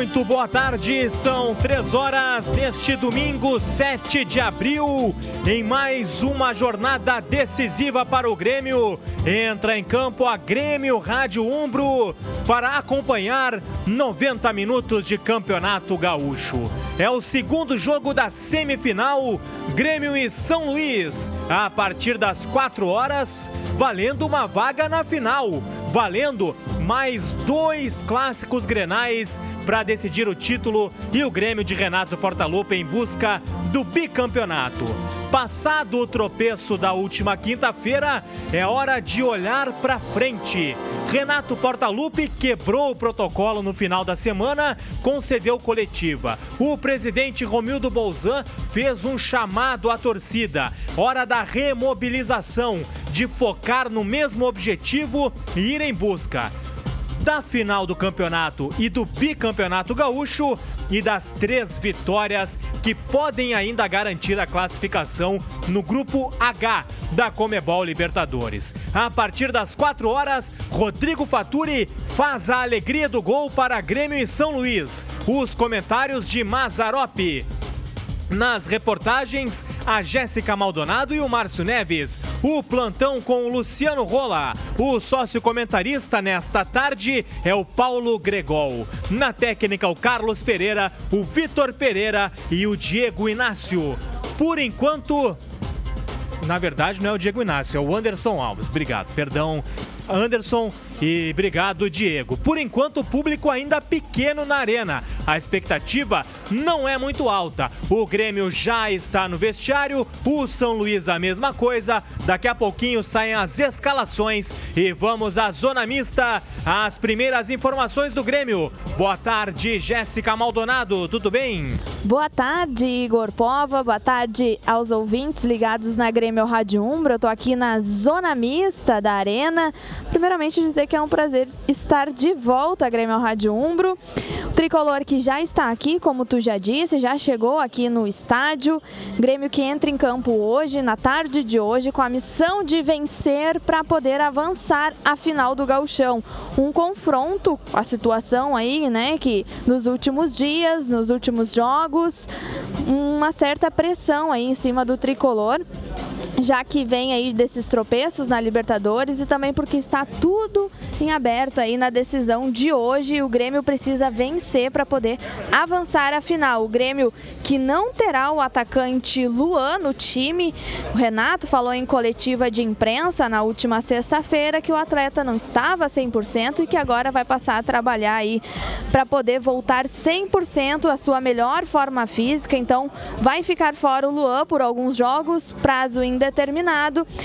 Muito boa tarde. São três horas deste domingo, 7 de abril, em mais uma jornada decisiva para o Grêmio. Entra em campo a Grêmio Rádio Umbro para acompanhar 90 minutos de Campeonato Gaúcho. É o segundo jogo da semifinal, Grêmio e São Luís, a partir das 4 horas, valendo uma vaga na final, valendo mais dois clássicos grenais para decidir o título e o Grêmio de Renato Portaluppi em busca do bicampeonato. Passado o tropeço da última quinta-feira, é hora de olhar para frente. Renato Portaluppi quebrou o protocolo no final da semana, concedeu coletiva. O presidente Romildo Bolzan fez um chamado à torcida. Hora da remobilização, de focar no mesmo objetivo e ir em busca da final do campeonato e do bicampeonato gaúcho e das três vitórias que podem ainda garantir a classificação no grupo H da Comebol Libertadores. A partir das 4 horas, Rodrigo Faturi faz a alegria do gol para Grêmio e São Luís. Os comentários de Mazarope. Nas reportagens, a Jéssica Maldonado e o Márcio Neves. O plantão com o Luciano Rola. O sócio comentarista nesta tarde é o Paulo Gregol. Na técnica, o Carlos Pereira, o Vitor Pereira e o Diego Inácio. Por enquanto, na verdade, não é o Diego Inácio, é o Anderson Alves. Obrigado, perdão, Anderson e obrigado, Diego. Por enquanto, o público ainda pequeno na arena. A expectativa não é muito alta. O Grêmio já está no vestiário, o São Luís a mesma coisa. Daqui a pouquinho saem as escalações e vamos à zona mista. As primeiras informações do Grêmio. Boa tarde, Jéssica Maldonado, tudo bem? Boa tarde, Igor Pova. Boa tarde aos ouvintes ligados na Grêmio Rádio Umbra. Eu tô aqui na zona mista da arena. Primeiramente dizer que é um prazer estar de volta à Grêmio Rádio Umbro. O tricolor que já está aqui, como tu já disse, já chegou aqui no estádio. Grêmio que entra em campo hoje, na tarde de hoje, com a missão de vencer para poder avançar à final do Gauchão. Um confronto, a situação aí, né, que nos últimos dias, nos últimos jogos, uma certa pressão aí em cima do tricolor já que vem aí desses tropeços na Libertadores e também porque está tudo em aberto aí na decisão de hoje. O Grêmio precisa vencer para poder avançar à final. O Grêmio que não terá o atacante Luan no time. O Renato falou em coletiva de imprensa na última sexta-feira que o atleta não estava 100% e que agora vai passar a trabalhar aí para poder voltar 100% à sua melhor forma física. Então, vai ficar fora o Luan por alguns jogos, prazo indeterminado.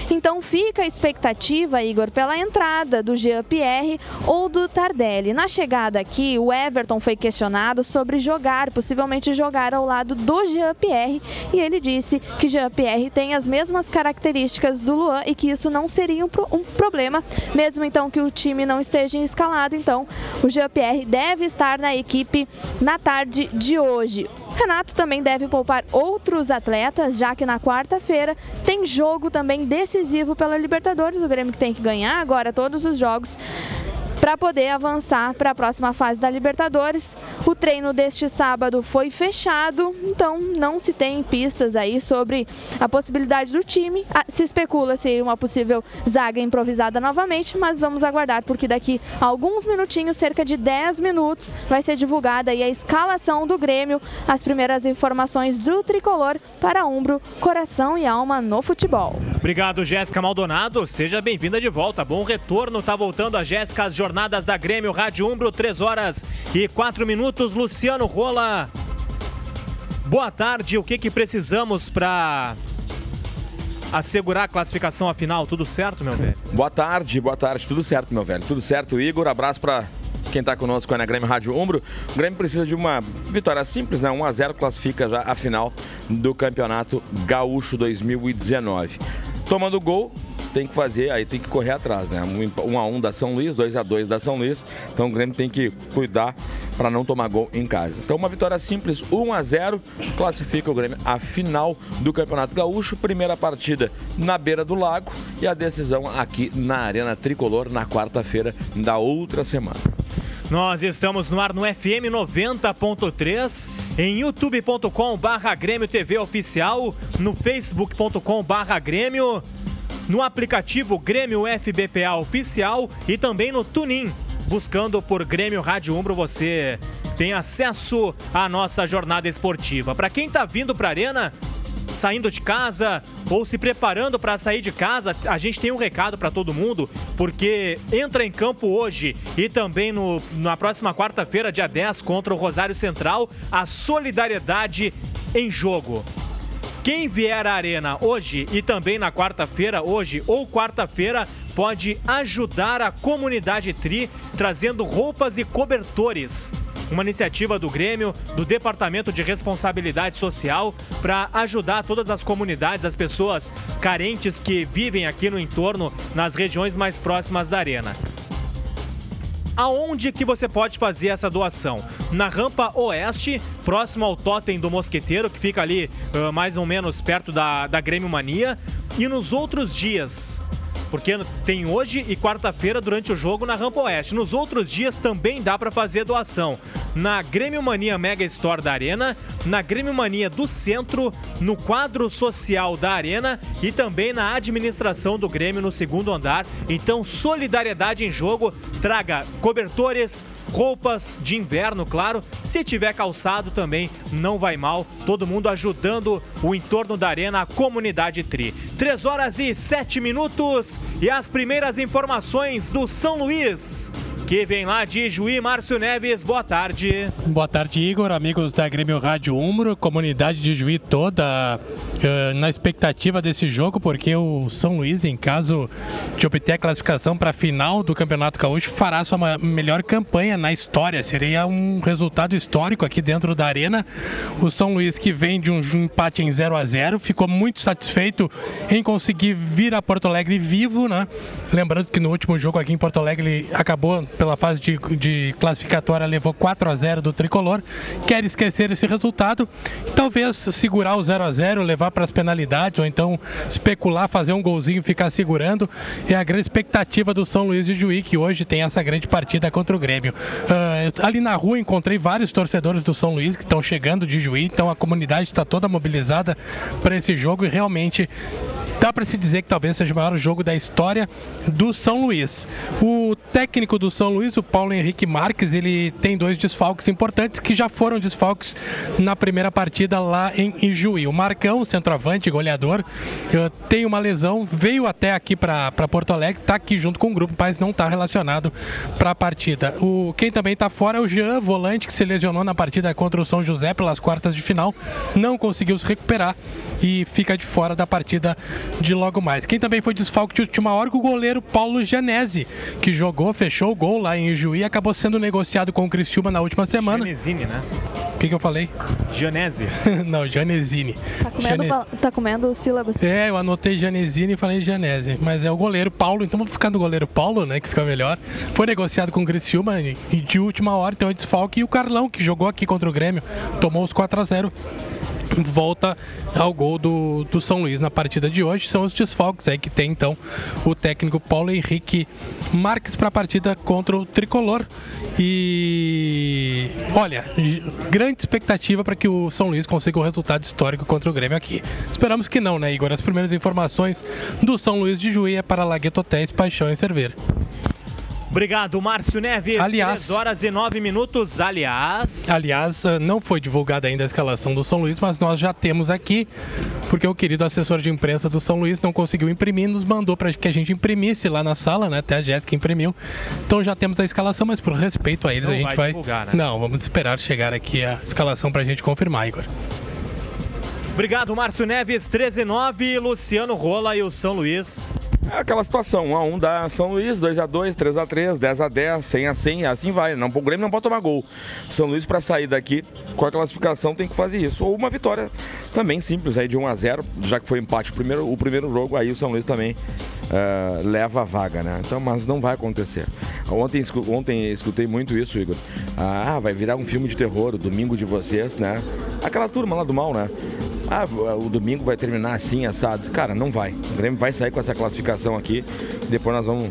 Então, fica a expectativa, Igor, pela entrada do Jean Pierre ou do Tardelli. Na chegada aqui, o Everton foi questionado sobre jogar, possivelmente jogar ao lado do Jean Pierre, e ele disse que Jean Pierre tem as mesmas características do Luan e que isso não seria um, pro, um problema, mesmo então que o time não esteja escalado. Então, o Jean Pierre deve estar na equipe na tarde de hoje. Renato também deve poupar outros atletas, já que na quarta-feira tem jogo também decisivo pela Libertadores. O Grêmio que tem que ganhar agora todos os jogos para poder avançar para a próxima fase da Libertadores. O treino deste sábado foi fechado, então não se tem pistas aí sobre a possibilidade do time. Ah, se especula se uma possível zaga improvisada novamente, mas vamos aguardar porque daqui a alguns minutinhos, cerca de 10 minutos, vai ser divulgada aí a escalação do Grêmio, as primeiras informações do tricolor para Umbro, coração e alma no futebol. Obrigado, Jéssica Maldonado. Seja bem-vinda de volta. Bom retorno. Tá voltando a Jéssica às jornadas da Grêmio Rádio Umbro, 3 horas e 4 minutos. Luciano Rola. Boa tarde. O que que precisamos para assegurar a classificação à final? Tudo certo, meu velho? Boa tarde, boa tarde. Tudo certo, meu velho. Tudo certo, Igor. Abraço para quem está conosco é na Grêmio Rádio Umbro. O Grêmio precisa de uma vitória simples, né? 1 a 0 classifica já a final do Campeonato Gaúcho 2019. Tomando gol, tem que fazer, aí tem que correr atrás, né? 1 a 1 da São Luís, 2 a 2 da São Luís. Então o Grêmio tem que cuidar para não tomar gol em casa. Então uma vitória simples, 1 a 0, classifica o Grêmio à final do Campeonato Gaúcho. Primeira partida na beira do lago e a decisão aqui na Arena Tricolor na quarta-feira da outra semana. Nós estamos no ar no FM 90.3, em youtube.com barra Grêmio TV Oficial, no facebook.com barra Grêmio, no aplicativo Grêmio FBPA Oficial e também no Tunin. Buscando por Grêmio Rádio Umbro, você tem acesso à nossa jornada esportiva. Para quem está vindo para a Arena, saindo de casa ou se preparando para sair de casa, a gente tem um recado para todo mundo, porque entra em campo hoje e também no, na próxima quarta-feira, dia 10, contra o Rosário Central, a solidariedade em jogo. Quem vier à Arena hoje e também na quarta-feira, hoje ou quarta-feira, pode ajudar a comunidade Tri trazendo roupas e cobertores. Uma iniciativa do Grêmio, do Departamento de Responsabilidade Social, para ajudar todas as comunidades, as pessoas carentes que vivem aqui no entorno, nas regiões mais próximas da Arena aonde que você pode fazer essa doação? Na rampa oeste, próximo ao totem do Mosqueteiro, que fica ali uh, mais ou menos perto da, da Grêmio Mania. E nos outros dias, porque tem hoje e quarta-feira durante o jogo na Rampa Oeste. Nos outros dias também dá para fazer doação na Grêmio Mania Mega Store da Arena, na Grêmio Mania do Centro, no quadro social da Arena e também na administração do Grêmio no segundo andar. Então, solidariedade em jogo, traga cobertores, roupas de inverno, claro. Se tiver calçado também não vai mal. Todo mundo ajudando o entorno da arena, a comunidade Tri. 3 horas e 7 minutos e as primeiras informações do São Luís que vem lá de Juí Márcio Neves. Boa tarde. Boa tarde, Igor, amigos da Grêmio Rádio Umbro, comunidade de Juí toda uh, na expectativa desse jogo, porque o São Luís, em caso de obter a classificação para a final do Campeonato Gaúcho, fará sua melhor campanha na história. Seria um resultado histórico aqui dentro da arena. O São Luís, que vem de um empate em 0 a 0 ficou muito satisfeito em conseguir vir a Porto Alegre vivo, né? Lembrando que no último jogo aqui em Porto Alegre acabou pela fase de, de classificatória, levou 4 a 0 do tricolor. Quer esquecer esse resultado, talvez segurar o 0 a 0 levar para as penalidades, ou então especular, fazer um golzinho e ficar segurando. É a grande expectativa do São Luís de Juí, que hoje tem essa grande partida contra o Grêmio. Uh, ali na rua encontrei vários torcedores do São Luís que estão chegando de Juí, então a comunidade está toda mobilizada para esse jogo e realmente dá para se dizer que talvez seja o maior jogo da história do São Luís. O técnico do São Luís, o Paulo Henrique Marques, ele tem dois desfalques importantes que já foram desfalques na primeira partida lá em Ijuí. O Marcão, centroavante, goleador, eh, tem uma lesão, veio até aqui para Porto Alegre, está aqui junto com o grupo, mas não está relacionado para a partida. O, quem também está fora é o Jean, volante, que se lesionou na partida contra o São José pelas quartas de final, não conseguiu se recuperar e fica de fora da partida de logo mais. Quem também foi desfalque de última hora, o goleiro Paulo Janese, que jogou, fechou o gol lá em Ijuí e acabou sendo negociado com o Criciúma na última semana. Janesini, né? O que, que eu falei? Janese. Não, Janesini. Tá comendo, Jane... tá comendo sílabas. É, eu anotei Janesini e falei Janese. Mas é o goleiro Paulo, então vou ficar no goleiro Paulo, né? Que fica melhor. Foi negociado com o Criciúma e de última hora, então é desfalque. E o Carlão, que jogou aqui contra o Grêmio, tomou os 4 a 0 volta ao gol do, do São Luís na partida de hoje. São os desfalques aí que tem então o técnico Paulo Henrique Marques para a partida contra o Tricolor. E olha, grande expectativa para que o São Luís consiga o um resultado histórico contra o Grêmio aqui. Esperamos que não, né, Igor? As primeiras informações do São Luís de Juí é para Lagueto Hotéis, Paixão e Cerveira. Obrigado, Márcio Neves. Aliás, 3 horas e 9 minutos. Aliás. Aliás, eh, não foi divulgada ainda a escalação do São Luís, mas nós já temos aqui, porque o querido assessor de imprensa do São Luís não conseguiu imprimir, nos mandou para que a gente imprimisse lá na sala, né? Até a Jéssica imprimiu. Então já temos a escalação, mas por respeito a eles, não a gente vai. vai... Divulgar, né? Não, vamos esperar chegar aqui a escalação para a gente confirmar, Igor. Obrigado, Márcio Neves. 13 e 9, Luciano Rola e o São Luís. É aquela situação, 1 a 1 da São Luís, 2 a 2, 3 a 3, 10 a 10, 100 a 100, assim vai. Não, o Grêmio não pode tomar gol. São Luís para sair daqui com a classificação tem que fazer isso. Ou uma vitória também simples aí de 1 a 0, já que foi empate o primeiro, o primeiro jogo, aí o São Luís também uh, leva a vaga, né? Então, mas não vai acontecer. Ontem, ontem escutei muito isso, Igor. Ah, vai virar um filme de terror, o domingo de vocês, né? Aquela turma lá do mal, né? Ah, o domingo vai terminar assim, assado. Cara, não vai. O Grêmio vai sair com essa classificação aqui. Depois nós vamos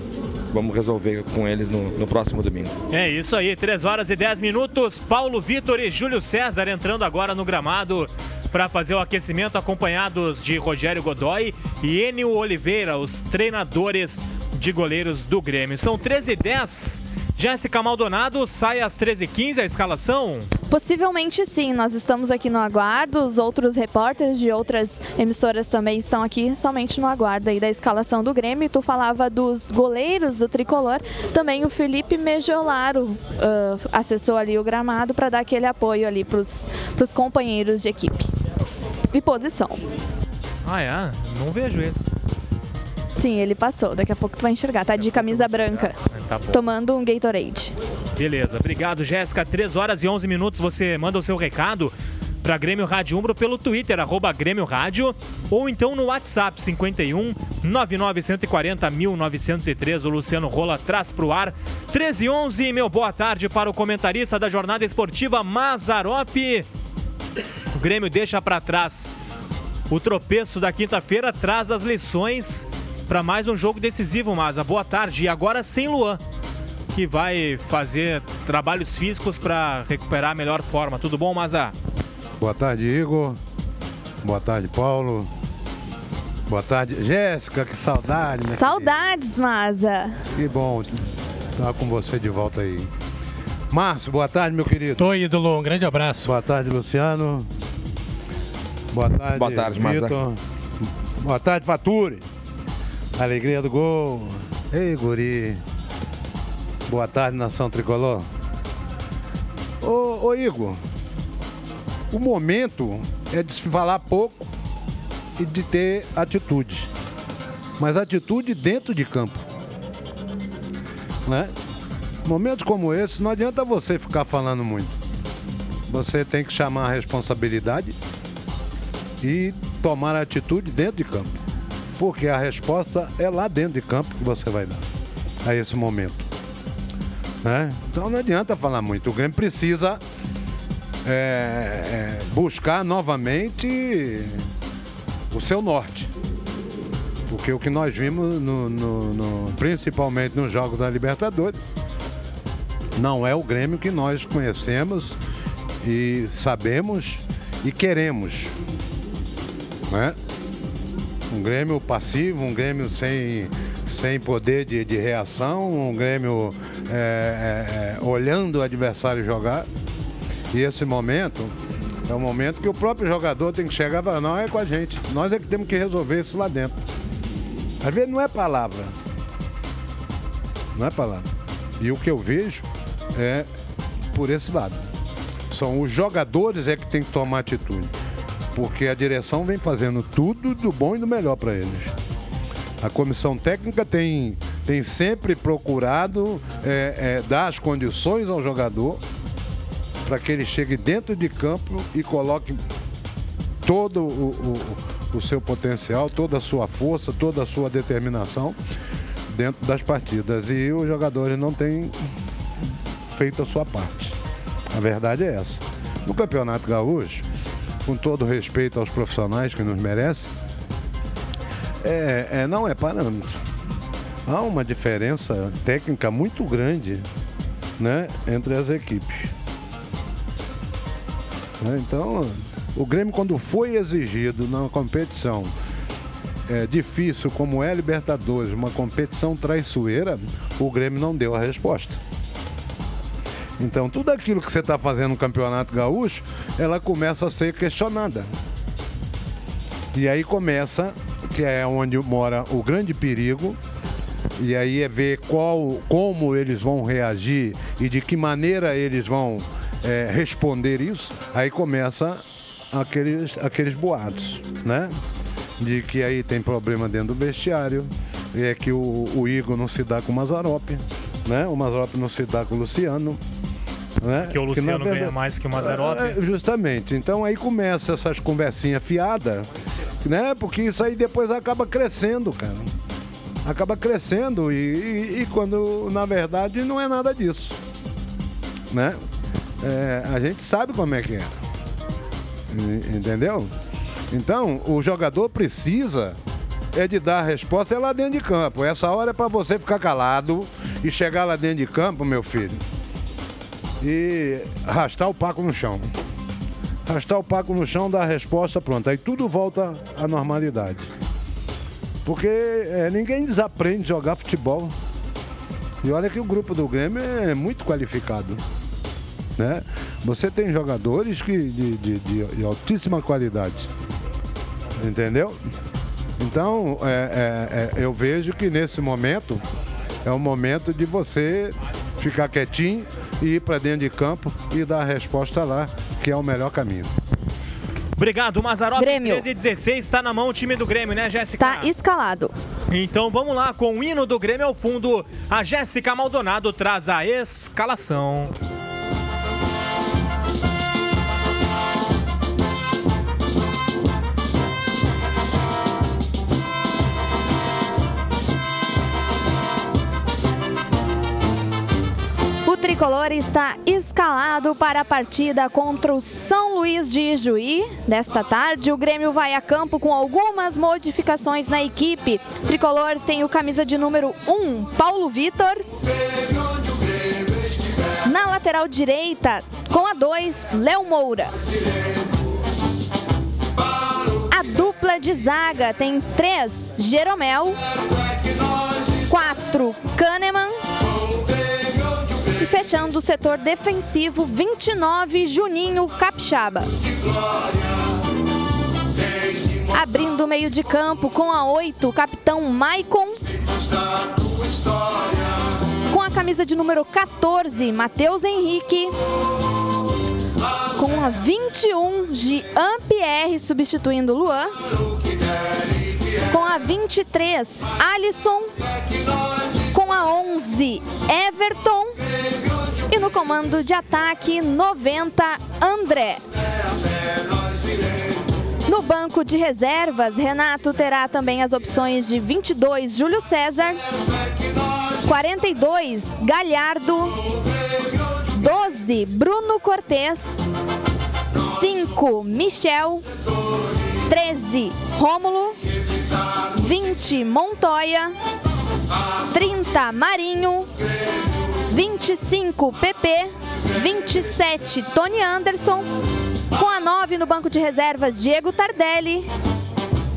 vamos resolver com eles no, no próximo domingo. É isso aí, 3 horas e 10 minutos. Paulo Vitor e Júlio César entrando agora no gramado para fazer o aquecimento, acompanhados de Rogério Godoy e Enio Oliveira, os treinadores de goleiros do Grêmio. São 13 e 10. Jéssica Maldonado sai às 13h15 a escalação? Possivelmente sim, nós estamos aqui no aguardo, os outros repórteres de outras emissoras também estão aqui somente no aguardo aí da escalação do Grêmio. Tu falava dos goleiros do tricolor, também o Felipe Mejolaro uh, acessou ali o gramado para dar aquele apoio ali para os companheiros de equipe. E posição. Ah, é? Não vejo ele. Sim, ele passou. Daqui a pouco tu vai enxergar. Tá de camisa branca. Tá tomando um Gatorade. Beleza. Obrigado, Jéssica. 3 horas e 11 minutos. Você manda o seu recado para Grêmio Rádio Umbro pelo Twitter, arroba Grêmio Rádio, ou então no WhatsApp 51 9940 1903. O Luciano Rola traz para o ar. 13 e 11, meu boa tarde para o comentarista da jornada esportiva Mazarope. O Grêmio deixa para trás o tropeço da quinta-feira, traz as lições para mais um jogo decisivo, Maza. Boa tarde. E agora sem Luan, que vai fazer trabalhos físicos para recuperar a melhor forma. Tudo bom, Maza? Boa tarde, Igor. Boa tarde, Paulo. Boa tarde, Jéssica. Que saudade, né? Saudades, Maza. Que bom estar com você de volta aí. Márcio, boa tarde, meu querido. Oi, ídolo. Um grande abraço. Boa tarde, Luciano. Boa tarde, Boa tarde, Maza. Boa tarde, Faturi. Alegria do gol. Ei, guri. Boa tarde, nação tricolor. Ô, ô Igor, o momento é de se falar pouco e de ter atitude. Mas atitude dentro de campo. Né? Momentos como esse, não adianta você ficar falando muito. Você tem que chamar a responsabilidade e tomar atitude dentro de campo porque a resposta é lá dentro de campo que você vai dar a esse momento. Né? Então não adianta falar muito. O Grêmio precisa é, é, buscar novamente o seu norte. Porque o que nós vimos, no, no, no, principalmente nos Jogos da Libertadores, não é o Grêmio que nós conhecemos e sabemos e queremos. Né? Um Grêmio passivo, um Grêmio sem, sem poder de, de reação, um Grêmio é, é, é, olhando o adversário jogar. E esse momento é o momento que o próprio jogador tem que chegar e falar, não é com a gente, nós é que temos que resolver isso lá dentro. Às vezes não é palavra. Não é palavra. E o que eu vejo é por esse lado. São os jogadores é que tem que tomar atitude porque a direção vem fazendo tudo do bom e do melhor para eles. A comissão técnica tem, tem sempre procurado é, é, dar as condições ao jogador para que ele chegue dentro de campo e coloque todo o, o, o seu potencial, toda a sua força, toda a sua determinação dentro das partidas. E os jogadores não têm feito a sua parte. A verdade é essa. No Campeonato Gaúcho, com todo respeito aos profissionais que nos merecem, é, é, não é parâmetro. Há uma diferença técnica muito grande né, entre as equipes. Né, então, o Grêmio, quando foi exigido na competição é, difícil como é a Libertadores, uma competição traiçoeira, o Grêmio não deu a resposta. Então, tudo aquilo que você está fazendo no Campeonato Gaúcho, ela começa a ser questionada. E aí começa, que é onde mora o grande perigo, e aí é ver qual, como eles vão reagir e de que maneira eles vão é, responder isso. Aí começa aqueles, aqueles boatos, né? De que aí tem problema dentro do vestiário, é que o, o Igor não se dá com o Mazarope, né? O Mazarope não se dá com o Luciano. Né? Que o Luciano que, verdade, ganha mais que o Mazerotti. É, justamente. Então aí começa essas conversinhas fiadas, né? Porque isso aí depois acaba crescendo, cara. Acaba crescendo e, e, e quando na verdade não é nada disso, né? É, a gente sabe como é que é. Entendeu? Então, o jogador precisa é de dar a resposta é lá dentro de campo. Essa hora é para você ficar calado e chegar lá dentro de campo, meu filho, e arrastar o paco no chão. Arrastar o paco no chão, dar a resposta, pronto. Aí tudo volta à normalidade. Porque é, ninguém desaprende jogar futebol. E olha que o grupo do Grêmio é muito qualificado. Né? Você tem jogadores que, de, de, de altíssima qualidade. Entendeu? Então, é, é, é, eu vejo que nesse momento é o momento de você ficar quietinho e ir para dentro de campo e dar a resposta lá, que é o melhor caminho. Obrigado, Mazarop. Grêmio. 13 e 16 está na mão o time do Grêmio, né, Jéssica? Está escalado. Então vamos lá, com o hino do Grêmio ao fundo, a Jéssica Maldonado traz a escalação. Tricolor está escalado para a partida contra o São Luís de Ijuí. Nesta tarde, o Grêmio vai a campo com algumas modificações na equipe. O tricolor tem o camisa de número 1, Paulo Vitor. Na lateral direita, com a 2, Léo Moura. A dupla de zaga tem 3, Jeromel. 4, Kahneman. Fechando o setor defensivo, 29, Juninho Capixaba. Abrindo o meio de campo com a 8, o capitão Maicon. Com a camisa de número 14, Matheus Henrique. Com a 21, Jean Pierre substituindo Luan. Com a 23, Alisson. Com a 11, Everton. E no comando de ataque, 90, André. No banco de reservas, Renato terá também as opções de 22, Júlio César. 42, Galhardo. 12, Bruno Cortes. 5, Michel. 13, Rômulo. 20, Montoya. 30, Marinho. 25, PP. 27, Tony Anderson. Com a 9 no banco de reservas, Diego Tardelli.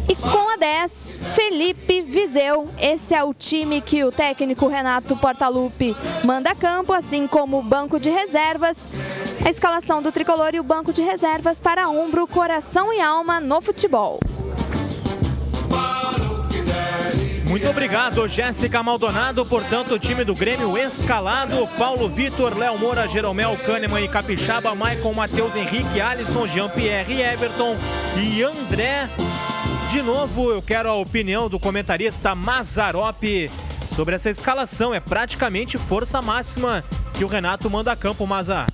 E com a 10, Felipe Viseu. Esse é o time que o técnico Renato Portaluppi manda a campo, assim como o banco de reservas. A escalação do tricolor e o banco de reservas para Umbro, coração e alma no futebol. Muito obrigado, Jéssica Maldonado. Portanto, o time do Grêmio escalado: Paulo Vitor, Léo Moura, Jeromel, Kahneman e Capixaba, Maicon, Matheus Henrique, Alisson, Jean-Pierre, Everton e André. De novo, eu quero a opinião do comentarista Mazarop sobre essa escalação. É praticamente força máxima que o Renato manda a campo, Mazar.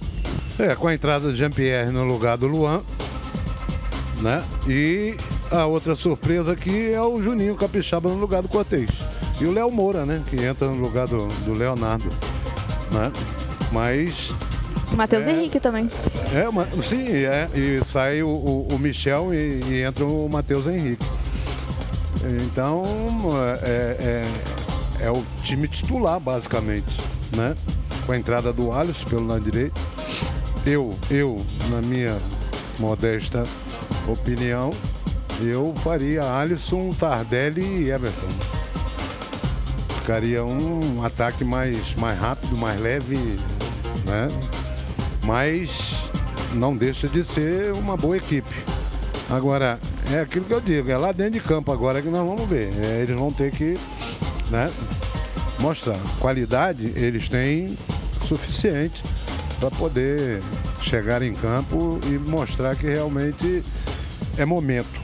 É, com a entrada de Jean-Pierre no lugar do Luan, né? E a outra surpresa aqui é o Juninho Capixaba no lugar do Cortez. E o Léo Moura, né? Que entra no lugar do, do Leonardo, né? Mas Matheus É. Henrique também. É, sim, é, e sai o, o- o Michel e, e entra o Matheus Henrique. Então, é, é- é o time titular, basicamente, né? Com a entrada do Alisson pelo lado direito. Eu, eu, na minha modesta opinião, eu faria Alisson, Tardelli e Everton. Ficaria um ataque mais, mais rápido, mais leve, né? mas não deixa de ser uma boa equipe. Agora, é aquilo que eu digo, é lá dentro de campo agora que nós vamos ver. É, eles vão ter que né, mostrar. Qualidade eles têm suficiente para poder chegar em campo e mostrar que realmente é momento.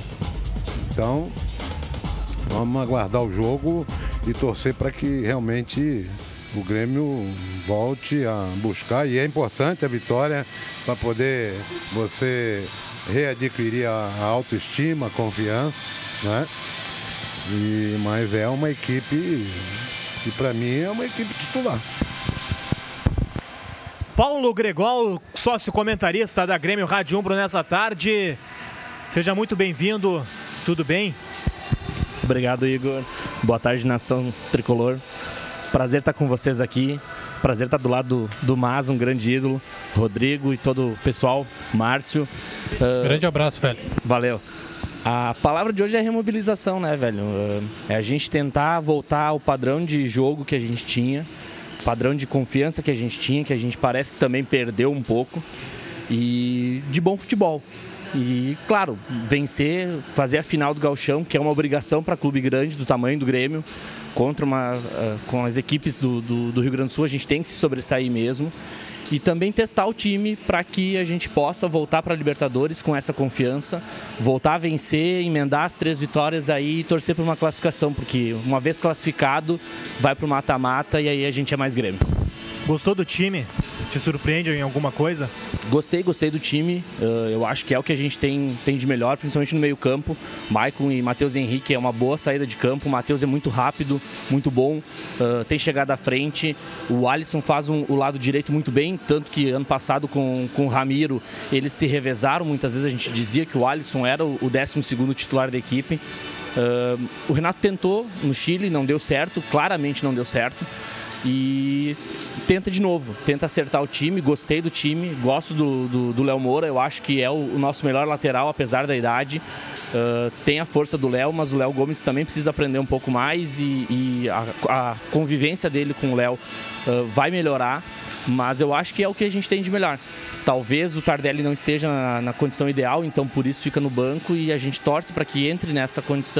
Então, vamos aguardar o jogo e torcer para que realmente o Grêmio volte a buscar. E é importante a vitória para poder você readquirir a, autoestima, a confiança, né? E, mas é uma equipe que para mim é uma equipe titular. Paulo Gregol, sócio comentarista da Grêmio Rádio Umbro nessa tarde. Seja muito bem-vindo. Tudo bem? Obrigado, Igor. Boa tarde, nação tricolor. Prazer estar com vocês aqui. Prazer estar do lado do, do Mas, um grande ídolo, Rodrigo e todo o pessoal, Márcio. Uh, grande abraço, velho. Valeu. A palavra de hoje é remobilização, né, velho? Uh, é a gente tentar voltar ao padrão de jogo que a gente tinha, padrão de confiança que a gente tinha, que a gente parece que também perdeu um pouco, e de bom futebol. E, claro, vencer, fazer a final do Galchão, que é uma obrigação para clube grande do tamanho do Grêmio, contra uma, uh, com as equipes do, do, do Rio Grande do Sul, a gente tem que se sobressair mesmo e também testar o time para que a gente possa voltar para a Libertadores com essa confiança, voltar a vencer, emendar as três vitórias aí e torcer por uma classificação, porque uma vez classificado, vai para o mata-mata e aí a gente é mais Grêmio. Gostou do time? Te surpreende em alguma coisa? Gostei, gostei do time. Uh, eu acho que é o que a gente tem, tem de melhor, principalmente no meio-campo. Maicon e Matheus Henrique é uma boa saída de campo. O Matheus é muito rápido, muito bom, uh, tem chegada à frente. O Alisson faz um, o lado direito muito bem, tanto que ano passado com, com o Ramiro eles se revezaram. Muitas vezes a gente dizia que o Alisson era o, o 12 titular da equipe. Uh, o Renato tentou no Chile, não deu certo, claramente não deu certo e tenta de novo, tenta acertar o time. Gostei do time, gosto do Léo Moura, eu acho que é o, o, nosso melhor lateral, apesar da idade. Uh, tem a força do Léo, mas o Léo Gomes também precisa aprender um pouco mais e, e a, a, convivência dele com o Léo uh, vai melhorar. Mas eu acho que é o que a gente tem de melhor. Talvez o Tardelli não esteja na, na condição ideal, então por isso fica no banco e a gente torce para que entre nessa condição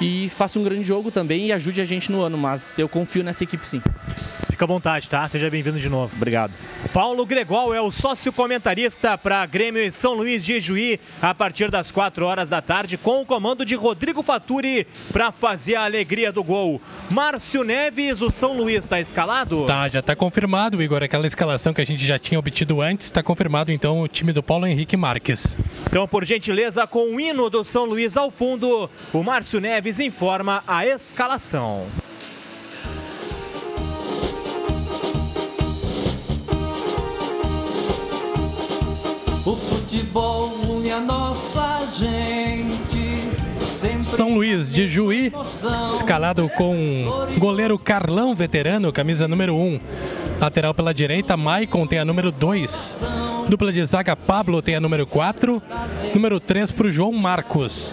e faça um grande jogo também e ajude a gente no ano, mas eu confio nessa equipe sim. Fica à vontade, tá? Seja bem-vindo de novo. Obrigado. Paulo Gregol é o sócio comentarista para Grêmio e São Luís de Juí a partir das 4 horas da tarde com o comando de Rodrigo Faturi para fazer a alegria do gol. Márcio Neves, o São Luís está escalado? Tá, já está confirmado, Igor, aquela escalação que a gente já tinha obtido antes, está confirmado então o time do Paulo Henrique Marques. Então, por gentileza, com o hino do São Luís ao fundo, o Márcio Neves informa a escalação. O futebol une a nossa gente. São Luís de Juí, escalado com goleiro Carlão, veterano, camisa número 1. Lateral pela direita, Maicon tem a número 2. Dupla de zaga, Pablo tem a número 4. Número 3 para o João Marcos.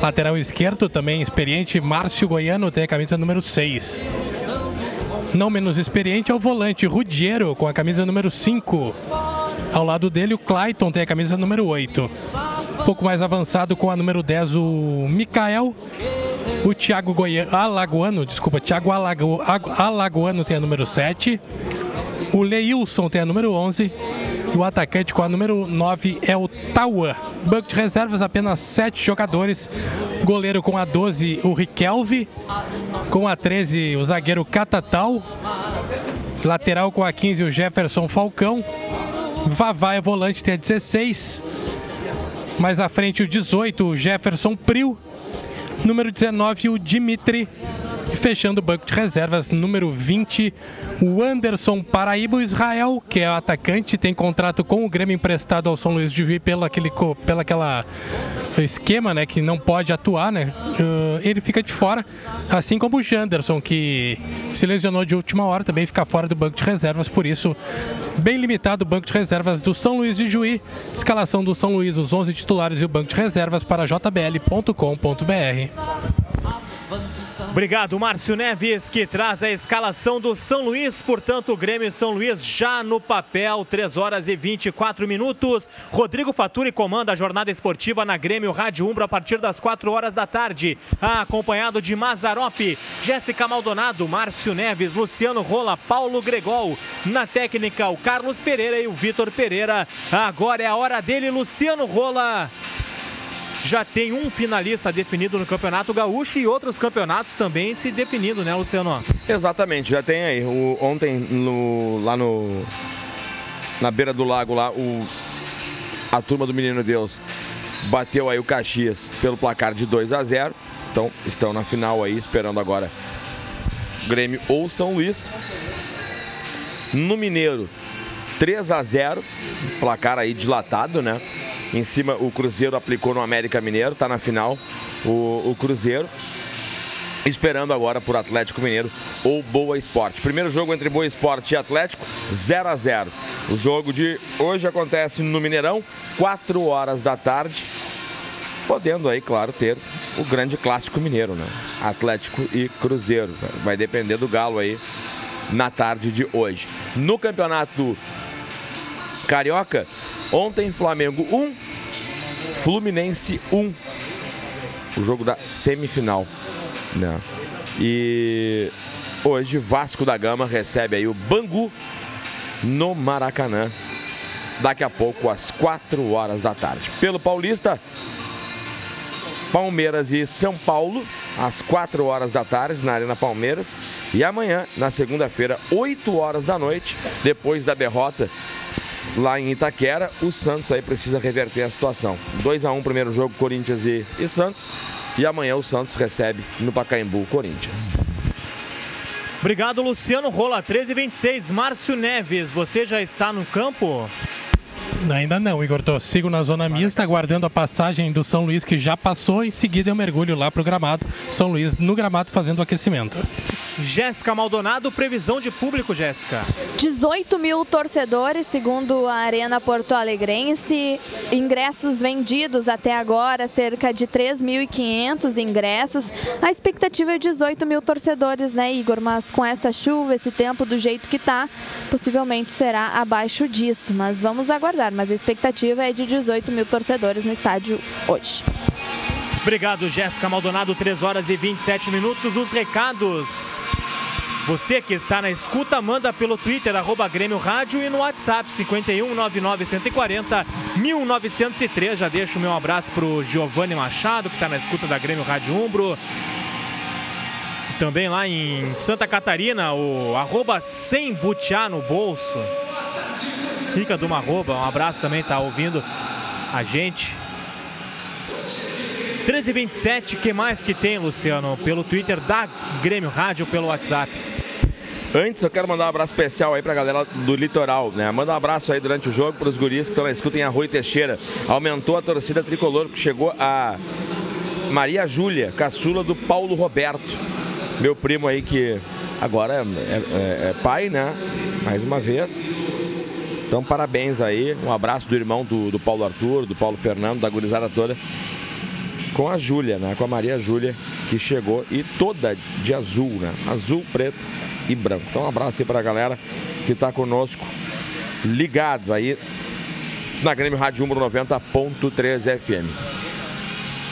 Lateral esquerdo, também experiente, Márcio Goiano tem a camisa número 6. Não menos experiente é o volante Rudiero com a camisa número 5. Ao lado dele, o Clayton tem a camisa número 8. Um pouco mais avançado com a número 10, o Mikael. O Thiago Goiano, Alagoano, desculpa, Thiago Alago, Alagoano tem a número 7. O Leilson tem a número 11. E o atacante com a número 9 é o Taua. Banco de reservas, apenas 7 jogadores. Goleiro com a 12, o Riquelve. Com a 13, o zagueiro Catatal. Lateral com a 15, o Jefferson Falcão. Vavá é volante, tem a 16. Mais à frente, o 18, o Jefferson Prio. Número 19, o Dimitri. E fechando o banco de reservas, número 20, o Anderson Paraíba Israel, que é o atacante, tem contrato com o Grêmio emprestado ao São Luís de Juiz pela aquele, pela aquela esquema, né, que não pode atuar, né? Uh, ele fica de fora, assim como o Janderson, que se lesionou de última hora, também fica fora do banco de reservas, por isso bem limitado o banco de reservas do São Luís de Juí. Escalação do São Luís, os 11 titulares e o banco de reservas para jbl.com.br. Obrigado, Márcio Neves, que traz a escalação do São Luís. Portanto, o Grêmio São Luís já no papel, 3 horas e 24 minutos. Rodrigo Faturi comanda a jornada esportiva na Grêmio Rádio Umbro a partir das 4 horas da tarde. Acompanhado de Mazarope, Jéssica Maldonado, Márcio Neves, Luciano Rola, Paulo Gregol. Na técnica, o Carlos Pereira e o Vitor Pereira. Agora é a hora dele, Luciano Rola já tem um finalista definido no Campeonato Gaúcho e outros campeonatos também se definindo, né, Luciano? Exatamente, já tem aí. O, ontem no, lá no na beira do lago lá, o, a turma do Menino Deus bateu aí o Caxias pelo placar de 2 a 0. Então estão na final aí esperando agora Grêmio ou São Luís. No Mineiro 3 a 0, placar aí dilatado, né? Em cima, o Cruzeiro aplicou no América Mineiro, está na final o, o Cruzeiro. esperando agora por Atlético Mineiro ou Boa Esporte. Primeiro jogo entre Boa Esporte e Atlético, 0 a 0. O jogo de hoje acontece no Mineirão, 4 horas da tarde. Podendo aí, claro, ter o grande clássico mineiro, né? Atlético e Cruzeiro. Vai depender do Galo aí na tarde de hoje. No campeonato Carioca, ontem Flamengo 1, Fluminense 1. O jogo da semifinal. Né? E hoje Vasco da Gama recebe aí o Bangu no Maracanã. Daqui a pouco, às 4 horas da tarde. Pelo Paulista, Palmeiras e São Paulo, às 4 horas da tarde, na Arena Palmeiras. E amanhã, na segunda-feira, 8 horas da noite, depois da derrota lá em Itaquera, o Santos aí precisa reverter a situação. 2 a 1 primeiro jogo, Corinthians e, e Santos. E amanhã o Santos recebe no Pacaembu Corinthians. Obrigado, Luciano Rola. 13 26 Márcio Neves, você já está no campo? Ainda não, Igor. Tô, sigo na zona mista, aguardando a passagem do São Luís, que já passou. Em seguida eu mergulho lá pro gramado. São Luís no gramado fazendo o aquecimento. Jéssica Maldonado, previsão de público, Jéssica. 18 mil torcedores, segundo a Arena Porto Alegrense. Ingressos vendidos até agora, cerca de 3.500 ingressos. A expectativa é 18 mil torcedores, né, Igor? Mas com essa chuva, esse tempo do jeito que tá, possivelmente será abaixo disso. Mas vamos aguardar. Mas a expectativa é de 18 mil torcedores no estádio hoje. Obrigado, Jéssica Maldonado. 3 horas e 27 minutos. Os recados. Você que está na escuta, manda pelo Twitter, arroba Grêmio Rádio e no WhatsApp 51 99 140 1903. Já deixo o meu abraço pro Giovanni Machado, que está na escuta da Grêmio Rádio Umbro. Também lá em Santa Catarina, o arroba sem butiá no bolso. Fica do uma arroba, um abraço também, tá ouvindo a gente. 1327, que mais que tem, Luciano? Pelo Twitter da Grêmio Rádio, pelo WhatsApp. Antes, eu quero mandar um abraço especial aí pra galera do litoral, né? Manda um abraço aí durante o jogo pros guris que estão na escuta em Arroio Teixeira. Aumentou a torcida tricolor, que chegou a Maria Júlia, caçula do Paulo Roberto. Meu primo aí que agora é, é, é pai, né? Mais uma vez. Então, parabéns aí. Um abraço do irmão do, do Paulo Arthur, do Paulo Fernando, da gurizada toda com a Júlia, né? Com a Maria Júlia, que chegou e toda de azul, né? Azul, preto e branco. Então um abraço aí pra galera que tá conosco, ligado aí na Grêmio Rádio Umbro 90.3 FM.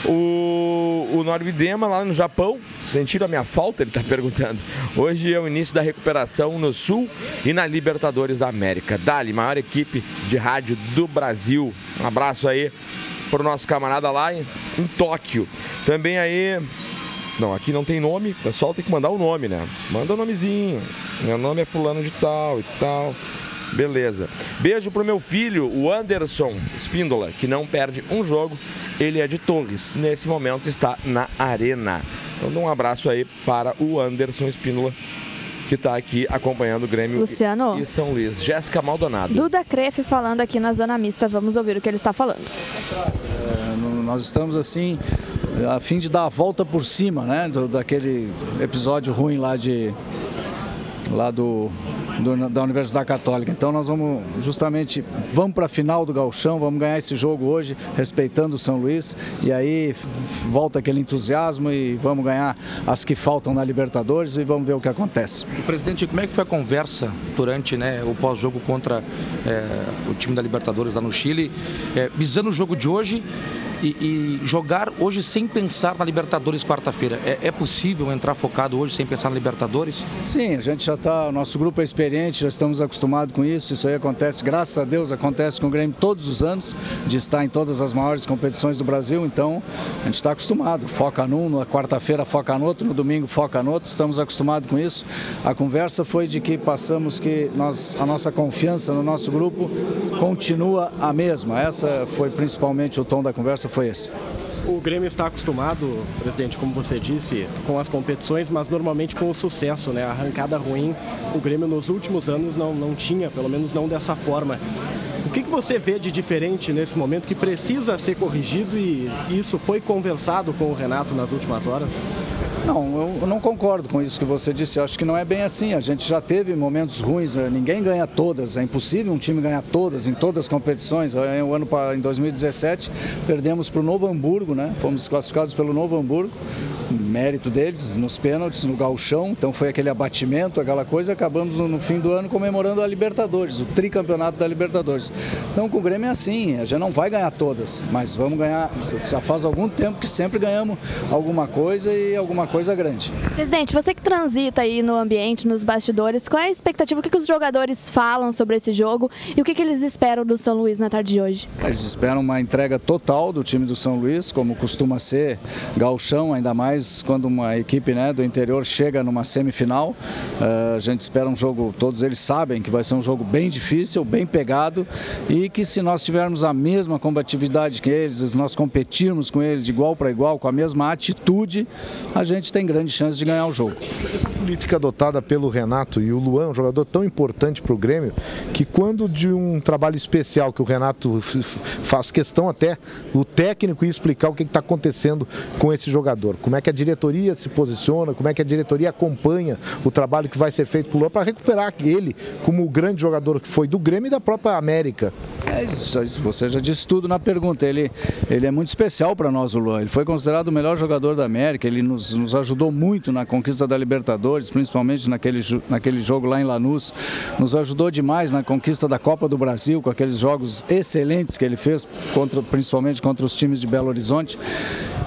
O, Norvidema lá no Japão, sentiram a minha falta? Ele está perguntando. Hoje é o início da recuperação no Sul e na Libertadores da América. Dali, maior equipe de rádio do Brasil. Um abraço aí para o nosso camarada lá em, em Tóquio. Também aí não, aqui não tem nome, o pessoal tem que mandar o nome, né? Manda o nomezinho. Meu nome é fulano de tal e tal. Beleza. Beijo pro meu filho, o Anderson Espíndola, que não perde um jogo. Ele é de Torres. Nesse momento está na arena. Então, um abraço aí para o Anderson Espíndola, que está aqui acompanhando o Grêmio Luciano. e São Luís. Jéssica Maldonado. Duda Crefe falando aqui na Zona Mista. Vamos ouvir o que ele está falando. É, nós estamos assim a fim de dar a volta por cima, né, do, daquele episódio ruim lá de lá do, do, da Universidade Católica. Então nós vamos justamente vamos para a final do Galchão, vamos ganhar esse jogo hoje, respeitando o São Luís e aí volta aquele entusiasmo e vamos ganhar as que faltam na Libertadores e vamos ver o que acontece. Presidente, como é que foi a conversa durante né, o pós-jogo contra é, o time da Libertadores lá no Chile, é, visando o jogo de hoje e, e, jogar hoje sem pensar na Libertadores quarta-feira. É, é, possível entrar focado hoje sem pensar na Libertadores? Sim, a gente já está, nosso grupo é experiente, já estamos acostumados com isso. Isso aí acontece, graças a Deus, acontece com o Grêmio todos os anos, de estar em todas as maiores competições do Brasil. Então, a gente está acostumado. Foca num, na quarta-feira foca no outro, no domingo foca no outro. Estamos acostumados com isso. A conversa foi de que passamos que nós, a nossa confiança no nosso grupo continua a mesma. Essa foi principalmente o tom da conversa foi esse. O Grêmio está acostumado, presidente, como você disse, com as competições, mas normalmente com o sucesso, né? A arrancada ruim, o Grêmio nos últimos anos não, não tinha, pelo menos não dessa forma. O que, que você vê de diferente nesse momento que precisa ser corrigido e isso foi conversado com o Renato nas últimas horas? Não, eu não concordo com isso que você disse. Eu acho que não é bem assim. A gente já teve momentos ruins. Né? Ninguém ganha todas. É impossível um time ganhar todas em todas as competições. O ano em 2017 perdemos para o Novo Hamburgo, né? Fomos classificados pelo Novo Hamburgo, mérito deles nos pênaltis, no gauchão. Então foi aquele abatimento, aquela coisa. Acabamos no, no fim do ano comemorando a Libertadores, o tricampeonato da Libertadores. Então com o Grêmio é assim. A gente não vai ganhar todas, mas vamos ganhar. Já faz algum tempo que sempre ganhamos alguma coisa e alguma coisa coisa grande. Presidente, você que transita aí no ambiente, nos bastidores, qual é a expectativa? O que, que os jogadores falam sobre esse jogo e o que, que eles esperam do São Luís na tarde de hoje? Eles esperam uma entrega total do time do São Luís, como costuma ser, galchão, ainda mais quando uma equipe né, do interior chega numa semifinal. Uh, a gente espera um jogo, todos eles sabem que vai ser um jogo bem difícil, bem pegado e que se nós tivermos a mesma combatividade que eles, se nós competirmos com eles de igual para igual, com a mesma atitude, a gente tem grande chance de ganhar o jogo. Essa política adotada pelo Renato e o Luan, um jogador tão importante para o Grêmio, que quando de um trabalho especial que o Renato faz questão até o técnico explicar o que está acontecendo com esse jogador, como é que a diretoria se posiciona, como é que a diretoria acompanha o trabalho que vai ser feito pelo Luan para recuperar ele como o grande jogador que foi do Grêmio e da própria América. É isso, você já disse tudo na pergunta. Ele, ele é muito especial para nós, o Luan. Ele foi considerado o melhor jogador da América. Ele nos, nos ajudou muito na conquista da Libertadores, principalmente naquele, naquele jogo lá em Lanús. Nos ajudou demais na conquista da Copa do Brasil, com aqueles jogos excelentes que ele fez, contra, principalmente contra os times de Belo Horizonte.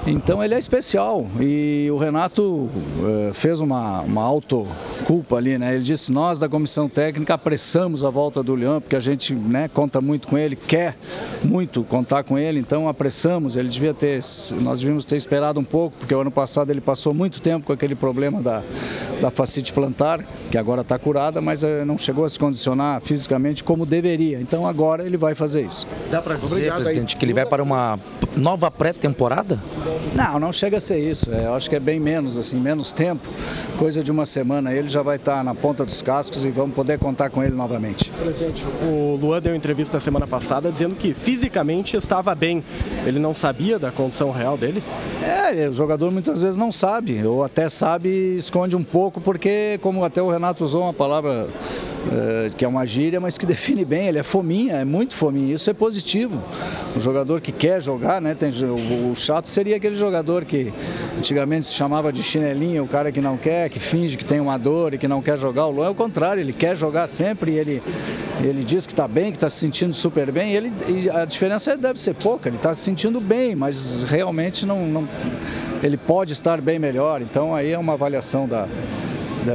Então ele é especial e o Renato uh, fez uma, uma autoculpa ali, né? Ele disse: Nós da comissão técnica apressamos a volta do Leão, porque a gente né, conta muito com ele, quer muito contar com ele, então apressamos. Ele devia ter, nós devíamos ter esperado um pouco, porque o ano passado ele passou muito tempo com aquele problema da, da facite plantar, que agora está curada, mas uh, não chegou a se condicionar fisicamente como deveria. Então agora ele vai fazer isso. Dá para dizer, Obrigado, presidente, aí. que ele vai para uma nova pré-temporada? Não, não chega a ser isso. É, eu acho que é bem menos, assim, menos tempo. Coisa de uma semana ele já vai estar na ponta dos cascos e vamos poder contar com ele novamente. Presidente, o Luan deu entrevista na semana passada dizendo que fisicamente estava bem. Ele não sabia da condição real dele? É, o jogador muitas vezes não sabe, ou até sabe e esconde um pouco, porque, como até o Renato usou uma palavra é, que é uma gíria, mas que define bem, ele é fominha, é muito fominha. Isso é positivo. O jogador que quer jogar, né? Tem, o, chato seria aquele jogador que antigamente se chamava de chinelinho, o cara que não quer, que finge que tem uma dor e que não quer jogar. O Luan é o contrário, ele quer jogar sempre ele, ele diz que está bem, que está se sentindo super bem. E, ele, e a diferença deve ser pouca, ele está se sentindo bem, mas realmente não, não, ele pode estar bem melhor. Então aí é uma avaliação da,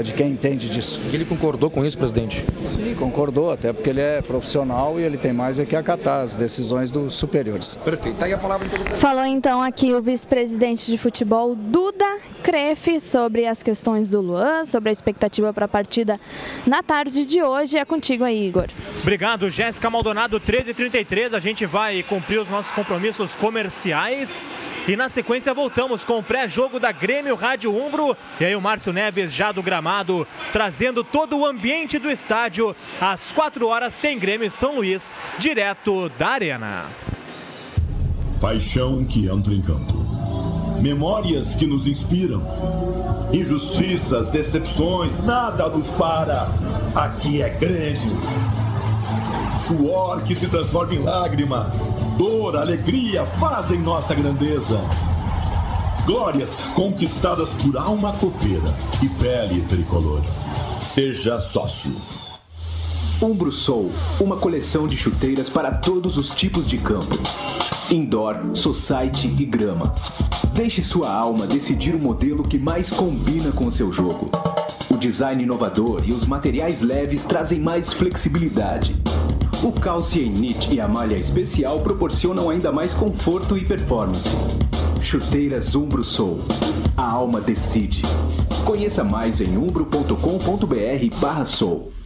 de quem entende disso. E ele concordou com isso, presidente? Sim, concordou, até porque ele é profissional e ele tem mais é que acatar as decisões dos superiores. Perfeito. Tá aí a palavra do Falou então aqui o vice-presidente de futebol, Duda Crefe, sobre as questões do Luan, sobre a expectativa para a partida na tarde de hoje. É contigo aí, Igor. Obrigado, Jéssica Maldonado, 13h33. A gente vai cumprir os nossos compromissos comerciais. E na sequência voltamos com o pré-jogo da Grêmio Rádio Umbro. E aí o Márcio Neves já do gramado, trazendo todo o ambiente do estádio. Às 4 horas tem Grêmio São Luís, direto da Arena. Paixão que entra em campo. Memórias que nos inspiram. Injustiças, decepções, nada nos para. Aqui é Grêmio. Suor que se transforma em lágrima. Dor, alegria fazem nossa grandeza. Glórias conquistadas por alma copeira e pele tricolor. Seja sócio. Umbro Soul, uma coleção de chuteiras para todos os tipos de campo. Indoor, society e grama. Deixe sua alma decidir o modelo que mais combina com o seu jogo. O design inovador e os materiais leves trazem mais flexibilidade. O Calcium Knit e a malha especial proporcionam ainda mais conforto e performance. Chuteiras Umbro Soul. A alma decide. Conheça mais em umbro.com.br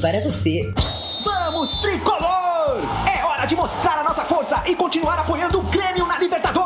para você. Vamos, tricolor! É hora de mostrar a nossa força e continuar apoiando o Grêmio na Libertadores!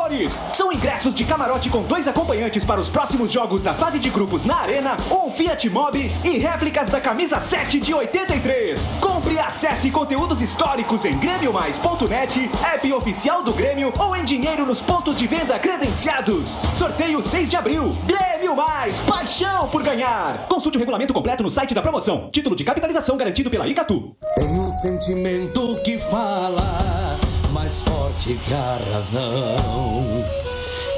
São ingressos de camarote com dois acompanhantes para os próximos jogos da fase de grupos na Arena, um Fiat Mobi e réplicas da camisa 7 de 83. Compre e acesse conteúdos históricos em grêmiomais.net, app oficial do Grêmio ou em dinheiro nos pontos de venda credenciados. Sorteio 6 de abril. Grêmio Mais, paixão por ganhar. Consulte o regulamento completo no site da promoção. Título de capitalização garantido pela Icatu. Tem um sentimento que fala mais forte que a razão.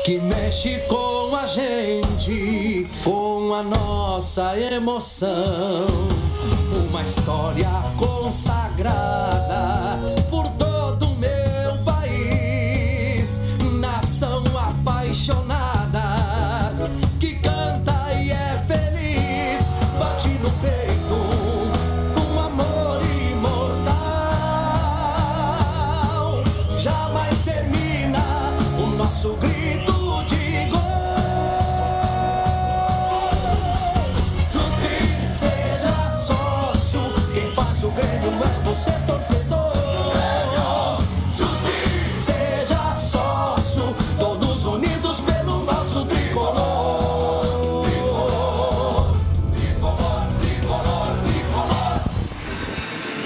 Que mexe com a gente, com a nossa emoção. Uma história consagrada por todo o meu país. Nação apaixonada você,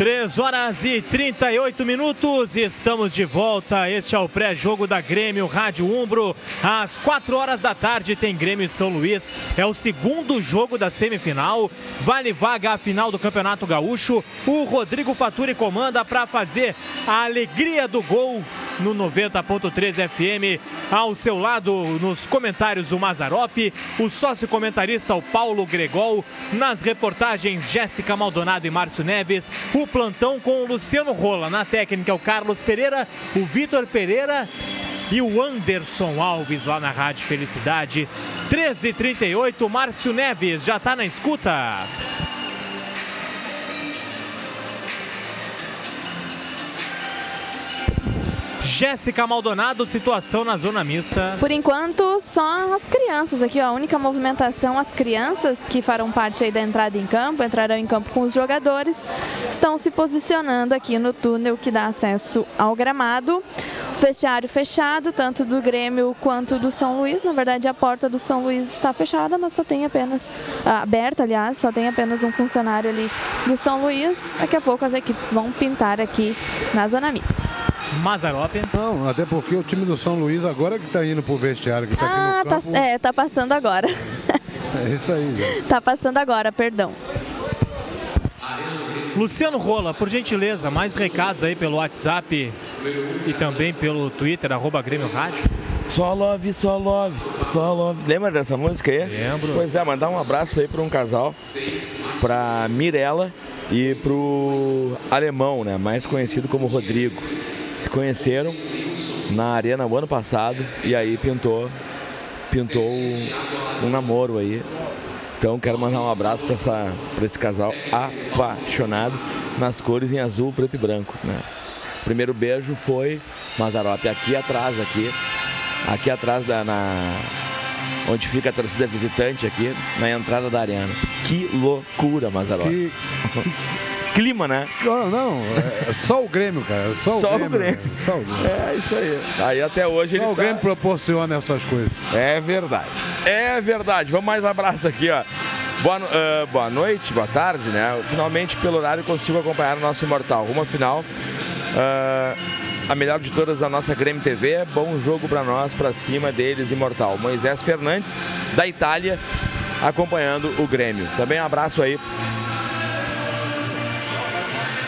3 horas e 38 minutos, estamos de volta. Este é o pré-jogo da Grêmio Rádio Umbro. Às 4 horas da tarde tem Grêmio e São Luís. É o segundo jogo da semifinal. Vale vaga à final do Campeonato Gaúcho. O Rodrigo Faturi comanda para fazer a alegria do gol no 90.3 FM. Ao seu lado, nos comentários, o Mazarop, o sócio comentarista, o Paulo Gregol, nas reportagens, Jéssica Maldonado e Márcio Neves, o plantão com o Luciano Rola, na técnica, o Carlos Pereira, o Vitor Pereira e o Anderson Alves lá na Rádio Felicidade. 13h38, Márcio Neves já está na escuta. Jéssica Maldonado, situação na zona mista. Por enquanto, só as crianças aqui, ó. A única movimentação, as crianças que farão parte aí da entrada em campo, entrarão em campo com os jogadores, estão se posicionando aqui no túnel que dá acesso ao gramado. O vestiário fechado, tanto do Grêmio quanto do São Luís. Na verdade, a porta do São Luís está fechada, mas só tem apenas ah, aberta, aliás, só tem apenas um funcionário ali do São Luís. Daqui a pouco as equipes vão pintar aqui na zona mista. Mazarop. Não, até porque o time do São Luís agora que tá indo pro vestiário, que tá Ah, aqui no tá, campo. é, tá passando agora. É isso aí, gente. tá passando agora, perdão. Luciano Rola, por gentileza, mais recados aí pelo WhatsApp e também pelo Twitter, arroba Grêmio Rádio. Só love, só love, só love. Lembra dessa música aí? Lembro. Pois é, mandar um abraço aí para um casal, pra Mirella e pro alemão, né? Mais conhecido como Rodrigo. Se conheceram na arena o ano passado e aí pintou, pintou um, namoro aí. Então quero mandar um abraço para essa, pra esse casal apaixonado nas cores em azul, preto e branco, né? Primeiro beijo foi Mazarop aqui atrás, aqui, aqui atrás da na onde fica a torcida visitante aqui na entrada da arena. Que loucura, Mazarop. Que- Clima, né? Não, não, é só o Grêmio, cara. Só o Só o Grêmio. Grêmio. Só o Grêmio. É isso aí. Aí até hoje Só ele o tá- Grêmio proporciona essas coisas. É verdade. É verdade. Vamos mais um abraço aqui, ó. Boa, ah, boa noite, boa tarde, né? Finalmente, pelo horário, consigo acompanhar o nosso Imortal. Uma final. ah, a melhor de todas da nossa Grêmio TV. Bom jogo pra nós, pra cima deles, Imortal. Moisés Fernandes, da Itália, acompanhando o Grêmio. Também um abraço aí.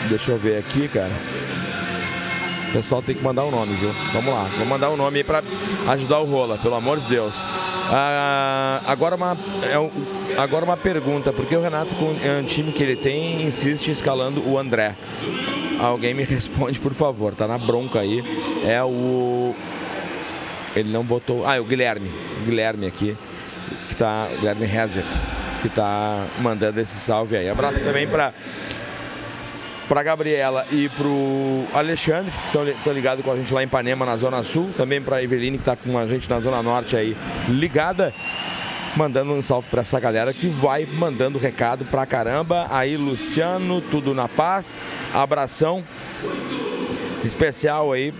Deixa eu ver aqui, cara. O pessoal tem que mandar o nome, viu? Vamos lá, vou mandar o nome aí pra ajudar o Rola, pelo amor de Deus. Ah, agora, uma, é um- agora uma pergunta, por que o Renato, com é um time que ele tem, insiste escalando o André? Alguém me responde, por favor, tá na bronca aí. É o. Ele não botou. Ah, é o Guilherme. O Guilherme aqui, que tá. O Guilherme Rezer, que tá mandando esse salve aí. Abraço também pra para Gabriela e pro Alexandre, que estão ligados com a gente lá em Ipanema, na Zona Sul. Também para Eveline, que está com a gente na Zona Norte aí, ligada. Mandando um salve para essa galera que vai mandando recado pra caramba. Aí, Luciano, tudo na paz. Abração especial aí.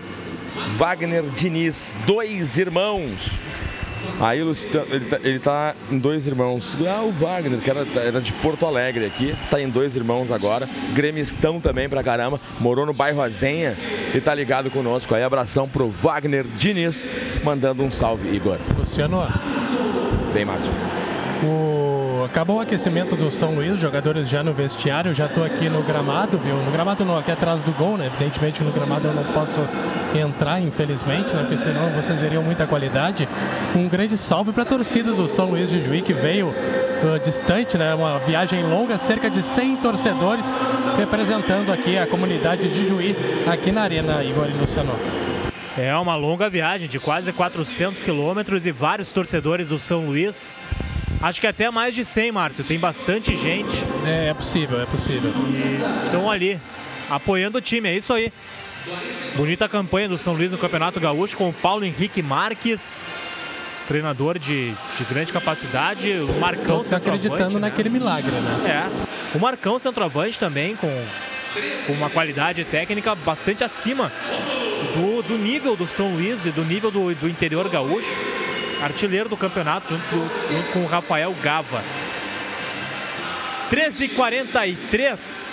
Wagner Diniz, dois irmãos. Aí Luciano, ele, tá, ele tá em dois irmãos. Ah, o Wagner, que era, era de Porto Alegre aqui, tá em dois irmãos agora. Gremistão também pra caramba. Morou no bairro Azenha e tá ligado conosco aí. Abração pro Wagner Diniz, mandando um salve, Igor. Luciano, Vem, Márcio. o... acabou o aquecimento do São Luís, jogadores já no vestiário, já estou aqui no gramado, viu? No gramado não, aqui atrás do gol, né? Evidentemente no gramado eu não posso entrar, infelizmente, né? Porque senão vocês veriam muita qualidade. Um grande salve para a torcida do São Luís de Juí que veio uh, distante, né? Uma viagem longa, cerca de 100 torcedores representando aqui a comunidade de Juí, aqui na Arena Igor e Luciano. É uma longa viagem de quase 400 quilômetros e vários torcedores do São Luís. Acho que até mais de 100, Márcio. Tem bastante gente. É, é possível, é possível. E estão ali apoiando o time, é isso aí. Bonita campanha do São Luís no Campeonato Gaúcho com o Paulo Henrique Marques, treinador de, de grande capacidade. O Marcão centroavante, acreditando né? naquele milagre, né? É. O Marcão centroavante também com, com uma qualidade técnica bastante acima do, do nível do São Luís e do nível do, do interior gaúcho. Artilheiro do campeonato junto, junto com o Rafael Gava. 13h43.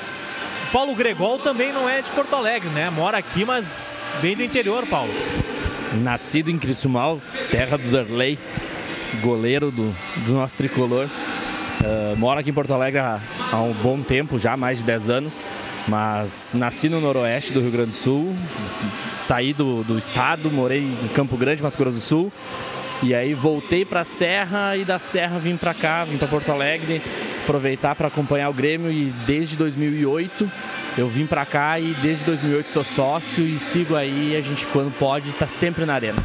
Paulo Gregol também não é de Porto Alegre, né? Mora aqui, mas vem do interior, Paulo. Nascido em Criciúmal, terra do Derlei, goleiro do, do nosso tricolor. Ah, moro aqui em Porto Alegre há, há um bom tempo, já mais de 10 anos. Mas nasci no noroeste do Rio Grande do Sul, saí do, do estado, morei em Campo Grande, Mato Grosso do Sul. E aí voltei para a Serra e da Serra vim para cá, vim para Porto Alegre, aproveitar para acompanhar o Grêmio e desde 2008 eu vim para cá e desde 2008 sou sócio e sigo aí, a gente quando pode tá sempre na arena.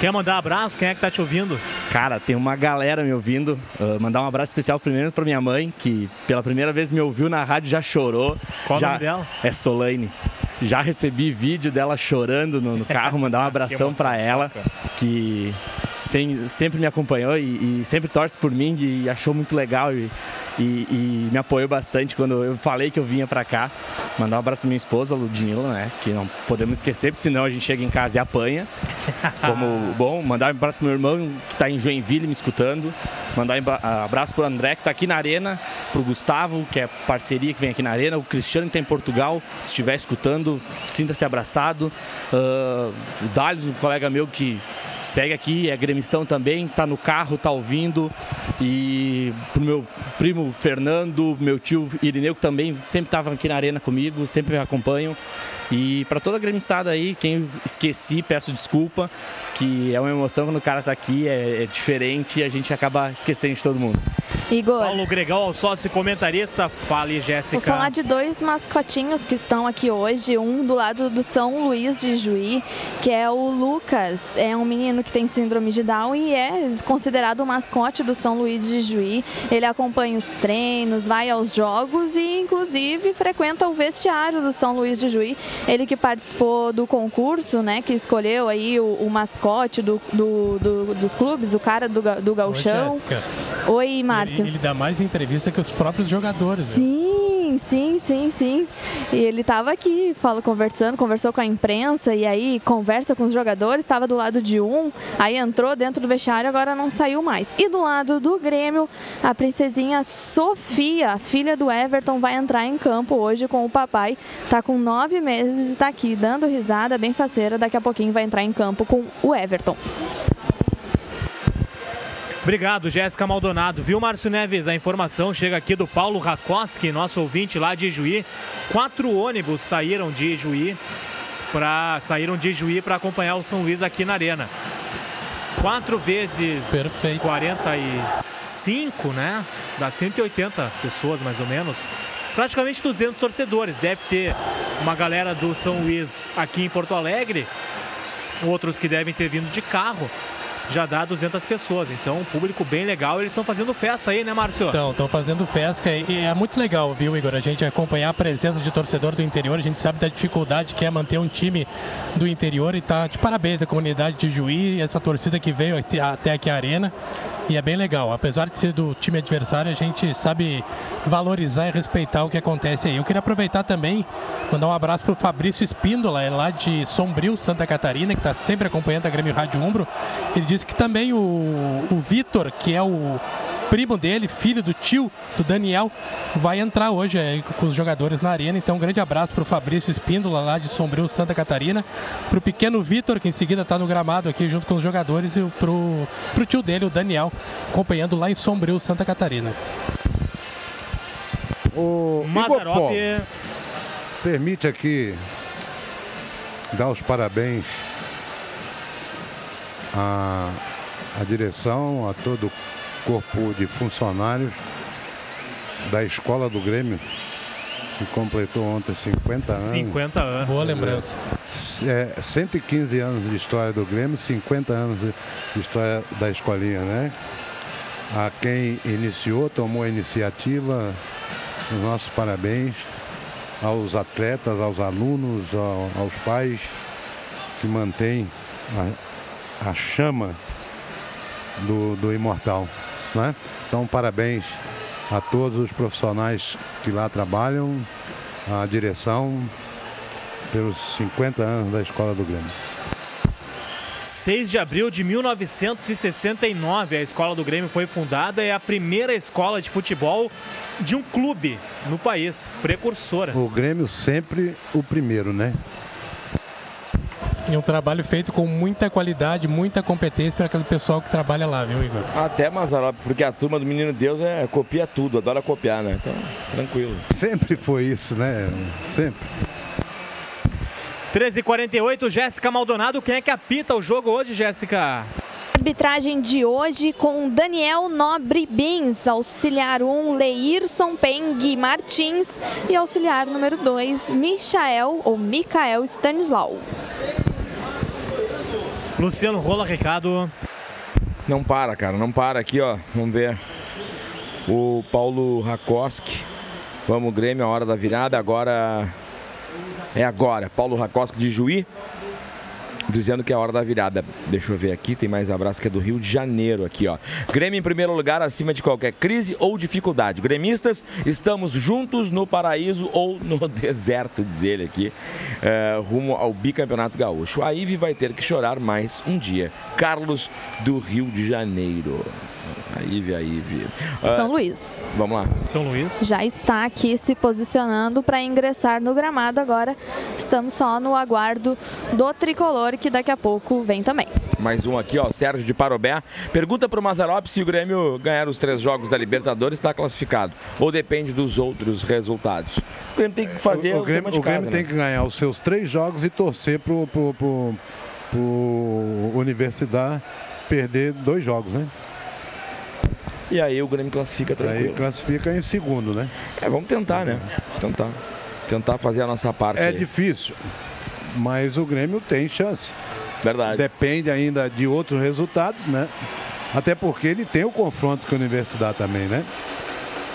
Quer mandar abraço? Quem é que tá te ouvindo? Cara, tem uma galera me ouvindo. Ah, mandar um abraço especial primeiro para minha mãe, que pela primeira vez me ouviu na rádio já chorou. Qual o já... nome dela? É Solaine. Já recebi vídeo dela chorando no, no carro, mandar um abração para ela, que sem- sempre me acompanhou e, e sempre torce por mim e achou muito legal e, e- e me apoiou bastante quando eu falei que eu vinha para cá. Mandar um abraço pra minha esposa, Ludmilla, né? Que não podemos esquecer, porque senão a gente chega em casa e apanha. Como bom, mandar um abraço pro meu irmão que tá em Joinville me escutando. Mandar um embra- abraço pro André que tá aqui na arena, pro Gustavo, que é parceria que vem aqui na arena, o Cristiano que tá em Portugal, se estiver escutando, sinta-se abraçado. Ah, o Dalius, um colega meu que segue aqui, é gremistão também, tá no carro, tá ouvindo. E pro meu primo Fernando, meu tio Irineu, que também sempre estavam aqui na arena comigo, sempre me acompanham. E para toda a gremistada aí, quem esqueci, peço desculpa, que é uma emoção quando o cara tá aqui, é, é diferente e a gente acaba esquecendo de todo mundo. Igor. Paulo Gregal, sócio comentarista. Fale, Jéssica. Vou falar de dois mascotinhos que estão aqui hoje. Um do lado do São Luís de Juí, que é o Lucas. É um menino que tem síndrome de Down e é considerado o mascote do São Luís de Juí. Ele acompanha os treinos, vai aos jogos e, inclusive, frequenta o vestiário do São Luís de Juí. Ele que participou do concurso, né? Que escolheu aí o, o mascote do, do, do- dos clubes, o cara do, do gauchão. Jéssica. Oi, Márcio. Ele, ele dá mais entrevista que os próprios jogadores. né? Sim, sim, sim. E ele estava aqui, fala, conversando, conversou com a imprensa e aí conversa com os jogadores, estava do lado de um, aí entrou dentro do vestiário, agora não saiu mais. E do lado do Grêmio, a princesinha Sofia, filha do Everton, vai entrar em campo hoje com o papai. Tá com nove meses e tá aqui dando risada, bem faceira. Daqui a pouquinho vai entrar em campo com o Everton. Obrigado, Jéssica Maldonado. Viu, Márcio Neves? A informação chega aqui do Paulo Rakoski, nosso ouvinte lá de Juí. Quatro ônibus saíram de Juí para saíram de Juí para acompanhar o São Luís aqui na arena. Quatro vezes 45, né? Dá 180 pessoas mais ou menos. Praticamente 200 torcedores. Deve ter uma galera do São Luís aqui em Porto Alegre, outros que devem ter vindo de carro. Já dá 200 pessoas, então um público bem legal. Eles estão fazendo festa aí, né, Márcio? Então, estão fazendo festa e é muito legal, viu, Igor? A gente acompanhar a presença de torcedor do interior, a gente sabe da dificuldade que é manter um time do interior e tá de parabéns à comunidade de Juí, essa torcida que veio até- até aqui a arena. E é bem legal. Apesar de ser do time adversário, a gente sabe valorizar e respeitar o que acontece aí. Eu queria aproveitar também, mandar um abraço pro Fabrício Espíndola, é lá de Sombrio, Santa Catarina, que está sempre acompanhando a Grêmio Rádio Umbro. Ele disse que também o, o Vitor, que é o primo dele, filho do tio do Daniel, vai entrar hoje é, com os jogadores na arena. Então, um grande abraço pro Fabrício Espíndola, lá de Sombrio, Santa Catarina. Pro pequeno Vitor, que em seguida está no gramado aqui junto com os jogadores, e o- pro, pro tio dele, o Daniel, acompanhando lá em Sombrio, Santa Catarina. O Mazarop. permite aqui dar os parabéns à, à direção, a todo o corpo de funcionários da escola do Grêmio, que completou ontem 50 anos. 50 anos. Boa lembrança. É, 115 anos de história do Grêmio, 50 anos de de história da escolinha, né? A quem iniciou, tomou a iniciativa, os nossos parabéns aos atletas, aos alunos, ao- aos pais que mantêm a, a chama do, do imortal, né? Então, parabéns a todos os profissionais que lá trabalham, a direção, pelos 50 anos da Escola do Grêmio. 6 de abril de 1969, a escola do Grêmio foi fundada. É a primeira escola de futebol de um clube no país, precursora. O Grêmio sempre o primeiro, né? E um trabalho feito com muita qualidade, muita competência para aquele pessoal que trabalha lá, viu, Igor? Até Mazarop, porque a turma do Menino Deus é copia tudo, adora copiar, né? Então, tranquilo. Sempre foi isso, né? Sempre. 13h48, Jéssica Maldonado. Quem é que apita o jogo hoje, Jéssica? Arbitragem de hoje com Daniel Nobre Bins, auxiliar 1, Leirson Peng Martins e auxiliar número 2, Michael ou Michael Stanislau. Luciano Rola, recado. Não para, cara, não para aqui, ó. Vamos ver. O Paulo Rakoski. Vamos, Grêmio, a hora da virada. Agora. É agora. Paulo Rakoski de Juí. Dizendo que é a hora da virada. Deixa eu ver aqui, tem mais abraço que é do Rio de Janeiro aqui, ó. Grêmio em primeiro lugar acima de qualquer crise ou dificuldade. Gremistas, estamos juntos no paraíso ou no deserto, diz ele aqui, é, rumo ao bicampeonato gaúcho. A Ive vai ter que chorar mais um dia. Carlos do Rio de Janeiro. A Ive, a Ive. Ah, São Luís. Vamos lá. São Luís. Já está aqui se posicionando para ingressar no gramado agora. Estamos só no aguardo do tricolor que daqui a pouco vem também. Mais um aqui, ó, Sérgio de Parobé. Pergunta pro Mazarop se o Grêmio ganhar os três jogos da Libertadores está classificado. Ou depende dos outros resultados. O Grêmio tem que fazer o, o, o Grêmio, o Grêmio casa, tem né? que ganhar os seus três jogos e torcer pro, pro, pro, pro Universidade perder dois jogos, né? E aí o Grêmio classifica tranquilo. Aí classifica em segundo, né? É, vamos tentar, né? Tentar. Tentar fazer a nossa parte. É aí. difícil, mas o Grêmio tem chance. Verdade. Depende ainda de outros resultados, né? Até porque ele tem o confronto com a Universidade também, né?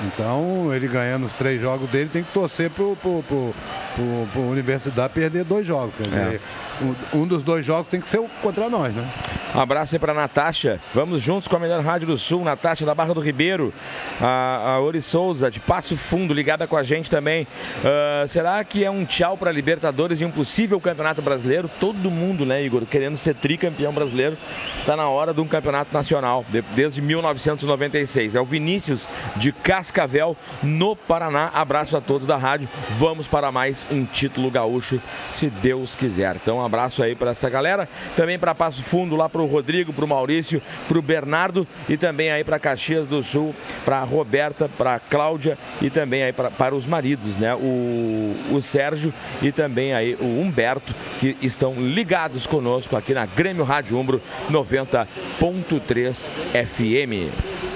Então, ele ganhando os três jogos dele, tem que torcer pro, pro, pro, pro, pro Universidade perder dois jogos. Dizer, um, um dos dois jogos tem que ser contra nós, né? Um abraço aí pra Natasha. Vamos juntos com a melhor rádio do Sul, Natasha da Barra do Ribeiro. A, a Ori Souza, de Passo Fundo, ligada com a gente também. Ah, será que é um tchau pra Libertadores e um possível campeonato brasileiro? Todo mundo, né, Igor, querendo ser tricampeão brasileiro. Tá na hora de um campeonato nacional, de- desde 1996. É o Vinícius de Cascavel, no Paraná. Abraço a todos da rádio. Vamos para mais um título gaúcho, se Deus quiser. Então, um abraço aí para essa galera. Também para Passo Fundo, lá pro Rodrigo, pro Maurício, pro Bernardo e também aí para Caxias do Sul, para Roberta, para Cláudia e também aí pra, para os maridos, né? O, o Sérgio e também aí o Humberto, que estão ligados conosco aqui na Grêmio Rádio Umbro 90.3 FM.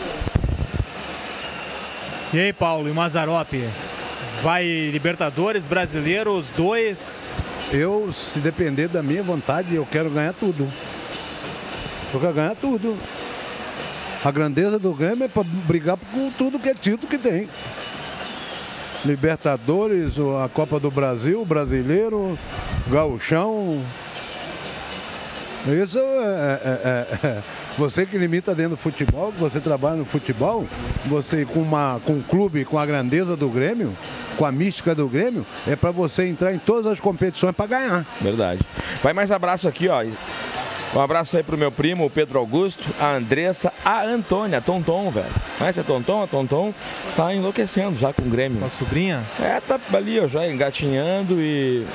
E aí, Paulo, e o? Vai Libertadores, Brasileiro, os dois. Eu, se depender da minha vontade, eu quero ganhar tudo. Eu quero ganhar tudo. A grandeza do Grêmio é para brigar com tudo que é título que tem. Libertadores, a Copa do Brasil, Brasileiro, Gauchão. Isso é, é- é- é- Você que limita dentro do futebol, que você trabalha no futebol, você com, uma, com um clube com a grandeza do Grêmio, com a mística do Grêmio, é para você entrar em todas as competições para ganhar. Verdade. Vai mais abraço aqui, ó. Um abraço aí pro meu primo, o Pedro Augusto, a Andressa, a Antônia, a Tonton, velho. Conhece a Tonton? A Tonton tá enlouquecendo já com o Grêmio. A sobrinha? É, tá ali, ó, já engatinhando e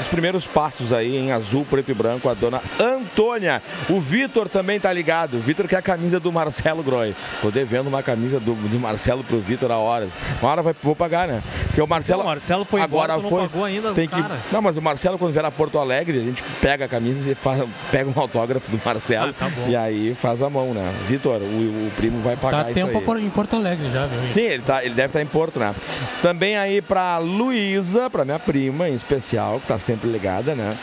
os primeiros passos aí em azul, preto e branco, a dona Antônia. O Vitor também tá ligado. O Vitor quer a camisa do Marcelo Groy. Tô devendo uma camisa do, do Marcelo pro Vitor há horas. Uma hora vai, vou pagar, né? Porque o Marcelo. O Marcelo foi agora embora, tu não foi. pagou ainda, tem que. Não, mas o Marcelo, quando vier a Porto Alegre, a gente pega a camisa e faz, pega um autógrafo do Marcelo. Ah, tá bom. E aí faz a mão, né? Vitor, o, o primo vai pagar Tá isso tempo aí. em Porto Alegre já, viu? Sim, ele, tá, ele deve estar em Porto, né? Também aí pra Luísa, pra minha prima em especial, que tá sempre ligada, né?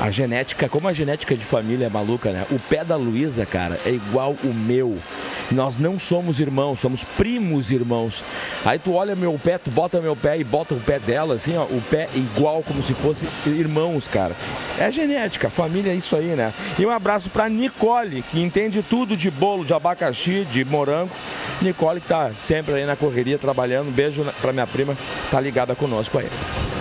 A genética, como a genética de família é maluca, né? O pé da Luísa, cara, é igual o meu. Nós não somos irmãos, somos primos irmãos. Aí tu olha meu pé, tu bota meu pé e bota o pé dela, assim, ó, o pé é igual como se fosse irmãos, cara. É genética, família é isso aí, né? E um abraço pra Nicole, que entende tudo de bolo, de abacaxi, de morango. Nicole que tá sempre aí na correria trabalhando. Beijo na- pra minha prima, tá ligada conosco aí.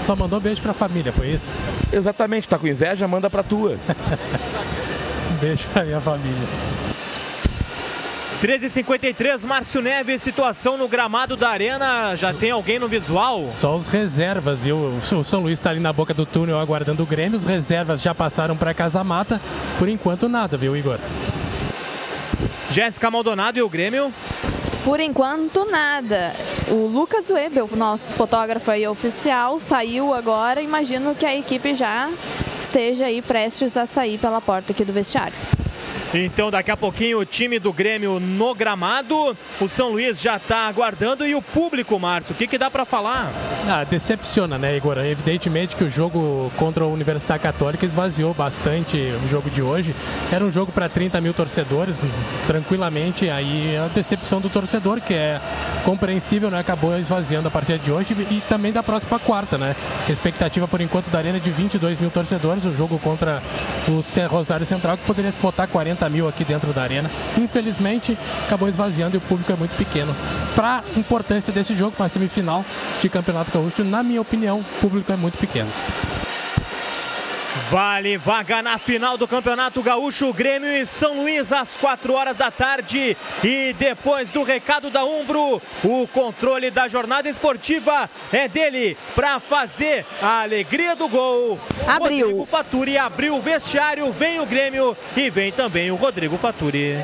Só mandou beijo pra família, foi isso? Exatamente, tá com inveja, manda pra tua. Beijo pra minha família. 13h53, Márcio Neves, situação no gramado da arena. Já tem alguém no visual? Só os reservas, viu? O São Luís está ali na boca do túnel aguardando o Grêmio. Os reservas já passaram para Casa Mata. Por enquanto, nada, viu, Igor? Jéssica Maldonado e o Grêmio. Por enquanto, nada. O Lucas Webel, nosso fotógrafo aí oficial, saiu agora. Imagino que a equipe já esteja aí prestes a sair pela porta aqui do vestiário. Então, daqui a pouquinho, o time do Grêmio no gramado. O São Luís já está aguardando. E o público, Márcio, o que, que dá para falar? Ah, decepciona, né, Igor? Evidentemente que o jogo contra a Universidade Católica esvaziou bastante o jogo de hoje. Era um jogo para 30 mil torcedores, tranquilamente. Aí a decepção do torcedor, que é compreensível, né? Acabou esvaziando a partida de hoje e também da próxima quarta, né? Expectativa por enquanto da Arena é de 22 mil torcedores. O jogo contra o Rosário Central, que poderia botar 40 mil aqui dentro da Arena. Infelizmente, acabou esvaziando e o público é muito pequeno. Para a importância desse jogo, para a semifinal de Campeonato Gaúcho, na minha opinião, o público é muito pequeno. Vale vaga na final do Campeonato Gaúcho, Grêmio e São Luís às 4 horas da tarde. E depois do recado da Umbro, o controle da jornada esportiva é dele para fazer a alegria do gol. Abriu. Rodrigo Faturi abriu o vestiário, vem o Grêmio e vem também o Rodrigo Faturi.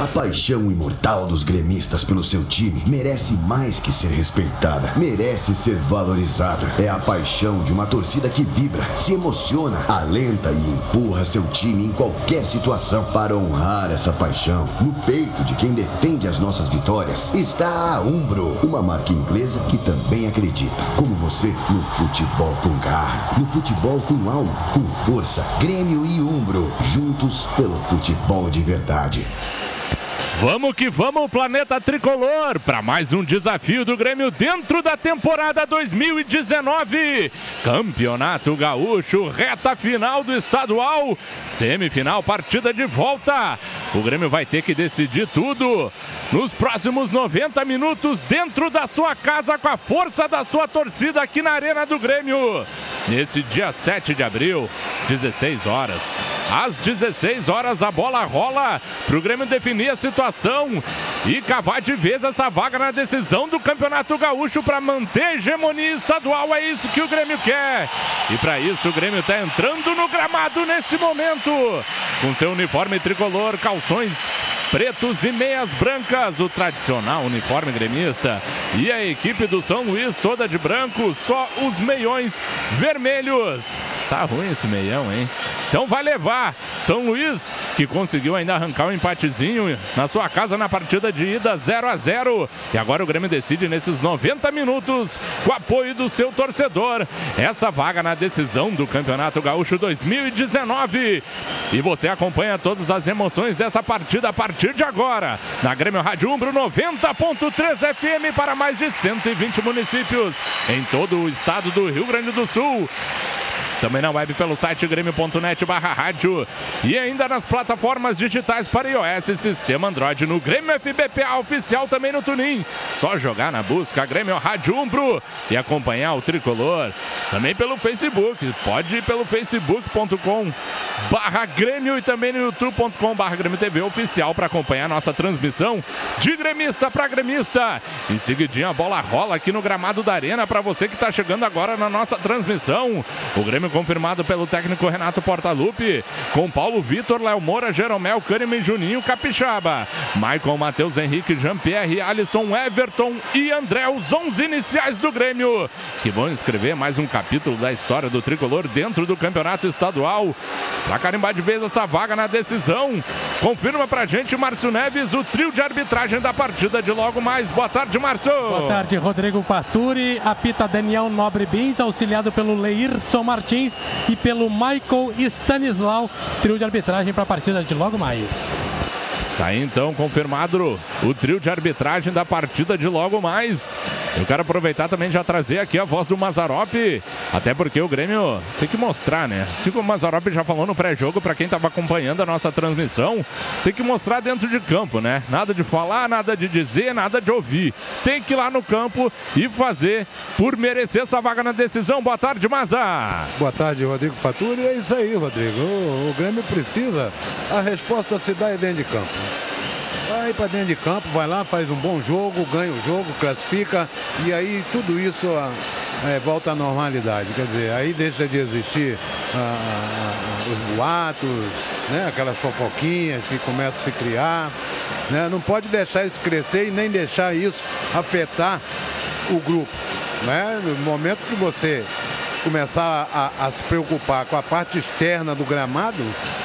A paixão imortal dos gremistas pelo seu time merece mais que ser respeitada, merece ser valorizada. É a paixão de uma torcida que vibra, se emociona, alenta e empurra seu time em qualquer situação. Para honrar essa paixão, no peito de quem defende as nossas vitórias, está a Umbro, uma marca inglesa que também acredita, como você, no futebol com garra, no futebol com alma, com força. Grêmio e Umbro, juntos pelo futebol de verdade. Vamos que vamos, planeta tricolor, para mais um desafio do Grêmio dentro da temporada 2019. Campeonato Gaúcho, reta final do estadual, semifinal, partida de volta. O Grêmio vai ter que decidir tudo nos próximos 90 minutos dentro da sua casa com a força da sua torcida aqui na Arena do Grêmio. Nesse dia 7 de abril, 16 horas. Às 16 horas a bola rola para o Grêmio definir a situação e cavar de vez essa vaga na decisão do Campeonato Gaúcho para manter a hegemonia estadual. É isso que o Grêmio quer. E para isso o Grêmio está entrando no gramado nesse momento com seu uniforme tricolor, calções pretos e meias brancas, o tradicional uniforme gremista. E a equipe do São Luís toda de branco, só os meiões vermelhos. Tá ruim esse meião, hein? Então vai levar São Luís, que conseguiu ainda arrancar um empatezinho na sua casa na partida de ida 0 a 0 E agora o Grêmio decide nesses 90 minutos, com o apoio do seu torcedor, essa vaga na decisão do Campeonato Gaúcho 2019. E você acompanha todas as emoções dessa partida a partir de agora, na Grêmio Rádio Umbro 90.3 FM para mais de 120 municípios em todo o estado do Rio Grande do Sul. Também na web pelo site grêmio.net barra rádio e ainda nas plataformas digitais para iOS e sistema Android no Grêmio FBPA oficial também no Tunin. Só jogar na busca Grêmio Rádio Umbro e acompanhar o Tricolor. Também pelo Facebook, pode ir pelo facebook.com barra Grêmio e também no youtube.com barra Grêmio TV oficial para acompanhar nossa transmissão de gremista para gremista. E seguidinho a bola rola aqui no gramado da arena para você que está chegando agora na nossa transmissão. O Grêmio confirmado pelo técnico Renato Portaluppi, com Paulo Vitor, Léo Moura, Jeromel, Kahneman e Juninho Capixaba. Michael, Matheus Henrique, Jean-Pierre, Alisson, Everton e André, os 11 iniciais do Grêmio, que vão escrever mais um capítulo da história do tricolor dentro do campeonato estadual. Para carimbar de vez essa vaga na decisão, confirma pra gente Márcio Neves, o trio de arbitragem da partida de logo mais. Boa tarde, Márcio. Boa tarde, Rodrigo Paturi. Apita Daniel Nobre Bins, auxiliado pelo Leirson Martins e pelo Michael Stanislau, trio de arbitragem para a partida de logo mais. Tá então confirmado o trio de arbitragem da partida de logo mais. Eu quero aproveitar também já trazer aqui a voz do Mazarop, até porque o Grêmio tem que mostrar, né? Assim como o Mazarop já falou no pré-jogo, para quem estava acompanhando a nossa transmissão, tem que mostrar dentro de campo, né? Nada de falar, nada de dizer, nada de ouvir. Tem que ir lá no campo e fazer por merecer essa vaga na decisão. Boa tarde, Maza. Boa tarde, Rodrigo Faturi. É isso aí, Rodrigo. O, o Grêmio precisa, a resposta se dá aí dentro de campo. Vai para dentro de campo, vai lá, faz um bom jogo, ganha o jogo, classifica e aí tudo isso é, volta à normalidade. Quer dizer, aí deixa de existir ah, ah, os boatos, né, aquelas fofoquinhas que começam a se criar. Né, não pode deixar isso crescer e nem deixar isso afetar o grupo. Né? No momento que você começar a, a, se preocupar com a parte externa do gramado,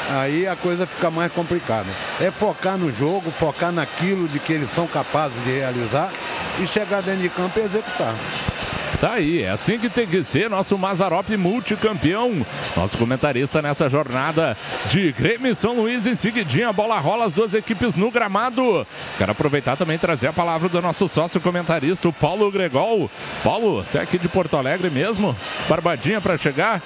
aí a coisa fica mais complicada. É focar no jogo, focar naquilo de que eles são capazes de realizar e chegar dentro de campo e executar. Tá aí, é assim que tem que ser nosso Mazarop multicampeão. Nosso comentarista nessa jornada de Grêmio São Luís. Em seguidinha, a bola rola as duas equipes no gramado. Quero aproveitar também e trazer a palavra do nosso sócio comentarista, o Paulo Gregol. Paulo, até aqui de Porto Alegre mesmo. Barbadinha para chegar?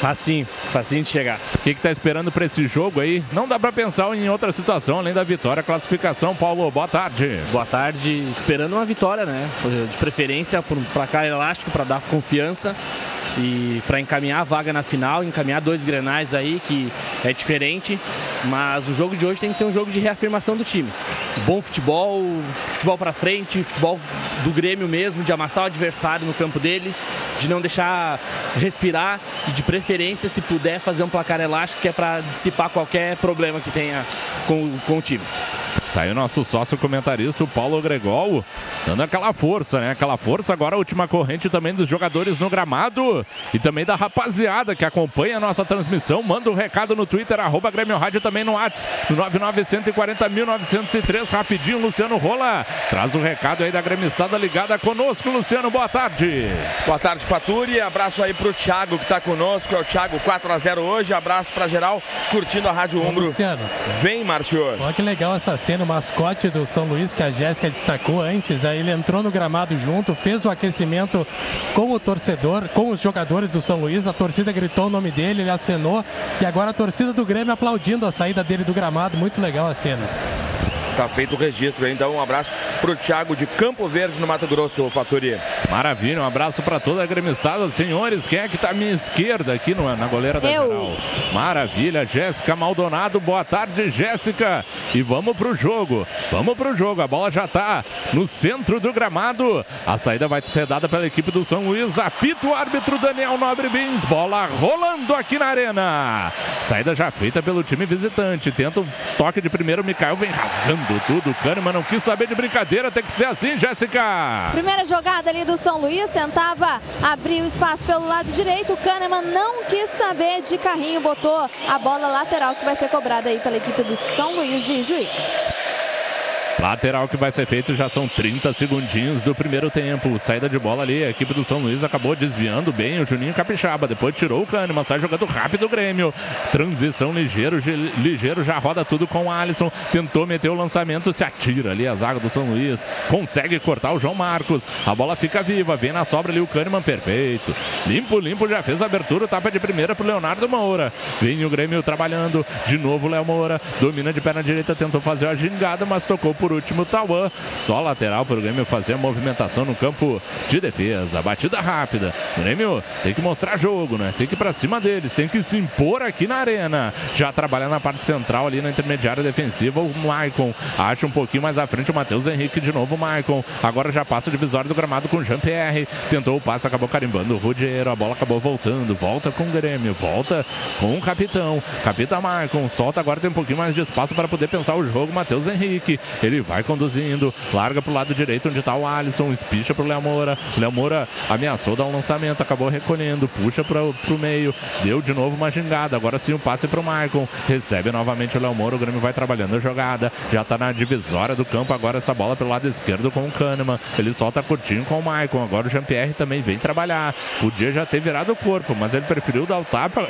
Facinho, facinho de chegar. O que, que tá esperando para esse jogo aí? Não dá para pensar em outra situação além da vitória, classificação. Paulo, boa tarde. Boa tarde, esperando uma vitória, né? De preferência para cá elástico para dar confiança. e para encaminhar a vaga na final, encaminhar dois grenais aí, que é diferente, mas o jogo de hoje tem que ser um jogo de reafirmação do time. Bom futebol, futebol para frente, futebol do Grêmio mesmo, de amassar o adversário no campo deles, de não deixar respirar e de preferência, se puder, fazer um placar elástico que é para dissipar qualquer problema que tenha com, com o time. Tá aí o nosso sócio comentarista, o Paulo Gregol, dando aquela força, né? Aquela força agora, a última corrente também dos jogadores no gramado e também da rapaziada que acompanha a nossa transmissão. Manda um recado no Twitter, arroba Grêmio Rádio também no WhatsApp, no 99140.903. Rapidinho, Luciano Rola. Traz o um recado aí da gremistada ligada conosco, Luciano. Boa tarde. Boa tarde, Faturi. Abraço aí pro Thiago que tá conosco. É o Thiago 4x0 hoje. Abraço pra geral, curtindo a Rádio Umbro. Luciano. Vem, Martior. Olha que legal essa cena, o mascote do São Luís que a Jéssica destacou antes. Aí ele entrou no gramado junto, fez o aquecimento com o torcedor, com os jogadores do São Luís. A torcida gritou o nome dele, ele acenou. E agora a torcida do Grêmio aplaudindo a saída dele do gramado. Muito legal a cena. Tá feito o registro aí. Então, um abraço pro Thiago de Campo Verde, no Mato Grosso, Fatoria. Maravilha, um abraço para toda a gremistada. Senhores, quem é que tá à minha esquerda aqui no, na goleira da Eu. geral? Maravilha, Jéssica Maldonado. Boa tarde, Jéssica. E vamos pro jogo. Vamos pro jogo. A bola já tá no centro do gramado. A saída vai ser dada pela equipe do São Luís. Apita o árbitro Daniel Nobre Bins. Bola rolando aqui na arena. Saída já feita pelo time visitante. Tenta o toque de primeiro. Mikael vem rasgando tudo. O Kahneman não quis saber de brincadeira. Tem que ser assim, Jéssica. Primeira jogada ali do São Luís, tentava abrir o espaço pelo lado direito. O Kahneman não quis saber de carrinho, botou a bola lateral que vai ser cobrada aí pela equipe do São Luís de Juiz. Lateral que vai ser feito, já são 30 segundinhos do primeiro tempo. Saída de bola ali, a equipe do São Luís acabou desviando bem o Juninho Capixaba. Depois tirou o Kahneman, sai jogando rápido o Grêmio. Transição ligeiro, ge- ligeiro, já roda tudo com o Alisson. Tentou meter o lançamento, se atira ali a zaga do São Luís. Consegue cortar o João Marcos. A bola fica viva, vem na sobra ali o Kahneman, perfeito. Limpo, limpo, já fez a abertura, tapa de primeira pro Leonardo Moura. Vem o Grêmio trabalhando, de novo o Léo Moura. Domina de perna direita, tentou fazer a gingada, mas tocou por último Tauan. Só lateral para o Grêmio fazer a movimentação no campo de defesa. Batida rápida. O Grêmio tem que mostrar jogo, né? Tem que ir para cima deles, tem que se impor aqui na arena. Já trabalhando na parte central ali na intermediária defensiva, o Maicon acha um pouquinho mais à frente o Matheus Henrique de novo, o Maicon. Agora já passa o divisório do gramado com o Jean-Pierre. Tentou o passe, acabou carimbando o Rudiero. A bola acabou voltando. Volta com o Grêmio, volta com o capitão. Capitão Maicon solta agora, tem um pouquinho mais de espaço para poder pensar o jogo. Matheus Henrique, ele vai conduzindo, larga pro lado direito onde está o Alisson, espicha pro Léo Moura. O Léo Moura ameaçou dar um lançamento, acabou recolhendo, puxa pro, pro meio, deu de novo uma gingada. Agora sim o passe pro Maicon, recebe novamente o Léo Moura. O Grêmio vai trabalhando a jogada, já tá na divisória do campo. Agora essa bola pelo lado esquerdo com o Kahneman. Ele solta curtinho com o Maicon. Agora o Jean-Pierre também vem trabalhar. Podia já ter virado o corpo, mas ele preferiu dar o tapa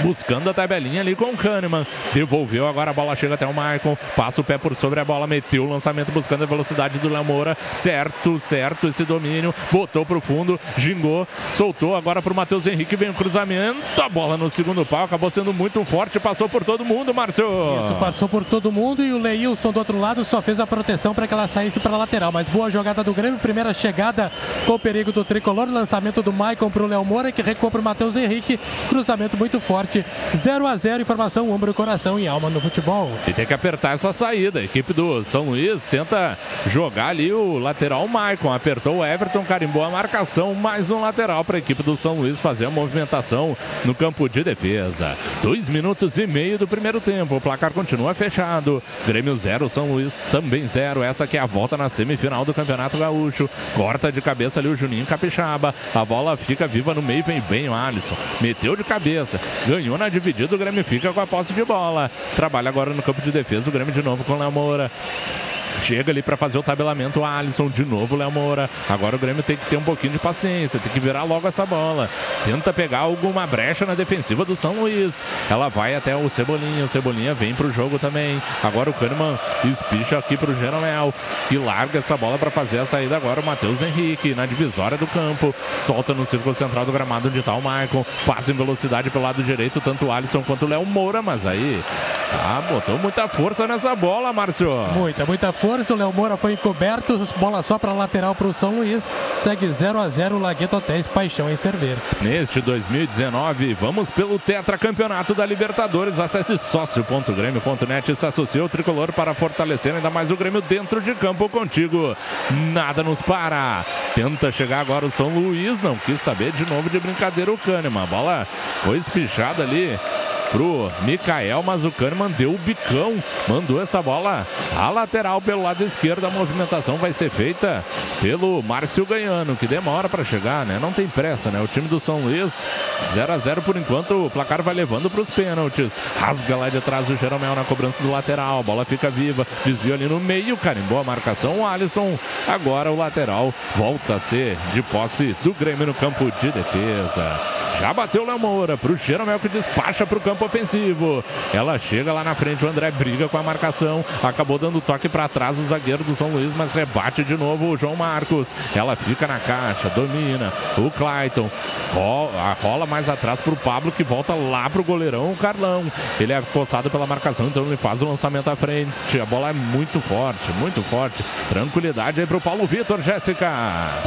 buscando a tabelinha ali com o Kahneman. Devolveu, agora a bola chega até o Maicon. Passa o pé por sobre a bola, meteu o lançamento buscando a velocidade do Léo Moura. Certo, certo esse domínio. Botou pro fundo, gingou, soltou agora pro Matheus Henrique. Vem o cruzamento. A bola no segundo pau acabou sendo muito forte. Passou por todo mundo, Márcio. Isso, passou por todo mundo e o Leilson do outro lado só fez a proteção para que ela saísse para a lateral. Mas boa jogada do Grêmio, primeira chegada com o perigo do tricolor, lançamento do Maicon para o Léo Moura, que recua para o Matheus Henrique, cruzamento muito forte. 0 a 0 informação, ombro, coração e alma no futebol. E tem que apertar essa saída. A equipe do São Luís tenta jogar ali o lateral Maicon. Apertou o Everton, carimbou a marcação. Mais um lateral para a equipe do São Luís fazer a movimentação no campo de defesa. Dois minutos e meio do primeiro tempo. O placar continua fechado. Grêmio 0, São Luís também 0. Essa que é a volta na semifinal do Campeonato Gaúcho. Corta de cabeça ali o Juninho Capixaba. A bola fica viva no meio, vem bem o Alisson. Meteu de cabeça. Ganhou na dividida, o Grêmio fica com a posse de bola. Trabalha agora no campo de defesa, o Grêmio de novo com o Léo Moura. Chega ali para fazer o tabelamento, o Alisson de novo, Léo Moura. Agora o Grêmio tem que ter um pouquinho de paciência, tem que virar logo essa bola. Tenta pegar alguma brecha na defensiva do São Luís. Ela vai até o Cebolinha, o Cebolinha vem pro jogo também. Agora o Kahneman espicha aqui pro Jeromel, que larga essa bola para fazer a saída agora o Matheus Henrique na divisória do campo. Solta no círculo central do gramado onde tá o Maicon. Passa em velocidade pelo lado direito direito, tanto o Alisson quanto o Léo Moura, mas aí ah, botou muita força nessa bola, Márcio. Muita, muita força. O Léo Moura foi encoberto. Bola só para lateral para o São Luís. Segue 0 a 0 Lagueto Hotéis, paixão em servir. Neste 2019, vamos pelo tetracampeonato da Libertadores. Acesse sócio.grêmio.net e se associe ao tricolor para fortalecer ainda mais o Grêmio dentro de campo contigo. Nada nos para. Tenta chegar agora o São Luís, não quis saber de novo de brincadeira o Kahneman. A bola foi espichada ali pro Mikael, mas o Kahneman deu o bicão, mandou essa bola à lateral pelo lado esquerdo. A movimentação vai ser feita pelo Márcio Ganhano, que demora para chegar, né? Não tem pressa, né? O time do São Luís 0 a 0 por enquanto, o placar vai levando para os pênaltis. Rasga lá de trás o Jeromel na cobrança do lateral, a bola fica viva, desvio ali no meio, carimbou a marcação. O Alisson, agora o lateral, volta a ser de posse do Grêmio no campo de defesa. Já bateu Léo Moura pro Jeromel despacha pro campo ofensivo. Ela chega lá na frente, o André briga com a marcação. Acabou dando toque para trás o zagueiro do São Luís, mas rebate de novo o João Marcos. Ela fica na caixa, domina. O Clayton rola, rola mais atrás pro Pablo que volta lá pro goleirão, o Carlão. Ele é forçado pela marcação, então ele faz o lançamento à frente. A bola é muito forte, muito forte. Tranquilidade aí pro Paulo Vitor, Jéssica.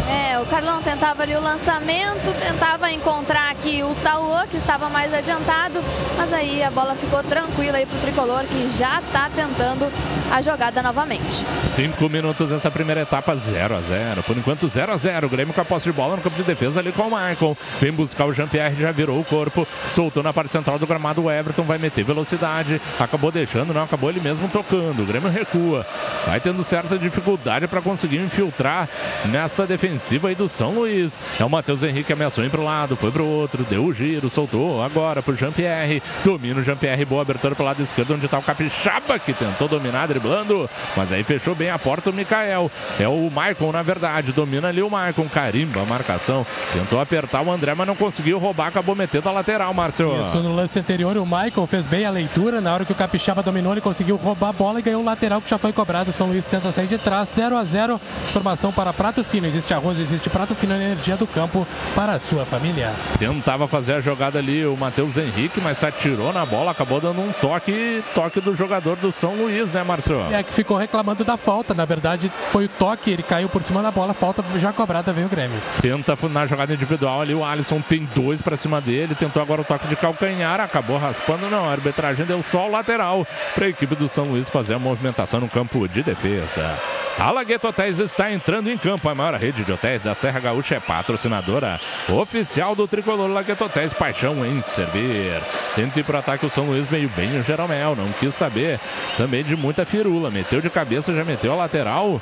É, o Carlão tentava ali o lançamento, tentava encontrar aqui o Tauô, que estava mais adiantado, mas aí a bola ficou tranquila aí pro tricolor, que já está tentando a jogada novamente. Cinco minutos nessa primeira etapa, 0 a 0 Por enquanto, 0 a 0 O Grêmio com a posse de bola no campo de defesa ali com o Michael. Vem buscar o Jean-Pierre, já virou o corpo, soltou na parte central do gramado. O Everton vai meter velocidade, acabou deixando, não, acabou ele mesmo tocando. O Grêmio recua, vai tendo certa dificuldade para conseguir infiltrar nessa defensiva aí do São Luís. É o Matheus Henrique que ameaçou ir pro lado, foi pro outro, deu o giro, soltou agora pro Jean-Pierre. Domina o Jean-Pierre, boa abertura pro lado esquerdo, onde tá o Capixaba, que tentou dominar, driblando, mas aí fechou bem a porta o Mikael. É o Maicon, na verdade, domina ali o Maicon, carimba a marcação, tentou apertar o André, mas não conseguiu roubar, acabou metendo a lateral, Márcio. Isso no lance anterior, o Michael fez bem a leitura. Na hora que o Capixaba dominou, ele conseguiu roubar a bola e ganhou o lateral que já foi cobrado. São Luís tenta sair de trás, 0 a 0 Formação para prato fino. Existe arroz, existe prato fino, energia do campo para a sua família. Tentava fazer a jogada ali o Matheus Henrique, mas se atirou na bola, acabou dando um toque, toque do jogador do São Luís, né, Márcio? É que ficou reclamando da falta. Na verdade, foi o toque, ele caiu por cima da bola, falta já cobrada, vem o Grêmio. Tenta na jogada individual ali, o Alisson tem dois para cima dele, tentou agora o toque de calcanhar, acabou raspando, não, a arbitragem deu só o lateral para a equipe do São Luís fazer a movimentação no campo de defesa. A Lagueto Hotéis está entrando em campo, a maior rede de hotéis da Serra Gaúcha é patrocinadora oficial do tricolor Lagueto Hotéis, paixão em servir. Tenta ir para ataque o São Luís, meio bem o Jeromel, não quis saber também de muita firula, meteu de cabeça, já meteu a lateral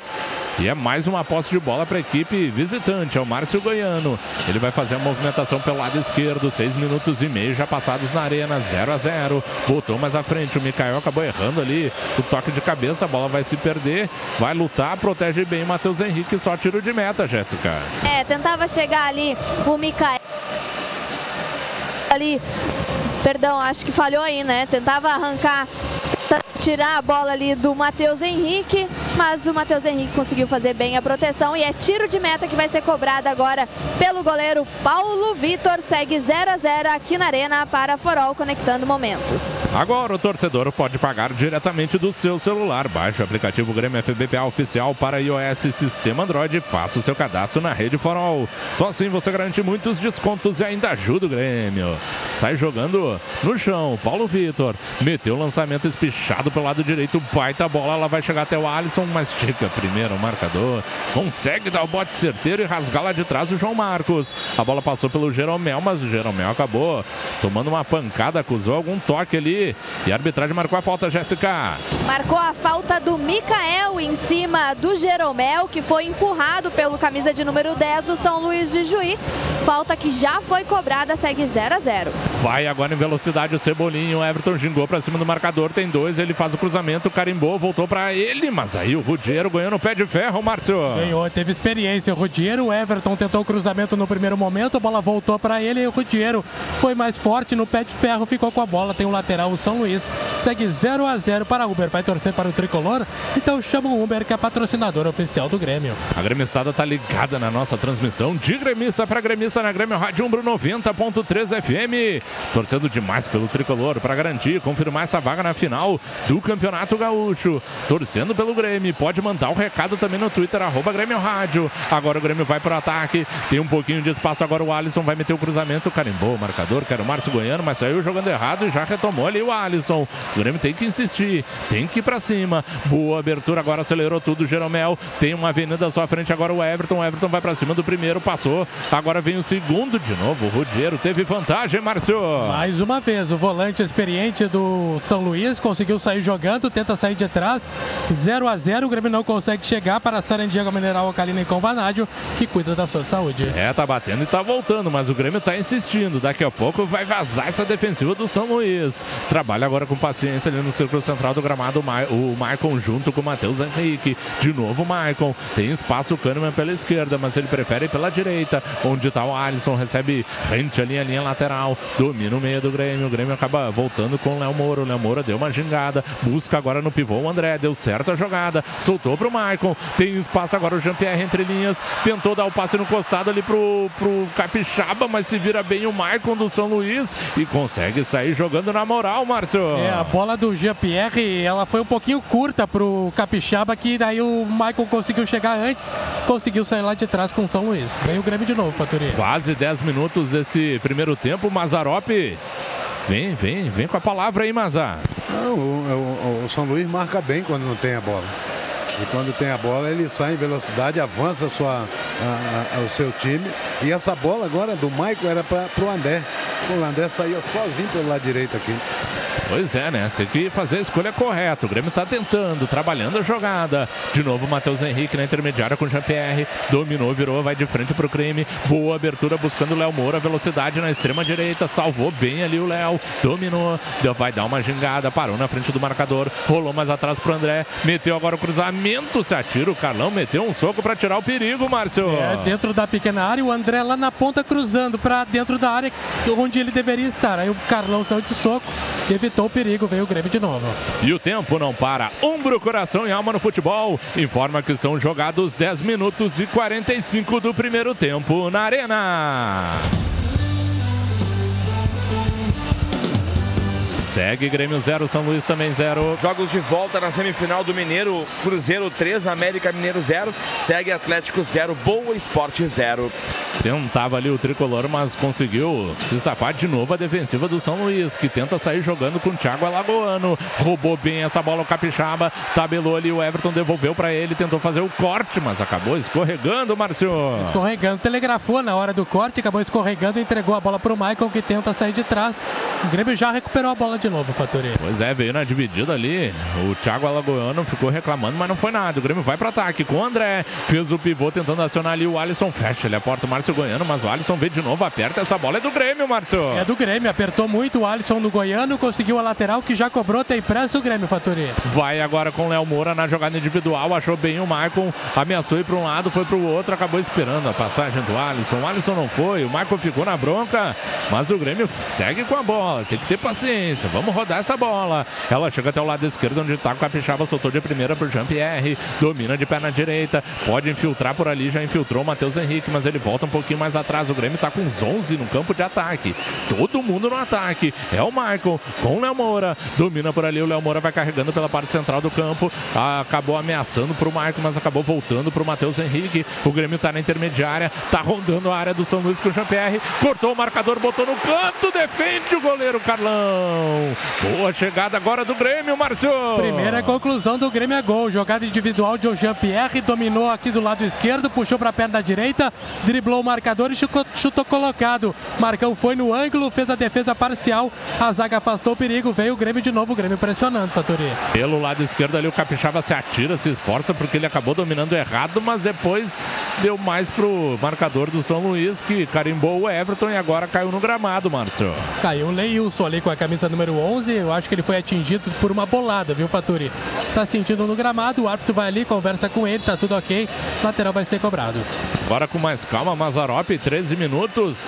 e é mais uma posse de bola para a equipe visitante, é o Márcio Goiano. Ele vai fazer a movimentação pelo lado esquerdo, seis minutos e meio já passados na arena, 0 a 0 Botou mais à frente, o Mikael acabou errando ali o toque de cabeça, a bola vai se perder, vai lutar, protege bem o Matheus Henrique, só tiro de meta, Jéssica. É, tentava chegar ali o Mikael. Ali, perdão, acho que falhou aí, né? Tentava arrancar tirar a bola ali do Matheus Henrique, mas o Matheus Henrique conseguiu fazer bem a proteção e é tiro de meta que vai ser cobrado agora pelo goleiro Paulo Vitor. Segue 0 a 0 aqui na Arena para Forol, conectando momentos. Agora o torcedor pode pagar diretamente do seu celular. Baixe o aplicativo Grêmio FBPA oficial para iOS e sistema Android. Faça o seu cadastro na rede Forol. Só assim você garante muitos descontos e ainda ajuda o Grêmio. Sai jogando no chão. Paulo Vitor meteu o lançamento espichado pelo lado direito, baita bola, ela vai chegar até o Alisson, mas chega primeiro o marcador, consegue dar o bote certeiro e rasgar lá de trás o João Marcos. A bola passou pelo Jeromel, mas o Jeromel acabou tomando uma pancada, acusou algum toque ali e a arbitragem marcou a falta, Jéssica. Marcou a falta do Mikael em cima do Jeromel, que foi empurrado pelo camisa de número 10 do São Luís de Juí. Falta que já foi cobrada, segue 0 a 0 Vai agora em velocidade o Cebolinho, o Everton gingou para cima do marcador, tem dois, ele faz o cruzamento, carimbou, voltou para ele, mas aí o Rudiero ganhou no pé de ferro, Márcio. Ganhou, teve experiência o Rudiero, o Everton tentou o cruzamento no primeiro momento, a bola voltou para ele e o Rudiero foi mais forte no pé de ferro, ficou com a bola, tem o lateral o São Luís, segue 0 a 0 para Uber, vai torcer para o Tricolor, então chama o Uber que é patrocinador oficial do Grêmio. A gremistada tá ligada na nossa transmissão de gremista para gremista na Grêmio Rádio Umbro 90.3 FM. Torcendo demais pelo tricolor para garantir, confirmar essa vaga na final do Campeonato Gaúcho. Torcendo pelo Grêmio. Pode mandar o recado também no Twitter, arroba Grêmio Rádio. Agora o Grêmio vai para o ataque. Tem um pouquinho de espaço agora. O Alisson vai meter o cruzamento. Carimbou o marcador, que era o Márcio Goiano, mas saiu jogando errado e já retomou ali o Alisson. O Grêmio tem que insistir, tem que ir para cima. Boa abertura agora, acelerou tudo. Jeromel tem uma avenida à sua frente. Agora o Everton. O Everton vai para cima do primeiro, passou. Agora vem o segundo de novo. O Rudiero teve vantagem, Márcio. Mais uma vez, o volante experiente do São Luís conseguiu sair jogando, tenta sair de trás. 0 a 0 o Grêmio não consegue chegar para a Sarandiago Mineral Alcalina e Convanádio, que cuida da sua saúde. É, tá batendo e tá voltando, mas o Grêmio tá insistindo. Daqui a pouco vai vazar essa defensiva do São Luís. Trabalha agora com paciência ali no círculo central do gramado. o Ma- O Maicon junto com o Matheus Henrique. De novo o Maicon. Tem espaço o Kahneman pela esquerda, mas ele prefere ir pela direita. Onde tá o Alisson. Recebe rente ali a linha lateral. Domina o meio do Grêmio. O Grêmio acaba voltando com o Léo Moura. O Léo Moura deu uma gingada. Busca agora no pivô o André. Deu certo a jogada. Soltou pro Maicon. Tem espaço agora o Jean-Pierre entre linhas. Tentou dar o passe no costado ali pro, pro Capixaba, mas se vira bem o Maicon do São Luís e consegue sair jogando na moral, Márcio. É, a bola do Jean-Pierre, ela foi um pouquinho curta pro Capixaba, que daí o Michael conseguiu chegar antes, conseguiu sair lá de trás com o São Luís. Vem o Grêmio de novo, Faturi. Quase 10 minutos desse primeiro tempo, Mazarop. Vem, vem, vem com a palavra aí, Mazar. Não, o, o- o São Luís marca bem quando não tem a bola. E quando tem a bola, ele sai em velocidade, avança sua, a- a- o seu time. E essa bola agora do Maicon era para o André. O André saía sozinho pelo lado direito aqui. Pois é, né? Tem que fazer a escolha correta. O Grêmio tá tentando, trabalhando a jogada. De novo, Matheus Henrique na intermediária com o Jean-Pierre. Dominou, virou, vai de frente pro crime. Boa abertura buscando o Léo Moura. Velocidade na extrema direita. Salvou bem ali o Léo. Dominou. Vai dar uma gingada. Parou na frente do marcador. Rolou mais atrás pro André. Meteu agora o cruzamento. Se atira. O Carlão meteu um soco pra tirar o perigo, Márcio. É, dentro da pequena área, o André lá na ponta cruzando para dentro da área onde ele deveria estar. Aí o Carlão saiu de soco, evitou o perigo, veio o Grêmio de novo. E o tempo não para. Ombro, coração e alma no futebol. Informa que são jogados 10 minutos e 45 do primeiro tempo na Arena. Segue Grêmio 0, São Luís também 0. Jogos de volta na semifinal do Mineiro, Cruzeiro 3, América Mineiro 0, segue Atlético 0, Boa Esporte 0. Tentava ali o tricolor, mas conseguiu se safar de novo a defensiva do São Luís, que tenta sair jogando com o Thiago Alagoano. Roubou bem essa bola o Capixaba, tabelou ali o Everton, devolveu para ele, tentou fazer o corte, mas acabou escorregando, Márcio. Escorregando, telegrafou na hora do corte, acabou escorregando e entregou a bola para o Michael, que tenta sair de trás. O Grêmio já recuperou a bola de novo, Faturi. Pois é, veio na dividida ali. O Thiago Alagoano ficou reclamando, mas não foi nada. O Grêmio vai para ataque com o André. Fez o pivô tentando acionar ali o Alisson. Fecha, ele aporta o Márcio Goiano, mas o Alisson veio de novo, aperta. Essa bola é do Grêmio, Márcio. É do Grêmio, apertou muito o Alisson no Goiano, conseguiu a lateral que já cobrou, tem pressa o Grêmio, Faturi. Vai agora com o Léo Moura na jogada individual. Achou bem o Maicon. Ameaçou ir para um lado, foi para o outro. Acabou esperando a passagem do Alisson. O Alisson não foi. O Maicon ficou na bronca. Mas o Grêmio segue com a bola. Tem que ter paciência. Vamos rodar essa bola. Ela chega até o lado esquerdo, onde está o Capixaba. Soltou de primeira o Jean-Pierre. Domina de perna direita. Pode infiltrar por ali. Já infiltrou o Matheus Henrique. Mas ele volta um pouquinho mais atrás. O Grêmio está com uns 11 no campo de ataque. Todo mundo no ataque. É o Maicon com o Léo Moura. Domina por ali. O Léo Moura vai carregando pela parte central do campo. Acabou ameaçando para o Maicon, mas acabou voltando para o Matheus Henrique. O Grêmio está na intermediária. Está rondando a área do São Luís com o Jean-Pierre. Cortou o marcador, botou no canto. Defende o goleiro Carlão. Boa chegada agora do Grêmio, Márcio. Primeira conclusão do Grêmio é gol. Jogada individual de Jean-Pierre, dominou aqui do lado esquerdo, puxou para a perna direita, driblou o marcador e chutou, chutou colocado. Marcão foi no ângulo, fez a defesa parcial, a zaga afastou o perigo, veio o Grêmio de novo, o Grêmio pressionando, Faturi. Pelo lado esquerdo ali o Capixaba se atira, se esforça porque ele acabou dominando errado, mas depois deu mais pro marcador do São Luís que carimbou o Everton e agora caiu no gramado, Márcio. Caiu o Leilson ali com a camisa número 11, eu acho que ele foi atingido por uma bolada, viu, Faturi? Tá sentindo no gramado, o árbitro vai ali, conversa com ele, tá tudo ok, lateral vai ser cobrado. Agora com mais calma, Mazarop, 13 minutos.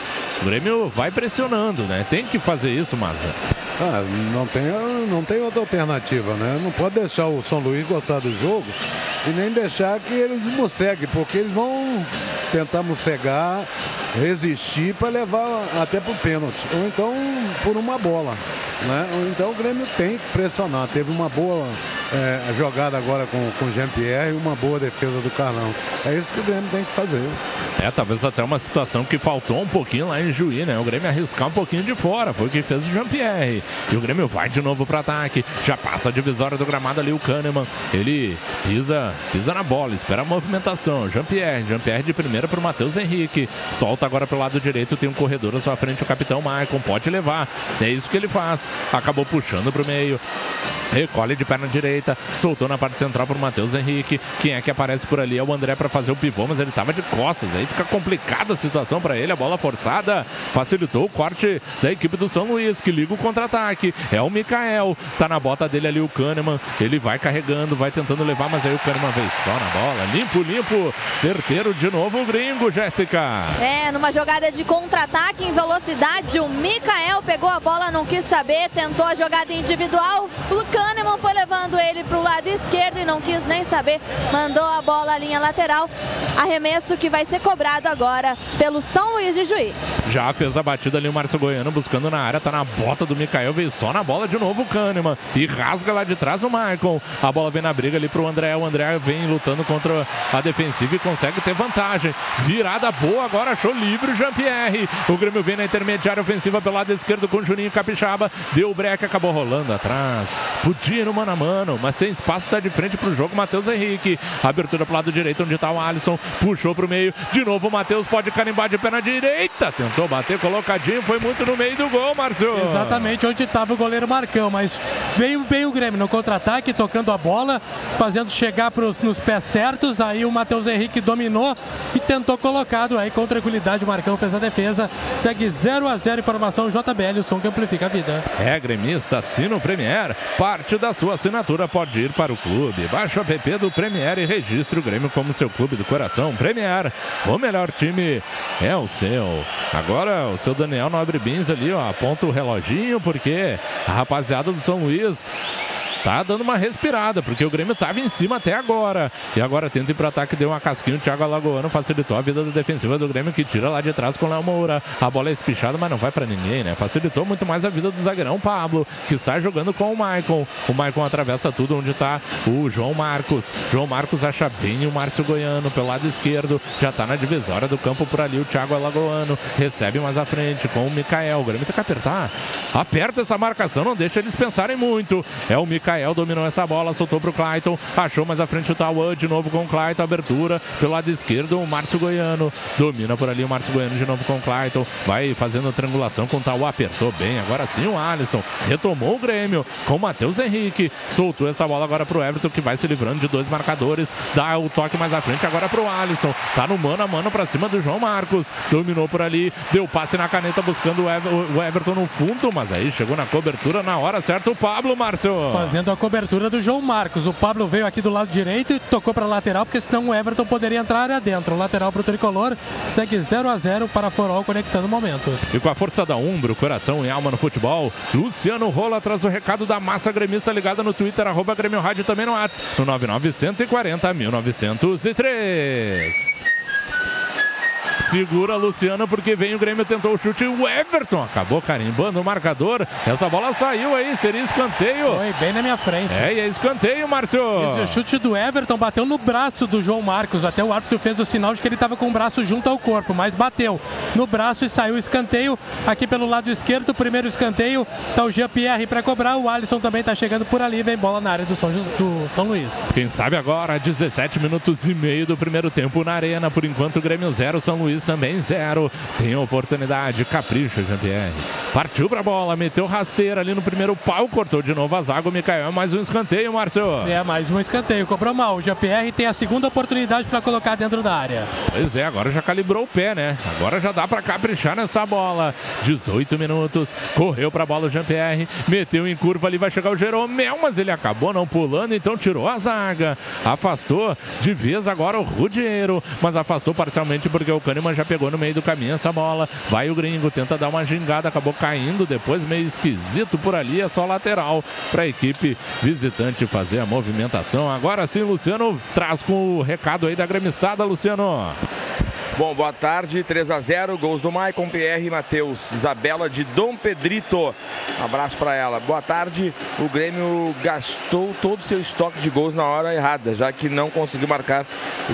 O Grêmio vai pressionando, né? Tem que fazer isso, Maza. Ah, não tem, não tem outra alternativa, né? Não pode deixar o São Luís gostar do jogo e nem deixar que eles mosseguem, porque eles vão tentamos cegar, resistir para levar até para o pênalti. Ou então por uma bola. Né? Então o Grêmio tem que pressionar. Teve uma boa é, jogada agora com, o Jean-Pierre e uma boa defesa do Carlão. É isso que o Grêmio tem que fazer. É, talvez até uma situação que faltou um pouquinho lá em Juí, né? O Grêmio arriscar um pouquinho de fora. Foi o que fez o Jean-Pierre. E o Grêmio vai de novo para ataque. Já passa a divisória do gramado ali o Kahneman. Ele pisa, pisa na bola, espera a movimentação. Jean-Pierre. Jean-Pierre de primeira para o Matheus Henrique. Solta agora pelo lado direito. Tem um corredor à sua frente, o capitão Maicon. Pode levar. É isso que ele faz. Acabou puxando para o meio. Recolhe de perna direita. Soltou na parte central para o Matheus Henrique. Quem é que aparece por ali é o André para fazer o pivô, mas ele estava de costas. Aí fica complicada a situação para ele. A bola forçada facilitou o corte da equipe do São Luís, que liga o contra-ataque. É o Mikael. Tá na bota dele ali o Kahneman. Ele vai carregando, vai tentando levar, mas aí o Kahneman veio só na bola. Limpo, limpo. Certeiro de novo o gringo, Jéssica. É, numa jogada de contra-ataque em velocidade, o Mikael pegou a bola, não quis saber, tentou a jogada individual. O Kahneman foi levando ele para o lado esquerdo e não quis nem saber. Mandou a bola à linha lateral. Arremesso que vai ser cobrado agora pelo São Luís de Juí. Já fez a batida ali o Márcio Goiano buscando na área, tá na bota do Mikael, veio só na bola de novo o Kahneman e rasga lá de trás o Michael. A bola vem na briga ali pro André, o André vem lutando contra a defensiva e consegue ter vantagem. Virada boa, agora achou livre o Jean-Pierre. O Grêmio vem na intermediária ofensiva pelo lado esquerdo com o Juninho Capixaba, deu o break, acabou rolando atrás. Podia ir no mano a mano, mas sem espaço tá de frente pro jogo Matheus Henrique. Abertura pro lado direito onde tá o Alisson, puxou pro meio, de novo o Matheus pode carimbar de perna direita, tentou bater colocadinho, foi muito no meio do gol, Márcio. Exatamente onde estava o goleiro Marcão, mas veio bem o Grêmio no contra-ataque, tocando a bola, fazendo chegar pros, nos pés certos. Aí o Matheus Henrique dominou e tentou colocado. Aí com tranquilidade o Marcão fez a defesa. Segue 0 a 0 informação JBL, o som que amplifica a vida. É gremista, assina o Premier. Parte da sua assinatura pode ir para o clube. Baixe o app do Premier e registre o Grêmio como seu clube do coração. Premier, o melhor time é o seu. Agora o seu Daniel Nobre Bins ali, ó, aponta o reloginho porque a rapaziada do São Luís tá dando uma respirada, porque o Grêmio tava em cima até agora. E agora tenta ir pro ataque, deu uma casquinha. O Thiago Alagoano facilitou a vida da defensiva do Grêmio, que tira lá de trás com o Léo Moura. A bola é espichada, mas não vai para ninguém, né? Facilitou muito mais a vida do zagueirão Pablo, que sai jogando com o Maicon. O Maicon atravessa tudo onde tá o João Marcos. João Marcos acha bem o Márcio Goiano pelo lado esquerdo. Já tá na divisória do campo por ali o Thiago Alagoano. Recebe mais à frente com o Mikael. O Grêmio tem que apertar. Aperta essa marcação, não deixa eles pensarem muito. É o Mikael dominou essa bola, soltou pro Clayton. Achou mais à frente o Tauan de novo com o Clayton. Abertura pelo lado esquerdo, o Márcio Goiano. Domina por ali o Márcio Goiano de novo com o Clayton. Vai fazendo a triangulação com o Tauan. Apertou bem. Agora sim o Alisson. Retomou o Grêmio com o Matheus Henrique. Soltou essa bola agora pro Everton que vai se livrando de dois marcadores. Dá o toque mais à frente agora pro Alisson. Tá no mano a mano pra cima do João Marcos. Dominou por ali. Deu passe na caneta buscando o, Ever o Everton no fundo. Mas aí chegou na cobertura na hora certa o Pablo, Márcio. Fazendo a cobertura do João Marcos. O Pablo veio aqui do lado direito e tocou para lateral, porque senão o Everton poderia entrar área dentro. Lateral para o tricolor, segue 0 a 0 para Forol conectando momentos. E com a força da Umbro, coração e alma no futebol, Luciano Rola traz o recado da massa gremista ligada no Twitter, arroba Grêmio Rádio também no WhatsApp, no 99140 1903. Segura Luciano porque vem o Grêmio, tentou o chute. O Everton acabou carimbando o marcador. Essa bola saiu aí, seria escanteio. Foi bem na minha frente. É, e é escanteio, Márcio. O chute do Everton bateu no braço do João Marcos. Até o árbitro fez o sinal de que ele estava com o braço junto ao corpo, mas bateu no braço e saiu o escanteio. Aqui pelo lado esquerdo, o primeiro escanteio. Tá o Jean-Pierre para cobrar. O Alisson também está chegando por ali. Vem bola na área do São, do São Luís. Quem sabe agora, 17 minutos e meio do primeiro tempo na arena. Por enquanto, o Grêmio 0, São Luís também zero. Tem oportunidade, capricha, Jean-Pierre. Partiu pra bola, meteu rasteira ali no primeiro pau, cortou de novo a zaga. O Mikael, mais um escanteio, Márcio. É, mais um escanteio, cobrou mal. O Jean-Pierre tem a segunda oportunidade para colocar dentro da área. Pois é, agora já calibrou o pé, né? Agora já dá para caprichar nessa bola. 18 minutos, correu pra bola o Jean-Pierre, meteu em curva ali, vai chegar o Jeromel, mas ele acabou não pulando, então tirou a zaga. Afastou de vez agora o Rudiero, mas afastou parcialmente porque o Kahneman já pegou no meio do caminho essa bola. Vai o gringo, tenta dar uma gingada, acabou caindo depois, meio esquisito por ali. É só lateral para a equipe visitante fazer a movimentação. Agora sim, Luciano traz com o recado aí da gremistada, Luciano. Bom, boa tarde, 3 a 0 gols do Maicon, Pierre e Matheus. Isabela de Dom Pedrito, um abraço para ela. Boa tarde, o Grêmio gastou todo o seu estoque de gols na hora errada, já que não conseguiu marcar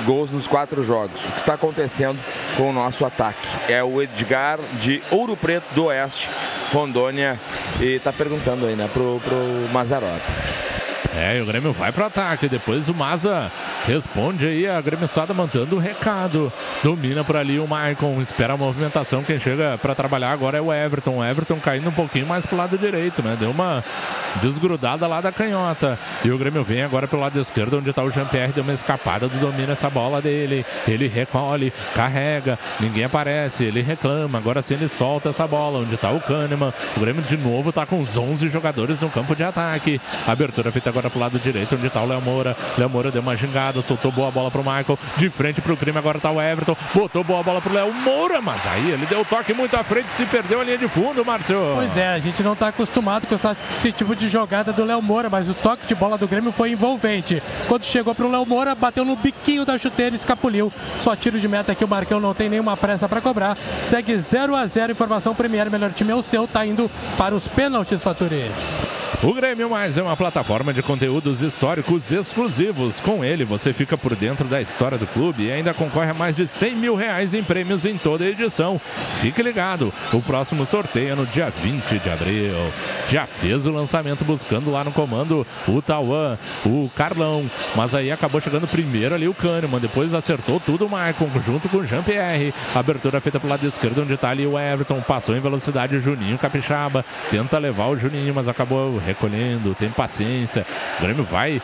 gols nos quatro jogos. O que está acontecendo com o nosso ataque? É o Edgar de Ouro Preto do Oeste, Rondônia, e está perguntando aí, né, pro, pro Mazarop. É, e o Grêmio vai pro ataque. Depois o Maza responde aí. A Grêmio Sada mandando o recado. Domina por ali o Maicon. Espera a movimentação. Quem chega para trabalhar agora é o Everton. O Everton caindo um pouquinho mais pro lado direito, né? Deu uma desgrudada lá da canhota. E o Grêmio vem agora pelo lado esquerdo, onde tá o Jean-Pierre. Deu uma escapada do domínio essa bola dele. Ele recolhe, carrega. Ninguém aparece. Ele reclama. Agora sim ele solta essa bola. Onde tá o Kahneman. O Grêmio de novo tá com os 11 jogadores no campo de ataque. Abertura feita agora pro lado direito, onde tá o Léo Moura. Léo Moura deu uma gingada, soltou boa bola pro Michael. De frente pro crime, agora tá o Everton. Botou boa bola pro Léo Moura, mas aí ele deu o toque muito à frente, se perdeu a linha de fundo, Márcio. Pois é, a gente não tá acostumado com esse tipo de jogada do Léo Moura, mas o toque de bola do Grêmio foi envolvente. Quando chegou pro Léo Moura, bateu no biquinho da chuteira escapuliu. Só tiro de meta que o Marcão não tem nenhuma pressa para cobrar. Segue 0 a 0 informação Premier, melhor time é o seu, tá indo para os pênaltis, Faturi. O Grêmio Mais é uma plataforma de conteúdos históricos exclusivos. Com ele, você fica por dentro da história do clube e ainda concorre a mais de 100 mil reais em prêmios em toda a edição. Fique ligado, o próximo sorteio é no dia 20 de abril. Já fez o lançamento buscando lá no comando o Tauan, o Carlão, mas aí acabou chegando primeiro ali o Kahneman, depois acertou tudo o Maicon junto com o Jean-Pierre. Abertura feita pro lado esquerdo, onde tá ali o Everton, passou em velocidade o Juninho Capixaba, tenta levar o Juninho, mas acabou recolhendo, tem paciência. O Grêmio vai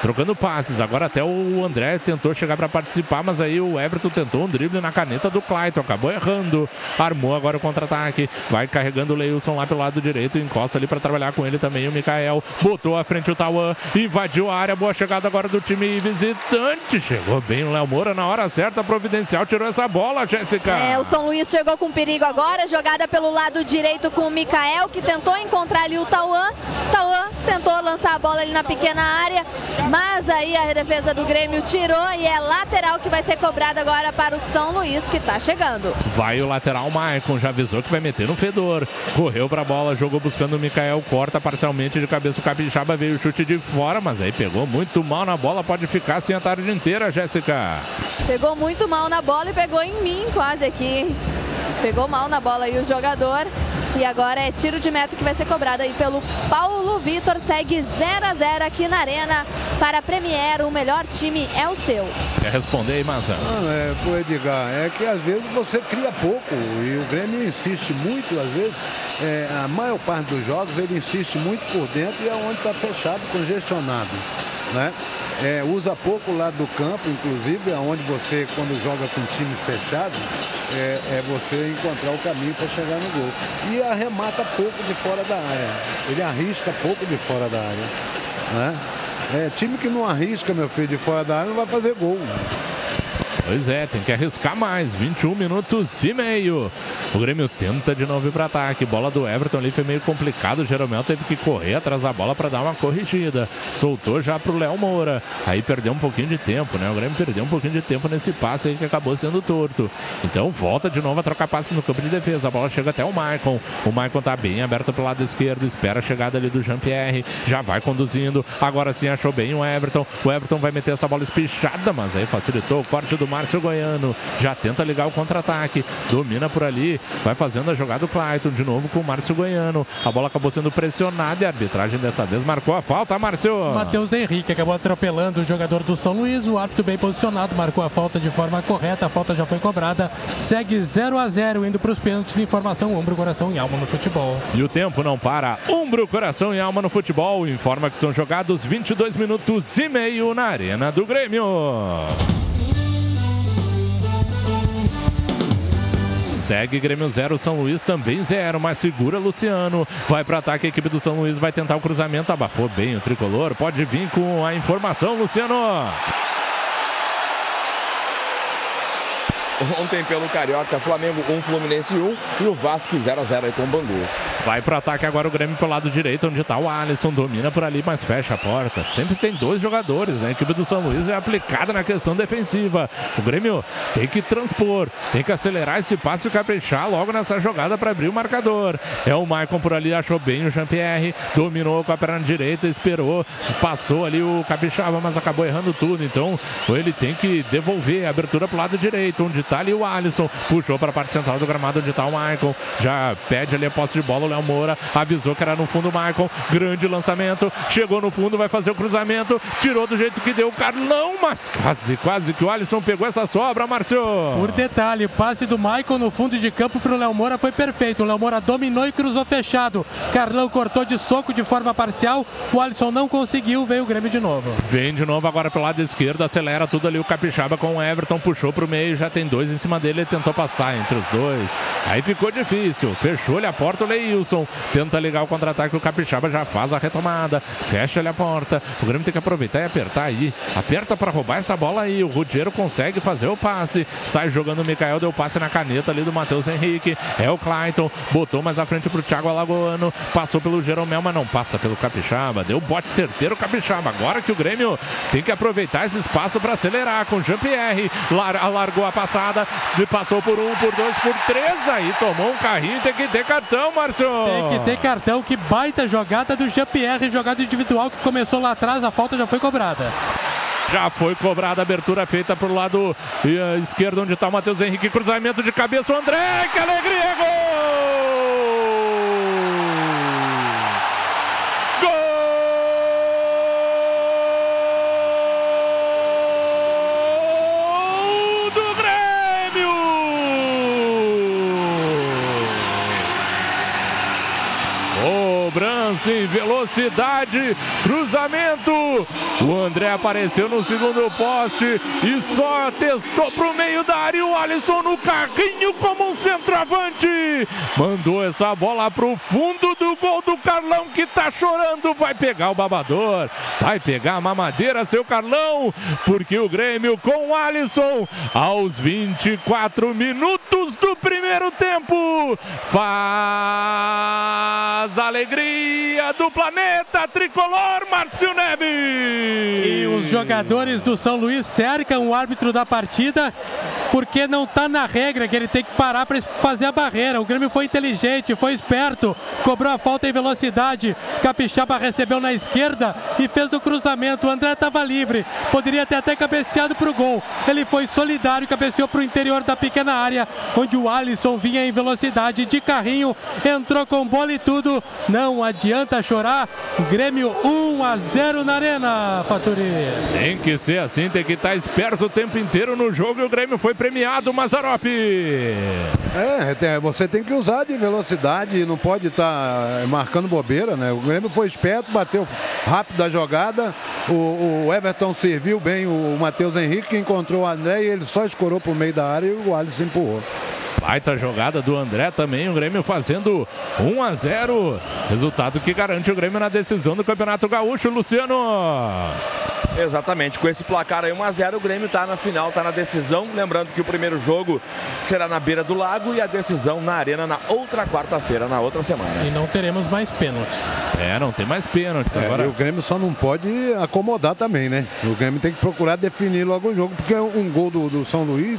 trocando passes. Agora até o André tentou chegar para participar, mas aí o Everton tentou um drible na caneta do Clayton, acabou errando. Armou agora o contra-ataque, vai carregando o Leilson lá pelo lado direito, encosta ali para trabalhar com ele também o Mikael. Botou à frente o Tauan, invadiu a área, boa chegada agora do time visitante. Chegou bem o Léo Moura na hora certa, providencial, tirou essa bola, Jéssica. É, o São Luís chegou com perigo agora, jogada pelo lado direito com o Mikael, que tentou encontrar ali o Tauan. Tauan tentou lançar a bola ali na pequena área, mas aí a defesa do Grêmio tirou e é lateral que vai ser cobrada agora para o São Luís, que está chegando. Vai o lateral Maicon, já avisou que vai meter no fedor. Correu pra bola, jogou buscando o Mikael, corta parcialmente de cabeça o Capixaba, veio o chute de fora, mas aí pegou muito mal na bola, pode ficar assim a tarde inteira, Jéssica. Pegou muito mal na bola e pegou em mim quase aqui. Pegou mal na bola aí o jogador. E agora é tiro de meta que vai ser cobrado aí pelo Paulo Vitor. Segue 0 a 0 aqui na Arena para a Premier. O melhor time é o seu. Quer responder aí, Maza? Não, é, pô, Edgar, é que às vezes você cria pouco e o Grêmio insiste muito, às vezes, é, a maior parte dos jogos ele insiste muito por dentro e é onde está fechado, congestionado. Né? É, usa pouco o lado do campo, inclusive, aonde você, quando joga com time fechado, é, é você encontrar o caminho para chegar no gol. E arremata pouco de fora da área. Ele arrisca pouco de fora da área. Né? É, time que não arrisca, meu filho, de fora da área não vai fazer gol. Pois é, tem que arriscar mais. 21 minutos e meio. O Grêmio tenta de novo ir para ataque. Bola do Everton ali foi meio complicado. O Jeromel teve que correr atrás da bola para dar uma corrigida. Soltou já pro Léo Moura. Aí perdeu um pouquinho de tempo, né? O Grêmio perdeu um pouquinho de tempo nesse passe aí que acabou sendo torto. Então volta de novo a trocar passe no campo de defesa. A bola chega até o Maicon. O Maicon tá bem aberto pro lado esquerdo. Espera a chegada ali do Jean-Pierre. Já vai conduzindo. Agora sim achou bem o Everton. O Everton vai meter essa bola espichada, mas aí facilitou o corte do Márcio Goiano. Já tenta ligar o contra-ataque. Domina por ali. Vai fazendo a jogada do Clayton de novo com o Márcio Goiano. A bola acabou sendo pressionada e a arbitragem dessa vez marcou a falta, Márcio. Matheus Henrique acabou atropelando o jogador do São Luís. O árbitro bem posicionado, marcou a falta de forma correta. A falta já foi cobrada. Segue 0 a 0 indo para os pênaltis. Informação: ombro, coração e alma no futebol. E o tempo não para. Umbro, coração e alma no futebol. Informa que são jogados 22 minutos e meio na Arena do Grêmio. Segue Grêmio 0, São Luís também 0, mas segura Luciano. Vai para ataque, a equipe do São Luís vai tentar o cruzamento. Abafou bem o tricolor. Pode vir com a informação, Luciano. Ontem pelo Carioca. Flamengo 1, Fluminense 1 e o Vasco 0x0 aí com o Bangu. Vai pro ataque agora o Grêmio pelo lado direito, onde tá o Alisson. Domina por ali, mas fecha a porta. Sempre tem dois jogadores, né? A equipe do São Luís é aplicada na questão defensiva. O Grêmio tem que transpor, tem que acelerar esse passe e caprichar logo nessa jogada para abrir o marcador. É o Maicon por ali, achou bem o Jean-Pierre. Dominou com a perna direita, esperou, passou ali o Capixaba, mas acabou errando tudo. Então ele tem que devolver a abertura pro lado direito, onde tá ali o Alisson. Puxou para a parte central do gramado, onde tá o Maicon. Já pede ali a posse de bola. O Léo Moura avisou que era no fundo o Maicon. Grande lançamento. Chegou no fundo, vai fazer o cruzamento. Tirou do jeito que deu o Carlão, mas quase, quase que o Alisson pegou essa sobra, Márcio. Por detalhe, o passe do Maicon no fundo de campo para o Léo Moura foi perfeito. O Léo Moura dominou e cruzou fechado. Carlão cortou de soco de forma parcial. O Alisson não conseguiu, veio o Grêmio de novo. Vem de novo agora pelo lado esquerdo, acelera tudo ali o Capixaba com o Everton, puxou pro meio, já tem dois em cima dele, ele tentou passar entre os dois. Aí ficou difícil, fechou-lhe a porta o Leilson, tenta ligar o contra-ataque, o Capixaba já faz a retomada, fecha-lhe a porta. O Grêmio tem que aproveitar e apertar aí, aperta para roubar essa bola aí. O Rudiero consegue fazer o passe, sai jogando o Mikael, deu passe na caneta ali do Matheus Henrique. É o Clayton, botou mais à frente pro Thiago Alagoano, passou pelo Jeromel, mas não passa pelo Capixaba, deu bote certeiro o Capixaba. Agora que o Grêmio tem que aproveitar esse espaço para acelerar com Jean-Pierre. Lar largou a passada, passou por um, por dois, por três. Aí tomou um carrinho, tem que ter cartão, Márcio. Tem que ter cartão. Que baita jogada do Jean-Pierre, jogada individual que começou lá atrás. A falta já foi cobrada. Já foi cobrada a abertura feita pro lado eh, esquerdo, onde está o Matheus Henrique. Cruzamento de cabeça, o André. Que alegria! Gol! Cobrança em velocidade, cruzamento. O André apareceu no segundo poste e só testou pro meio da área. O Alisson no carrinho como um centroavante. Mandou essa bola pro fundo do gol do Carlão que tá chorando. Vai pegar o babador, vai pegar a mamadeira, seu Carlão, porque o Grêmio com o Alisson aos 24 minutos do primeiro tempo faz a do planeta tricolor, Márcio Neves. E os jogadores do São Luís cercam o árbitro da partida porque não está na regra que ele tem que parar para fazer a barreira. O Grêmio foi inteligente, foi esperto, cobrou a falta em velocidade. Capixaba recebeu na esquerda e fez do cruzamento. O André estava livre, poderia ter até cabeceado para o gol. Ele foi solidário, cabeceou para o interior da pequena área, onde o Alisson vinha em velocidade de carrinho, entrou com bola e tudo. Não adianta chorar. Grêmio 1 a 0 na arena, Faturi. Tem que ser assim, tem que estar esperto o tempo inteiro no jogo e o Grêmio foi premiado, Mazarop. É, você tem que usar de velocidade, não pode estar marcando bobeira, né? O Grêmio foi esperto, bateu rápido a jogada, o, o Everton serviu bem o Matheus Henrique, que encontrou o André e ele só escorou pro meio da área e o Alisson empurrou. Baita jogada do André também, o Grêmio fazendo 1 a 0. Resultado que garante o Grêmio na decisão do Campeonato Gaúcho, Luciano. Exatamente, com esse placar aí 1x0, o Grêmio tá na final, tá na decisão. Lembrando que o primeiro jogo será na beira do lago e a decisão na arena na outra quarta-feira, na outra semana. E não teremos mais pênaltis. É, não tem mais pênaltis É, agora. e o Grêmio só não pode acomodar também, né? O Grêmio tem que procurar definir logo o jogo, porque um gol do, do São Luís,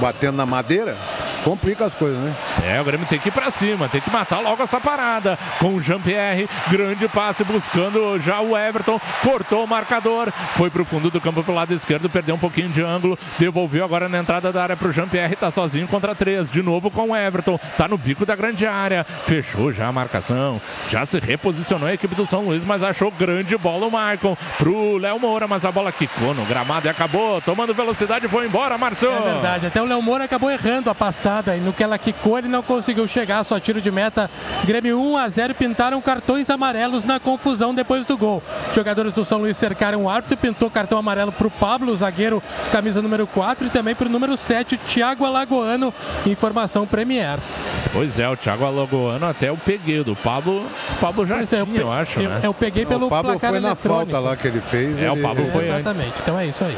batendo na madeira, complica as coisas, né? É, o Grêmio tem que ir pra cima, tem que matar logo essa parada. Com o Jean-Pierre, grande passe buscando já o Everton, cortou o marcador, foi pro fundo do campo pro lado esquerdo, perdeu um pouquinho de ângulo, devolveu agora na entrada da área pro Jean-Pierre, tá sozinho contra três, de novo com o Everton, tá no bico da grande área, fechou já a marcação, já se reposicionou a equipe do São Luís, mas achou grande bola o Maicon pro Léo Moura, mas a bola quicou no gramado e acabou, tomando velocidade, foi embora, Marcelo. É verdade, até o Léo Moura acabou errando a passada e no que ela quicou ele não conseguiu chegar, só tiro de meta. Grêmio 1 a 0 pintaram cartões amarelos na confusão depois do gol. Jogadores do São Luís cercaram o árbitro, pintou cartão amarelo para o Pablo, o zagueiro, camisa número 4 e também para o número 7, Thiago Alagoano, informação Premier. Pois é, o Thiago Alagoano até eu peguei, do Pablo, o Pablo já tinha, eu, acho, eu, né? eu peguei pelo o Pablo placar foi na falta lá que ele fez. É, o Pablo foi Exatamente, então é isso aí.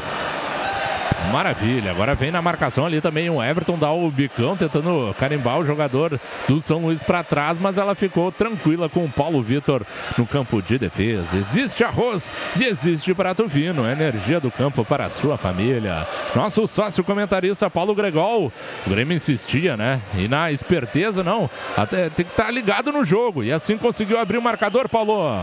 Maravilha. Agora vem na marcação ali também o Everton dá o bicão tentando carimbar o jogador do São Luís para trás, mas ela ficou tranquila com o Paulo Vitor no campo de defesa. Existe arroz e existe prato fino. Energia do campo para a sua família. Nosso sócio comentarista Paulo Gregol. O Grêmio insistia, né? E na esperteza, não. Até tem que estar ligado no jogo. E assim conseguiu abrir o marcador, Paulo.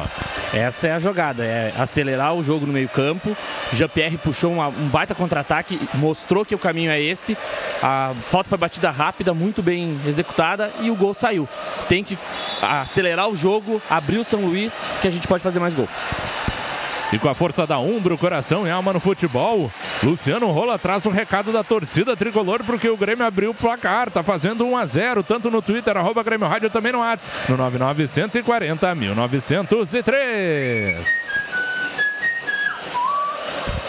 Essa é a jogada, é acelerar o jogo no meio-campo. Jean-Pierre puxou um baita contra-ataque, mostrou que o caminho é esse. A falta foi batida rápida, muito bem executada e o gol saiu. Tem que acelerar o jogo, abrir o São Luís, que a gente pode fazer mais gol. E com a força da Umbro, coração e alma no futebol, Luciano Rola traz um recado da torcida tricolor porque o Grêmio abriu o placar. Tá fazendo 1 a 0 tanto no Twitter, arroba Grêmio Rádio, também no WhatsApp, no 99140 1903.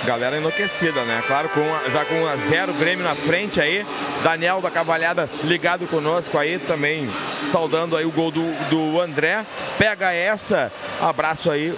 Galera enlouquecida, né? Claro, com a- já com 1 a 0 Grêmio na frente aí. Daniel da Cavalhada ligado conosco aí também, saudando aí o gol do, do André. Pega essa, abraço aí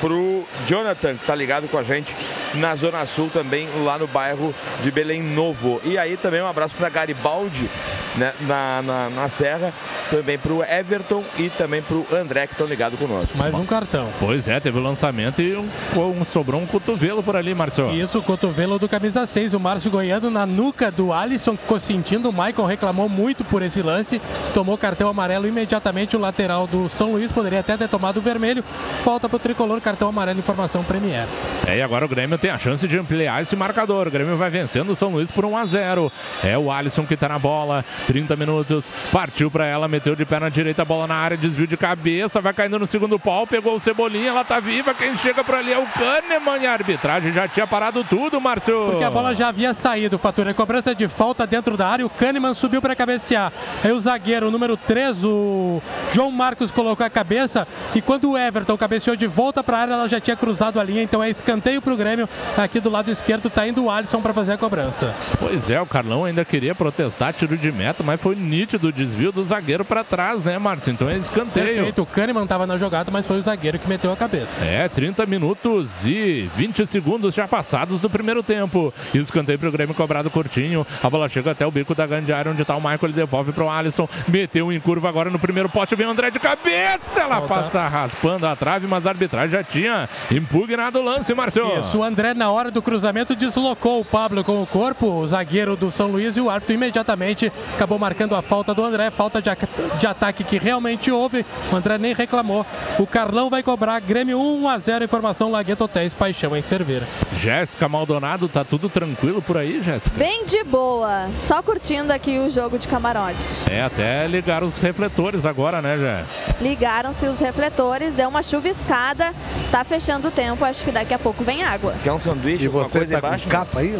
pro Jonathan, que tá ligado com a gente na Zona Sul também, lá no bairro de Belém Novo. E aí também um abraço para Garibaldi, né, na, na, na Serra, também pro Everton e também pro André, que estão ligados conosco. Mais um cartão. Pois é, teve o lançamento e um, um- sobrou um cotovelo por ali, Marcelo. Isso, o cotovelo do camisa 6, o Márcio Goiano na nuca do Alisson, ficou sentindo. O Michael reclamou muito por esse lance, tomou cartão amarelo imediatamente. O lateral do São Luís poderia até ter tomado o vermelho. Falta pro tricolor, cartão amarelo, informação Premier. É, e agora o Grêmio tem a chance de ampliar esse marcador. O Grêmio vai vencendo o São Luís por 1 a 0. É o Alisson que tá na bola. 30 minutos. Partiu pra ela, meteu de perna direita, bola na área, desvio de cabeça, vai caindo no segundo pau, pegou o Cebolinha, ela tá viva. Quem chega por ali é o Kahneman e a arbitragem já tinha parado tudo, Márcio. Porque a bola já havia saído, Fatura. Cobrança de falta dentro da área. O Kahneman subiu para cabecear. Aí o zagueiro, o número 3, o João Marcos, colocou a cabeça. E quando o Everton cabeceou de volta para a área, ela já tinha cruzado a linha. Então é escanteio para o Grêmio. Aqui do lado esquerdo tá indo o Alisson para fazer a cobrança. Pois é, o Carlão ainda queria protestar tiro de meta, mas foi nítido o desvio do zagueiro pra trás, né, Márcio? Então é escanteio. Perfeito. O Kahneman estava na jogada, mas foi o zagueiro que meteu a cabeça. É, 30 minutos e 20 segundos já passados do primeiro tempo. Escanteio pro Grêmio cobrado curtinho. A bola chega até o bico da grande área onde tá o Michael. Ele devolve pro Alisson. Meteu em curva agora no primeiro pote. Vem o André de cabeça. Ela Falta. passa raspando a trave, mas a arbitragem já tinha impugnado o lance, Márcio. Isso, o André, na hora do cruzamento, deslocou o Pablo com o corpo, o zagueiro do São Luís, e o árbitro imediatamente acabou marcando a falta do André. Falta de, de ataque que realmente houve. O André nem reclamou. O Carlão vai cobrar Grêmio 1 a 0. Informação Lagueto Hotéis Paixão em Cerveira. Jéssica Maldonado, tá tudo tranquilo por aí, Jéssica? Bem de boa, só curtindo aqui o jogo de camarote. É, até ligar os refletores agora, né, Jé? Ligaram-se os refletores, deu uma chuviscada, tá fechando o tempo, acho que daqui a pouco vem água. Quer um sanduíche? E você coisa tá com embaixo? capa aí?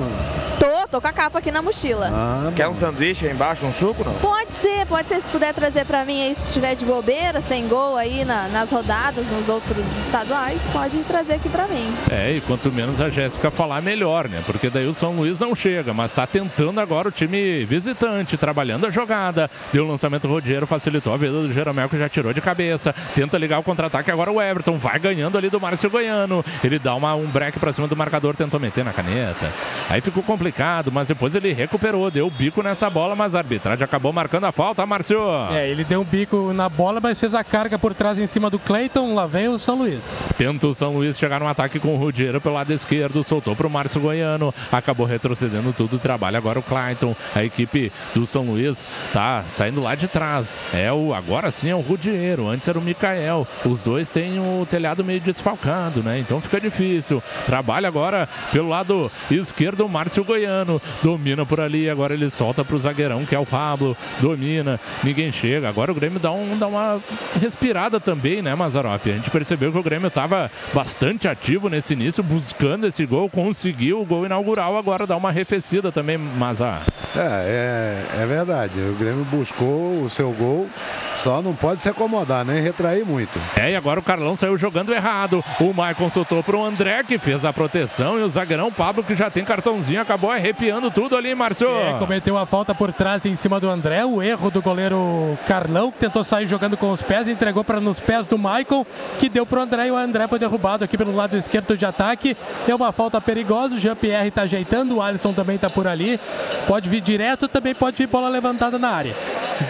Tô, tô com a capa aqui na mochila. Ah, Quer um sanduíche aí embaixo, um suco, não? Pode ser, pode ser, se puder trazer pra mim aí, se tiver de bobeira, sem gol aí na- nas rodadas, nos outros estaduais, pode trazer aqui pra mim. É, e quanto menos a Jéssica falar, melhor, né? Porque daí o São Luís não chega, mas tá tentando agora o time visitante, trabalhando a jogada. Deu o lançamento rodeiro, facilitou a vida do Jeromel, que já tirou de cabeça. Tenta ligar o contra-ataque agora o Everton. Vai ganhando ali do Márcio Goiano. Ele dá uma, um break pra cima do marcador, tentou meter na caneta. Aí ficou complicado, mas depois ele recuperou, deu o bico nessa bola, mas a arbitragem acabou marcando a falta, Márcio. É, ele deu um bico na bola, mas fez a carga por trás em cima do Cleiton. Lá vem o São Luís. Tenta o São Luís chegar no ataque com o Rudiero pelo lado esquerdo, soltou para o Márcio Goiano, acabou retrocedendo tudo, trabalha agora o Clayton. A equipe do São Luís tá saindo lá de trás. É o agora sim é o Rudiero, antes era o Mikael. Os dois têm o telhado meio desfalcado, né? Então fica difícil. Trabalha agora pelo lado esquerdo o Márcio Goiano, domina por ali, agora ele solta para o zagueirão que é o Pablo, domina, ninguém chega. Agora o Grêmio dá, um, dá uma respirada também, né, Mazarop? A gente percebeu que o Grêmio estava bastante ativo nesse início, buscando esse gol, conseguiu o gol inaugural, agora dá uma arrefecida também, Mazar. É, é, é verdade. O Grêmio buscou o seu gol, só não pode se acomodar, nem retrair muito. É, e agora o Carlão saiu jogando errado. O Maicon soltou para o André, que fez a proteção, e o zagueirão Pablo, que já tem cartãozinho, acabou arrepiando tudo ali, Márcio. É, cometeu a falta por trás em cima do André, o erro do goleiro Carlão, que tentou sair jogando com os pés, entregou para nos pés do Michael, que deu pro André e o André foi derrubado aqui pelo lado esquerdo de ataque. É uma falta perigosa, o Jean-Pierre está ajeitando, o Alisson também está por ali. Pode vir direto, também pode vir bola levantada na área.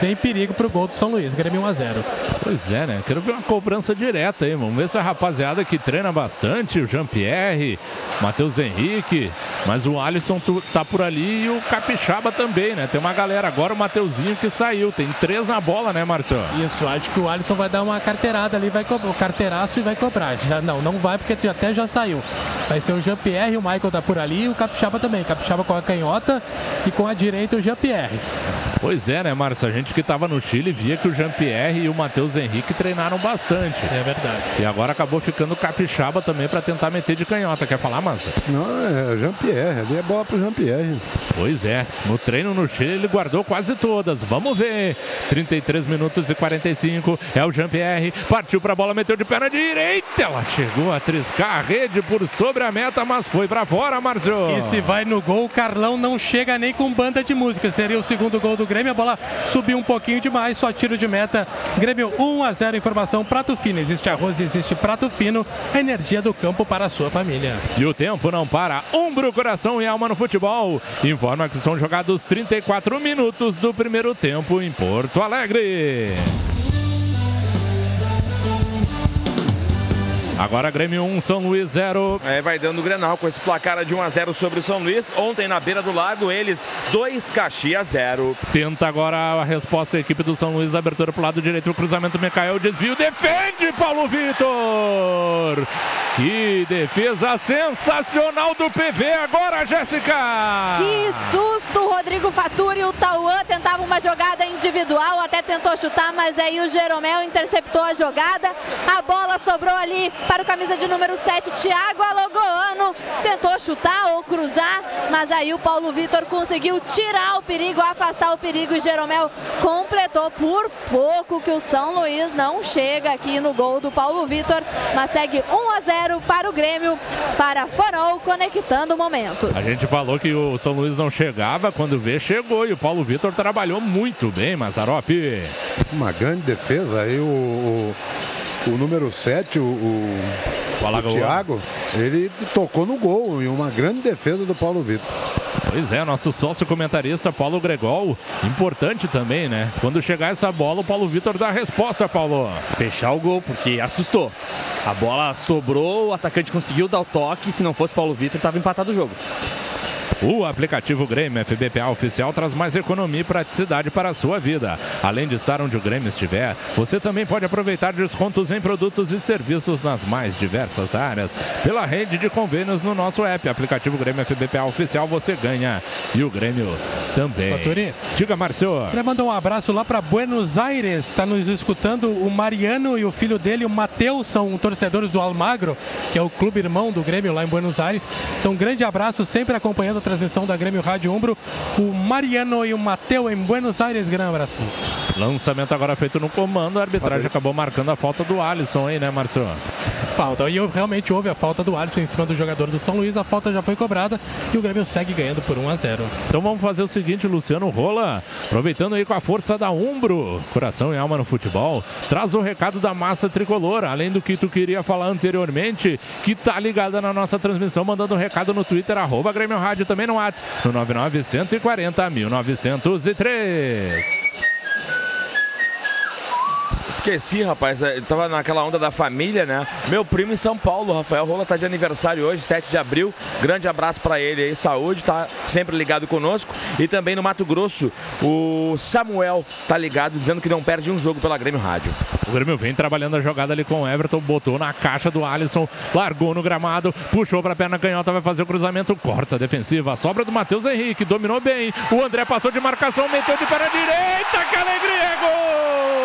Vem perigo pro gol do São Luís, Grêmio 1 a 0. Pois é, né? Quero ver uma cobrança direta aí. Vamos ver se a rapaziada que treina bastante, o Jean-Pierre, Matheus Henrique, mas o Alisson tá por ali e o Capixaba também, né? Tem uma galera agora, o Mateuzinho que saiu. Tem três na bola, né, Márcio? Isso, acho que o Alisson vai dar uma carteirada ali, vai cobrar, o carteiraço e vai cobrar. Já, não, não vai porque até já saiu. Vai ser o Jean-Pierre, o Michael tá por ali e o Capixaba também. Capixaba com a canhota e com a direita o Jean-Pierre. Pois é, né, Márcio? A gente que tava no Chile via que o Jean-Pierre e o Matheus Henrique treinaram bastante. É verdade. E agora acabou ficando o Capixaba também para tentar meter de canhota. Quer falar, Márcio? Não, é Jean-Pierre, ali é bola pro Jean-Pierre. Pois é, no treino no Chile ele guardou quase todas. Vamos ver. 33 minutos e 45. É o Jean-Pierre. Partiu pra bola, meteu de perna direita. Ela chegou a triscar a rede por sobre a meta, mas foi pra fora, Márcio. E se vai no gol, o Carlão não chega nem com banda de música. Seria o segundo gol do Grêmio. A bola subiu um pouquinho demais, só tiro de meta. Grêmio 1 a 0. Informação prato fino. Existe arroz, existe prato fino. A energia do campo para a sua família. E o tempo não para. Umbro, coração e alma no futebol. Informa que são jogados 34 minutos do primeiro tempo em Porto Alegre. Agora Grêmio 1, São Luís 0. É, vai dando o Grenal com esse placar de 1 a 0 sobre o São Luís. Ontem na beira do lago, eles 2 Caxias 0. Tenta agora a resposta a equipe do São Luís, abertura pro lado direito, o cruzamento Micael, desvio, defende Paulo Vitor. Que defesa sensacional do PV agora, Jéssica. Que susto, Rodrigo Faturi. O Tauan tentava uma jogada individual, até tentou chutar, mas aí o Jeromel interceptou a jogada. A bola sobrou ali para o camisa de número 7, Thiago Alogoano. Tentou chutar ou cruzar, mas aí o Paulo Vitor conseguiu tirar o perigo, afastar o perigo e Jeromel completou por pouco que o São Luís não chega aqui no gol do Paulo Vitor, mas segue 1 a 0 para o Grêmio, para Forol, conectando momentos. A gente falou que o São Luís não chegava, quando vê, chegou. E o Paulo Vitor trabalhou muito bem, Mazarope. Uma grande defesa. Aí o, o, número 7, o, o, o. Thiago, ele tocou no gol e uma grande defesa do Paulo Vitor. Pois é, nosso sócio comentarista Paulo Gregol, importante também, né? Quando chegar essa bola, o Paulo Vitor dá a resposta, Paulo. Fechar o gol, porque assustou. A bola sobrou, o atacante conseguiu dar o toque. Se não fosse Paulo Vitor, estava empatado o jogo. O aplicativo Grêmio FBPA oficial traz mais economia e praticidade para a sua vida. Além de estar onde o Grêmio estiver, você também pode aproveitar descontos em produtos e serviços nas mais diversas áreas. Pela rede de convênios no nosso app, aplicativo Grêmio FBPA oficial, você ganha. E o Grêmio também. Faturi. Diga, Marcio. Queria mandar um abraço lá para Buenos Aires. Está nos escutando o Mariano e o filho dele, o Matheus, são torcedores do Almagro, que é o clube irmão do Grêmio lá em Buenos Aires. Então, um grande abraço, sempre acompanhando a transmissão da Grêmio Rádio Umbro. O Mariano e o Matheus em Buenos Aires. Grande abraço. Lançamento agora feito no comando, a arbitragem acabou marcando a falta do Alisson aí, né, Marcio? Falta. E realmente houve a falta do Alisson em cima do jogador do São Luís. A falta já foi cobrada e o Grêmio segue ganhando por 1 a 0. Então vamos fazer o seguinte, Luciano Rola, aproveitando aí com a força da Umbro, coração e alma no futebol, traz o recado da massa tricolor, além do que tu queria falar anteriormente, que tá ligada na nossa transmissão, mandando um recado no Twitter, arroba Grêmio Rádio, também no WhatsApp, no 99 140 1903. Esqueci, rapaz. Eu tava naquela onda da família, né? Meu primo em São Paulo, Rafael Rola, tá de aniversário hoje, 7 de abril. Grande abraço pra ele aí, saúde, tá sempre ligado conosco. E também no Mato Grosso, o Samuel tá ligado, dizendo que não perde um jogo pela Grêmio Rádio. O Grêmio vem trabalhando a jogada ali com o Everton, botou na caixa do Alisson, largou no gramado, puxou pra perna canhota, vai fazer o cruzamento, corta a defensiva, sobra do Matheus Henrique, dominou bem. O André passou de marcação, meteu de perna direita, que alegria, é gol!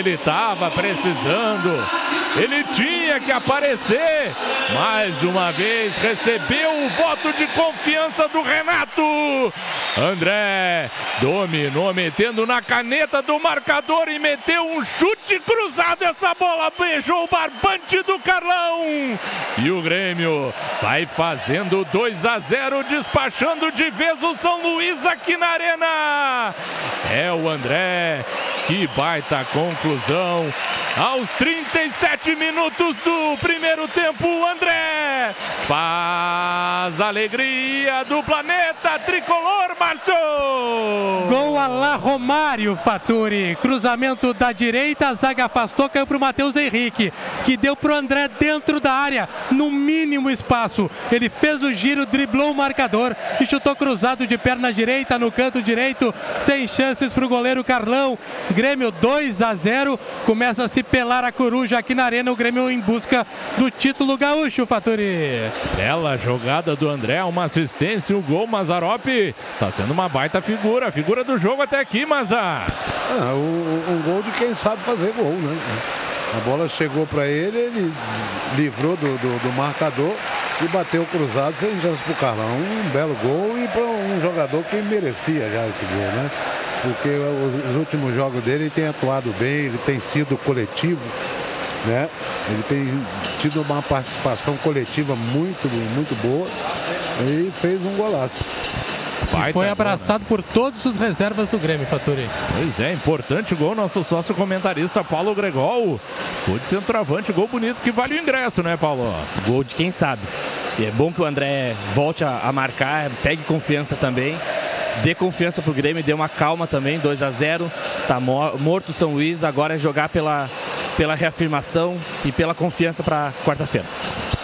Ele estava precisando Ele tinha que aparecer. Mais uma vez recebeu o voto de confiança do Renato. André dominou, metendo na caneta do marcador e meteu um chute cruzado. Essa bola beijou o barbante do Carlão. E o Grêmio vai fazendo 2 a 0, despachando de vez o São Luís aqui na Arena. É o André. Que baita conclusão. Aos 37 minutos do primeiro tempo, André faz alegria do planeta tricolor, Márcio. Gol a lá Romário, Faturi. Cruzamento da direita, a zaga afastou, caiu para o Matheus Henrique, que deu para o André dentro da área, no mínimo espaço. Ele fez o giro, driblou o marcador e chutou cruzado de perna direita no canto direito, sem chances para o goleiro Carlão. Grêmio 2 a 0, começa a se pelar a coruja aqui na arena. O Grêmio em busca do título gaúcho, Faturi. Bela jogada do André, uma assistência, o gol Mazarop. Tá sendo uma baita figura, figura do jogo até aqui, Mazar. Ah, o, um gol de quem sabe fazer gol, né? A bola chegou para ele, ele livrou do, do, do, marcador e bateu cruzado sem chance para o Carlão. Um belo gol e para um jogador que merecia já esse gol, né? Porque os, os últimos jogos dele ele tem atuado bem, ele tem sido coletivo, né? Ele tem tido uma participação coletiva muito, muito boa e fez um golaço. E foi abraçado por todos os reservas do Grêmio, Faturi. Pois é, importante gol, nosso sócio comentarista Paulo Gregol. Gol de centroavante, gol bonito que vale o ingresso, né, Paulo? Gol de quem sabe. E é bom que o André volte a, a marcar, pegue confiança também. Dê confiança pro Grêmio, dê uma calma também, 2 a 0 Tá morto o São Luís, agora é jogar pela, pela reafirmação e pela confiança para quarta-feira.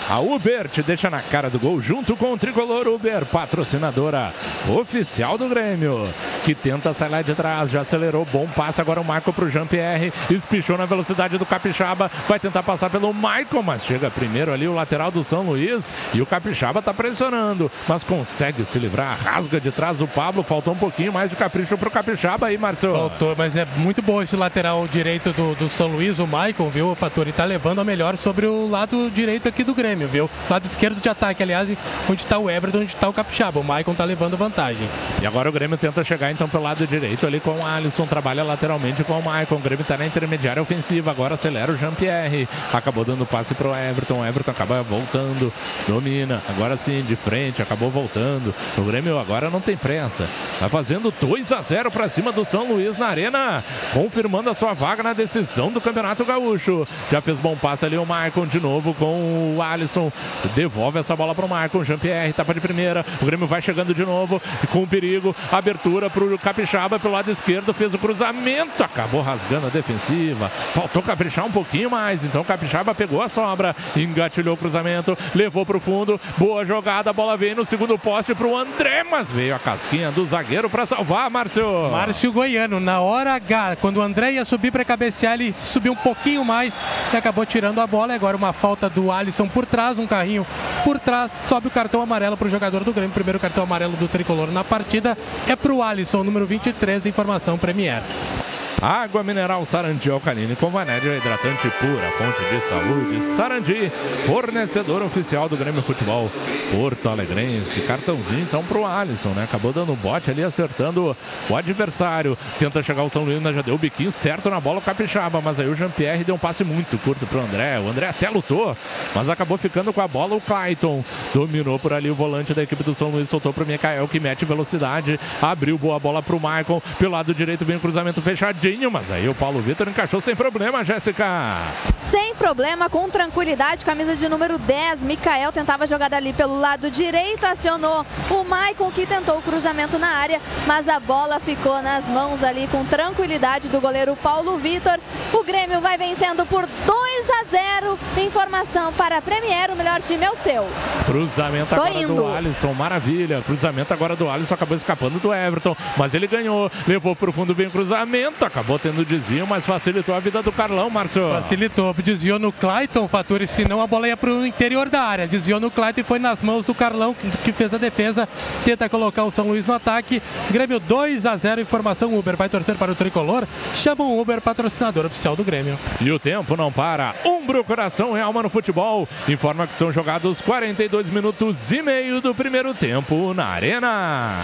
A Uber te deixa na cara do gol junto com o Tricolor Uber, patrocinadora oficial do Grêmio, que tenta sair lá de trás, já acelerou, bom passe, agora o Marco pro Jean-Pierre, espichou na velocidade do Capixaba, vai tentar passar pelo Michael, mas chega primeiro ali o lateral do São Luís e o Capixaba tá pressionando, mas consegue se livrar, rasga de trás o Pablo, faltou um pouquinho mais de capricho pro Capixaba aí, Marcelo. Faltou, mas é muito bom esse lateral direito do, do São Luís, o Michael, viu, o Fator, e tá levando a melhor sobre o lado direito aqui do Grêmio. Viu? Lado esquerdo de ataque, aliás, onde está o Everton, onde está o Capixaba. O Maicon está levando vantagem. E agora o Grêmio tenta chegar então pelo lado direito ali com o Alisson, trabalha lateralmente com o Maicon. O Grêmio está na intermediária ofensiva, agora acelera o Jean-Pierre. Acabou dando passe para o Everton. O Everton acaba voltando, domina. Agora sim, de frente, acabou voltando. O Grêmio agora não tem pressa. Está fazendo 2 a 0 para cima do São Luís na Arena, confirmando a sua vaga na decisão do Campeonato Gaúcho. Já fez bom passe ali o Maicon de novo com o Alisson. Devolve essa bola para o Marco. Jean-Pierre, tapa de primeira. O Grêmio vai chegando de novo com perigo. Abertura para o Capixaba pelo lado esquerdo. Fez o cruzamento. Acabou rasgando a defensiva. Faltou caprichar um pouquinho mais. Então Capixaba pegou a sobra. Engatilhou o cruzamento. Levou para o fundo. Boa jogada. A bola veio no segundo poste para o André. Mas veio a casquinha do zagueiro para salvar, Márcio. Márcio Goiano, na hora H, quando o André ia subir para cabecear, ele subiu um pouquinho mais e acabou tirando a bola. Agora uma falta do Alisson por trás, um carrinho por trás, sobe o cartão amarelo para o jogador do Grêmio. Primeiro cartão amarelo do tricolor na partida é para o Alisson, número 23, informação Premier. Água mineral Sarandi Alcaline com vanédio hidratante pura, fonte de saúde. Sarandi, fornecedor oficial do Grêmio Futebol Porto Alegrense. Cartãozinho então pro Alisson, né? Acabou dando um bote ali, acertando o adversário. Tenta chegar o São Luís, já deu o biquinho certo na bola o Capixaba, mas aí o Jean-Pierre deu um passe muito curto pro André. O André até lutou, mas acabou ficando com a bola o Clayton. Dominou por ali o volante da equipe do São Luís, soltou pro Mikael que mete velocidade. Abriu boa bola pro Michael. Pelo lado direito vem o cruzamento fechadinho mas aí o Paulo Vitor encaixou sem problema, Jéssica. Sem problema, com tranquilidade, camisa de número 10, Mikael tentava jogar dali pelo lado direito, acionou o Maicon que tentou o cruzamento na área, mas a bola ficou nas mãos ali com tranquilidade do goleiro Paulo Vitor. O Grêmio vai vencendo por 2 a 0. Informação para a Premier, o melhor time é o seu. Cruzamento Tô agora indo. do Alisson, maravilha. Cruzamento agora do Alisson, acabou escapando do Everton, mas ele ganhou, levou pro fundo bem o cruzamento, acabou tendo desvio, mas facilitou a vida do Carlão, Márcio. Facilitou, desviou no Clayton, Faturi, senão a bola ia para o interior da área. Desviou no Clayton e foi nas mãos do Carlão, que, fez a defesa, tenta colocar o São Luís no ataque. Grêmio 2 a 0, informação Uber. Vai torcer para o tricolor? Chama o Uber, patrocinador oficial do Grêmio. E o tempo não para. Umbro, coração e alma no futebol. Informa que são jogados 42 minutos e meio do primeiro tempo na Arena.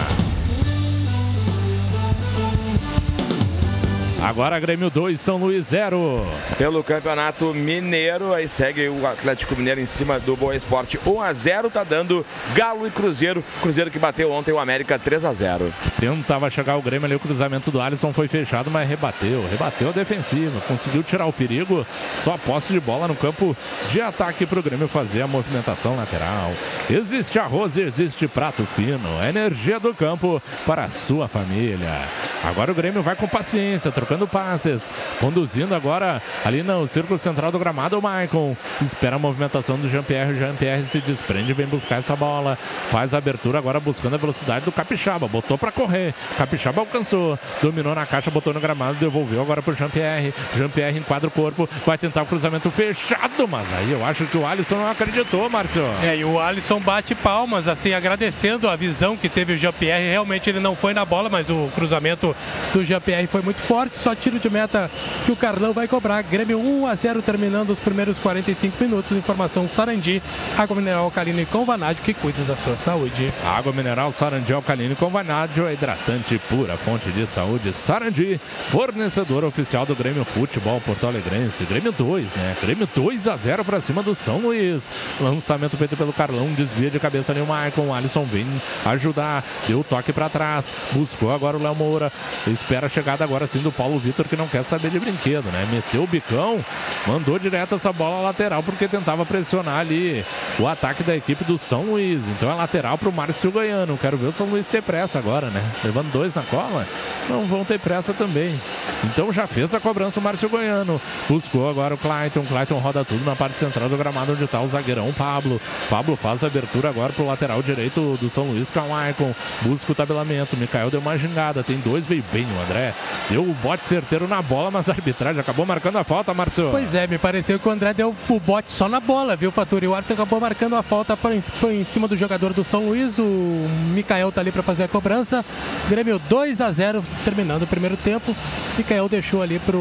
Agora Grêmio 2, São Luís 0. Pelo Campeonato Mineiro, aí segue o Atlético Mineiro em cima do Boa Esporte 1 a 0, tá dando Galo e Cruzeiro. Cruzeiro que bateu ontem o América 3 a 0. Tentava chegar o Grêmio ali, o cruzamento do Alisson foi fechado, mas rebateu. Rebateu a defensiva, conseguiu tirar o perigo. Só posse de bola no campo de ataque para o Grêmio fazer a movimentação lateral. Existe arroz e existe prato fino. A energia do campo para a sua família. Agora o Grêmio vai com paciência, trocando passes. Conduzindo agora ali no círculo central do gramado, o Maicon. Espera a movimentação do Jean-Pierre. Jean-Pierre se desprende, vem buscar essa bola. Faz a abertura agora buscando a velocidade do Capixaba. Botou para correr. Capixaba alcançou. Dominou na caixa, botou no gramado, devolveu agora pro Jean-Pierre. Jean-Pierre enquadra o corpo. Vai tentar o cruzamento fechado, mas aí eu acho que o Alisson não acreditou, Márcio. É, e o Alisson bate palmas, assim, agradecendo a visão que teve o Jean-Pierre. Realmente ele não foi na bola, mas o cruzamento do Jean-Pierre foi muito forte. Só tiro de meta que o Carlão vai cobrar. Grêmio 1 a 0 terminando os primeiros 45 minutos. Informação Sarandi, água mineral alcalina e com vanádio que cuida da sua saúde. Água mineral Sarandi alcalina com vanádio, é hidratante pura, fonte de saúde. Sarandi, fornecedor oficial do Grêmio Futebol Porto Alegrense. Grêmio 2, né? Grêmio 2 a 0 para cima do São Luís. Lançamento feito pelo Carlão, desvia de cabeça ali o Maicon. O Alisson vem ajudar, deu toque para trás, buscou agora o Léo Moura. Espera a chegada agora sim do Paulo Vitor que não quer saber de brinquedo, né? Meteu o bicão, mandou direto essa bola lateral porque tentava pressionar ali o ataque da equipe do São Luís. Então é lateral para o Márcio Goiano. Quero ver o São Luís ter pressa agora, né? Levando dois na cola, não vão ter pressa também. Então já fez a cobrança o Márcio Goiano. Buscou agora o Clayton. Clayton roda tudo na parte central do gramado onde está o zagueirão Pablo. Pablo faz a abertura agora para o lateral direito do São Luís, que é o Maicon. Busca o tabelamento. Mikael deu uma gingada. Tem dois, veio bem o André. Deu o bote certeiro na bola, mas a arbitragem acabou marcando a falta, Márcio. Pois é, me pareceu que o André deu o bote só na bola, viu, Faturi? O árbitro acabou marcando a falta em, por em cima do jogador do São Luís. O Mikael tá ali para fazer a cobrança. Grêmio 2 a 0 terminando o primeiro tempo. Mikael deixou ali pro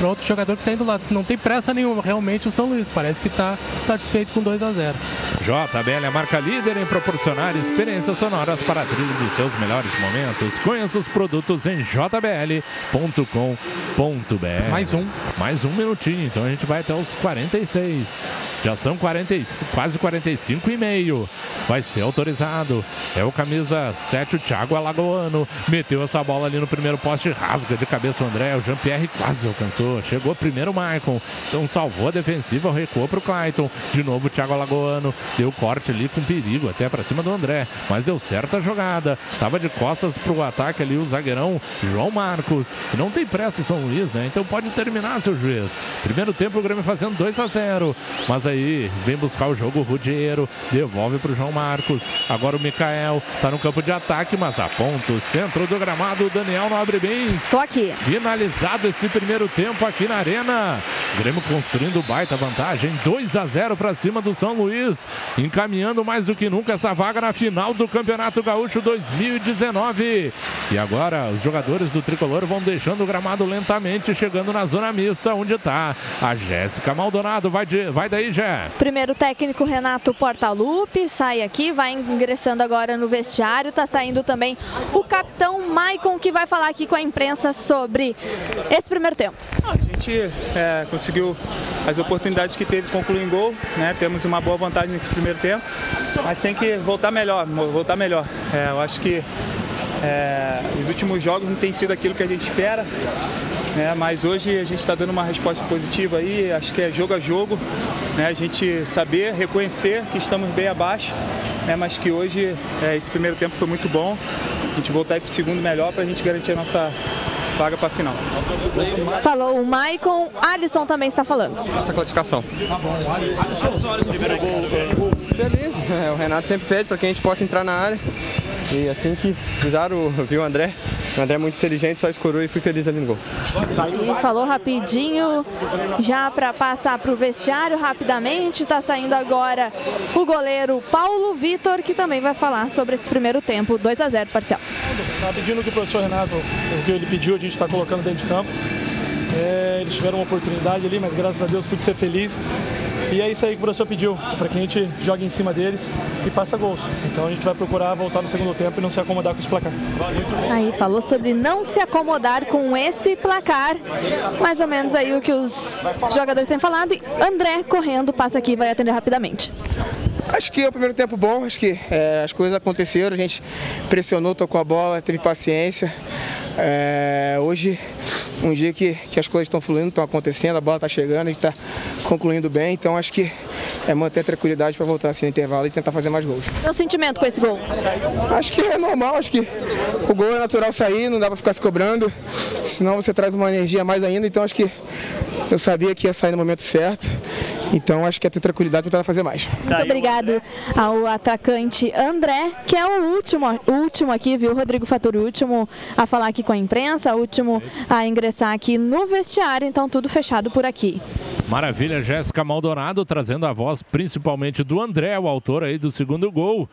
para outro jogador que está indo lá. Não tem pressa nenhuma, realmente o São Luís. Parece que está satisfeito com 2 a 0 JBL, a marca líder em proporcionar experiências sonoras para a trilha dos seus melhores momentos. Conheça os produtos em jbl.com.br. Mais um. Mais um minutinho, então a gente vai até os 46. Já são 40, quase 45 e meio. Vai ser autorizado. É o camisa 7, o Thiago Alagoano. Meteu essa bola ali no primeiro poste, rasga de cabeça o André. O Jean-Pierre quase alcançou. Chegou primeiro o Maicon. Então salvou a defensiva, recuou pro Clayton. De novo o Thiago Alagoano. Deu corte ali com perigo até para cima do André. Mas deu certa a jogada. Tava de costas pro ataque ali o zagueirão João Marcos. Não tem pressa o São Luís, né? Então pode terminar, seu juiz. Primeiro tempo o Grêmio fazendo 2 a 0 Mas aí vem buscar o jogo o Rudiero. Devolve pro João Marcos. Agora o Mikael tá no campo de ataque, mas aponta o centro do gramado. O Daniel não abre bem. Tô aqui. Finalizado esse primeiro tempo aqui na Arena. Grêmio construindo baita vantagem. 2 a 0 para cima do São Luís. Encaminhando mais do que nunca essa vaga na final do Campeonato Gaúcho 2019. E agora os jogadores do tricolor vão deixando o gramado lentamente, chegando na zona mista, onde está a Jéssica Maldonado. Vai, de, vai daí, Jé. Primeiro técnico Renato Portaluppi sai aqui, vai ingressando agora no vestiário. Tá saindo também o capitão Maicon, que vai falar aqui com a imprensa sobre esse primeiro tempo. A é, conseguiu as oportunidades que teve concluir em gol, né? Temos uma boa vantagem nesse primeiro tempo, mas tem que voltar melhor, voltar melhor. É, eu acho que é, os últimos jogos não tem sido aquilo que a gente espera, né? mas hoje a gente está dando uma resposta positiva aí, acho que é jogo a jogo, né? a gente saber, reconhecer que estamos bem abaixo, né? mas que hoje é, esse primeiro tempo foi muito bom, a gente voltar para o segundo melhor para a gente garantir a nossa vaga para a final. Falou o Maicon, Alisson também está falando. Nossa classificação. Tá bom, Alisson. Feliz, é, o Renato sempre pede para que a gente possa entrar na área. E assim que fizeram, viu o André, o André é muito inteligente, só escorou e fui feliz ali no gol. E falou rapidinho, já para passar para o vestiário rapidamente. Está saindo agora o goleiro Paulo Vitor, que também vai falar sobre esse primeiro tempo, 2 a 0 parcial. Tá pedindo que o professor Renato, o que ele pediu, a gente está colocando dentro de campo. É, eles tiveram uma oportunidade ali, mas graças a Deus pude ser feliz. E é isso aí que o professor pediu, para que a gente jogue em cima deles e faça gols. Então a gente vai procurar voltar no segundo tempo e não se acomodar com esse placar. Aí falou sobre não se acomodar com esse placar. Mais ou menos aí o que os jogadores têm falado. André correndo, passa aqui e vai atender rapidamente. Acho que é o primeiro tempo bom, acho que é, as coisas aconteceram, a gente pressionou, tocou a bola, teve paciência. É, hoje, um dia que, que as coisas estão fluindo, estão acontecendo, a bola está chegando, a gente está concluindo bem, então acho que é manter a tranquilidade para voltar assim no intervalo e tentar fazer mais gols. Seu sentimento com esse gol? Acho que é normal, acho que o gol é natural sair, não dá para ficar se cobrando, senão você traz uma energia mais ainda, então acho que eu sabia que ia sair no momento certo, então acho que é ter tranquilidade para tentar fazer mais. Muito obrigado ao atacante André, que é o último, o último aqui, viu, Rodrigo Faturi, o último a falar aqui com a imprensa, o último a ingressar aqui no vestiário, então tudo fechado por aqui. Maravilha, Jéssica Maldonado trazendo a voz principalmente do André, o autor aí do segundo gol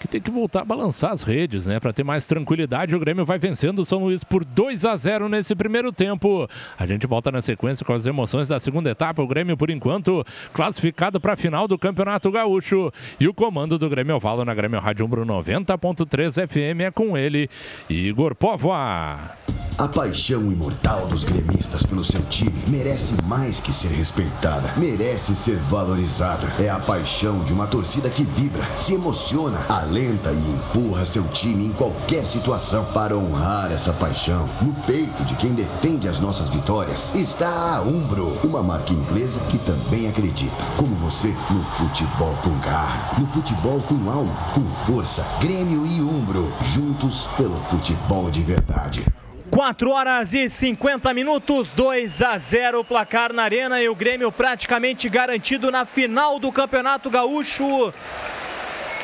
que tem que voltar a balançar as redes, né? Para ter mais tranquilidade. O Grêmio vai vencendo o São Luís por 2 a 0 nesse primeiro tempo. A gente volta na sequência com as emoções da segunda etapa. O Grêmio, por enquanto, classificado para a final do Campeonato Gaúcho. E o comando do Grêmio Valo na Grêmio Rádio Umbro 90.3 FM é com ele, Igor Povoa. A paixão imortal dos gremistas pelo seu time merece mais que ser respeitada, merece ser valorizada. É a paixão de uma torcida que vibra, se emociona, alenta e empurra seu time em qualquer situação. Para honrar essa paixão, no peito de quem defende as nossas vitórias, está a Umbro, uma marca inglesa que também acredita, como você, no futebol com garra, no futebol com alma, com força. Grêmio e Umbro, juntos pelo futebol de verdade. 4 horas e 50 minutos, 2 a 0 placar na Arena e o Grêmio praticamente garantido na final do Campeonato Gaúcho.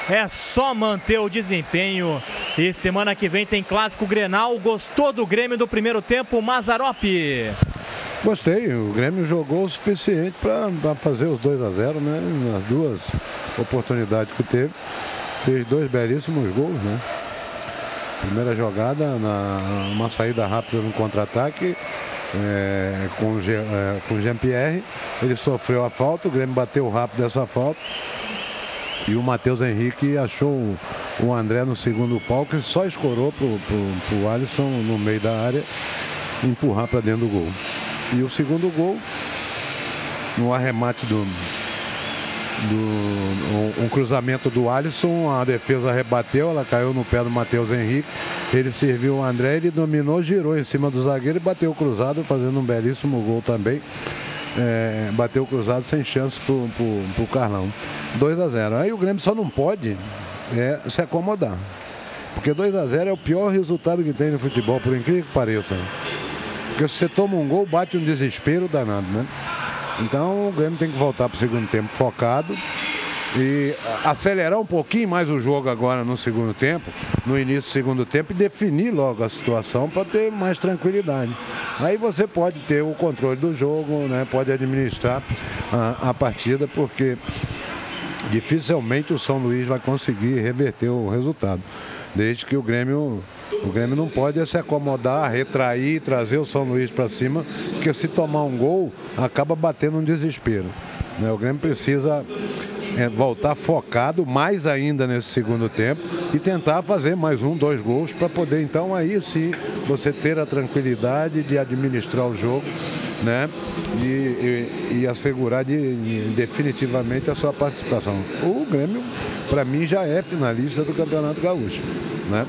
É só manter o desempenho. E semana que vem tem clássico Grenal. Gostou do Grêmio do primeiro tempo, Mazarope? Gostei, o Grêmio jogou o suficiente para fazer os 2 a 0 né? Nas duas oportunidades que teve. Fez dois belíssimos gols, né? Primeira jogada, na, uma saída rápida no contra-ataque. É, com, é, com Jean-Pierre, ele sofreu a falta, o Grêmio bateu rápido essa falta. E o Matheus Henrique achou o- André no segundo pau, que só escorou pro, pro, pro Alisson no meio da área empurrar para dentro do gol. E o segundo gol, no arremate do, do um, um cruzamento do Alisson, a defesa rebateu, ela caiu no pé do Matheus Henrique. Ele serviu o André, ele dominou, girou em cima do zagueiro e bateu cruzado, fazendo um belíssimo gol também. É, bateu cruzado sem chance pro, pro, pro Carlão. 2 a 0 Aí o Grêmio só não pode é, se acomodar. Porque 2 a 0 é o pior resultado que tem no futebol, por incrível que pareça. Porque se você toma um gol, bate um desespero danado, né? Então o Grêmio tem que voltar para o segundo tempo focado e acelerar um pouquinho mais o jogo agora no segundo tempo, no início do segundo tempo, e definir logo a situação para ter mais tranquilidade. Aí você pode ter o controle do jogo, né? pode administrar a, a partida, porque dificilmente o São Luís vai conseguir reverter o resultado. Desde que o Grêmio, o Grêmio não pode se acomodar, retrair, trazer o São Luís para cima, porque se tomar um gol, acaba batendo um desespero. né? O Grêmio precisa é, voltar focado mais ainda nesse segundo tempo e tentar fazer mais um, dois gols para poder então aí sim você ter a tranquilidade de administrar o jogo né? E, e- e assegurar de- de- definitivamente a sua participação. O Grêmio, para mim, já é finalista do Campeonato Gaúcho, né?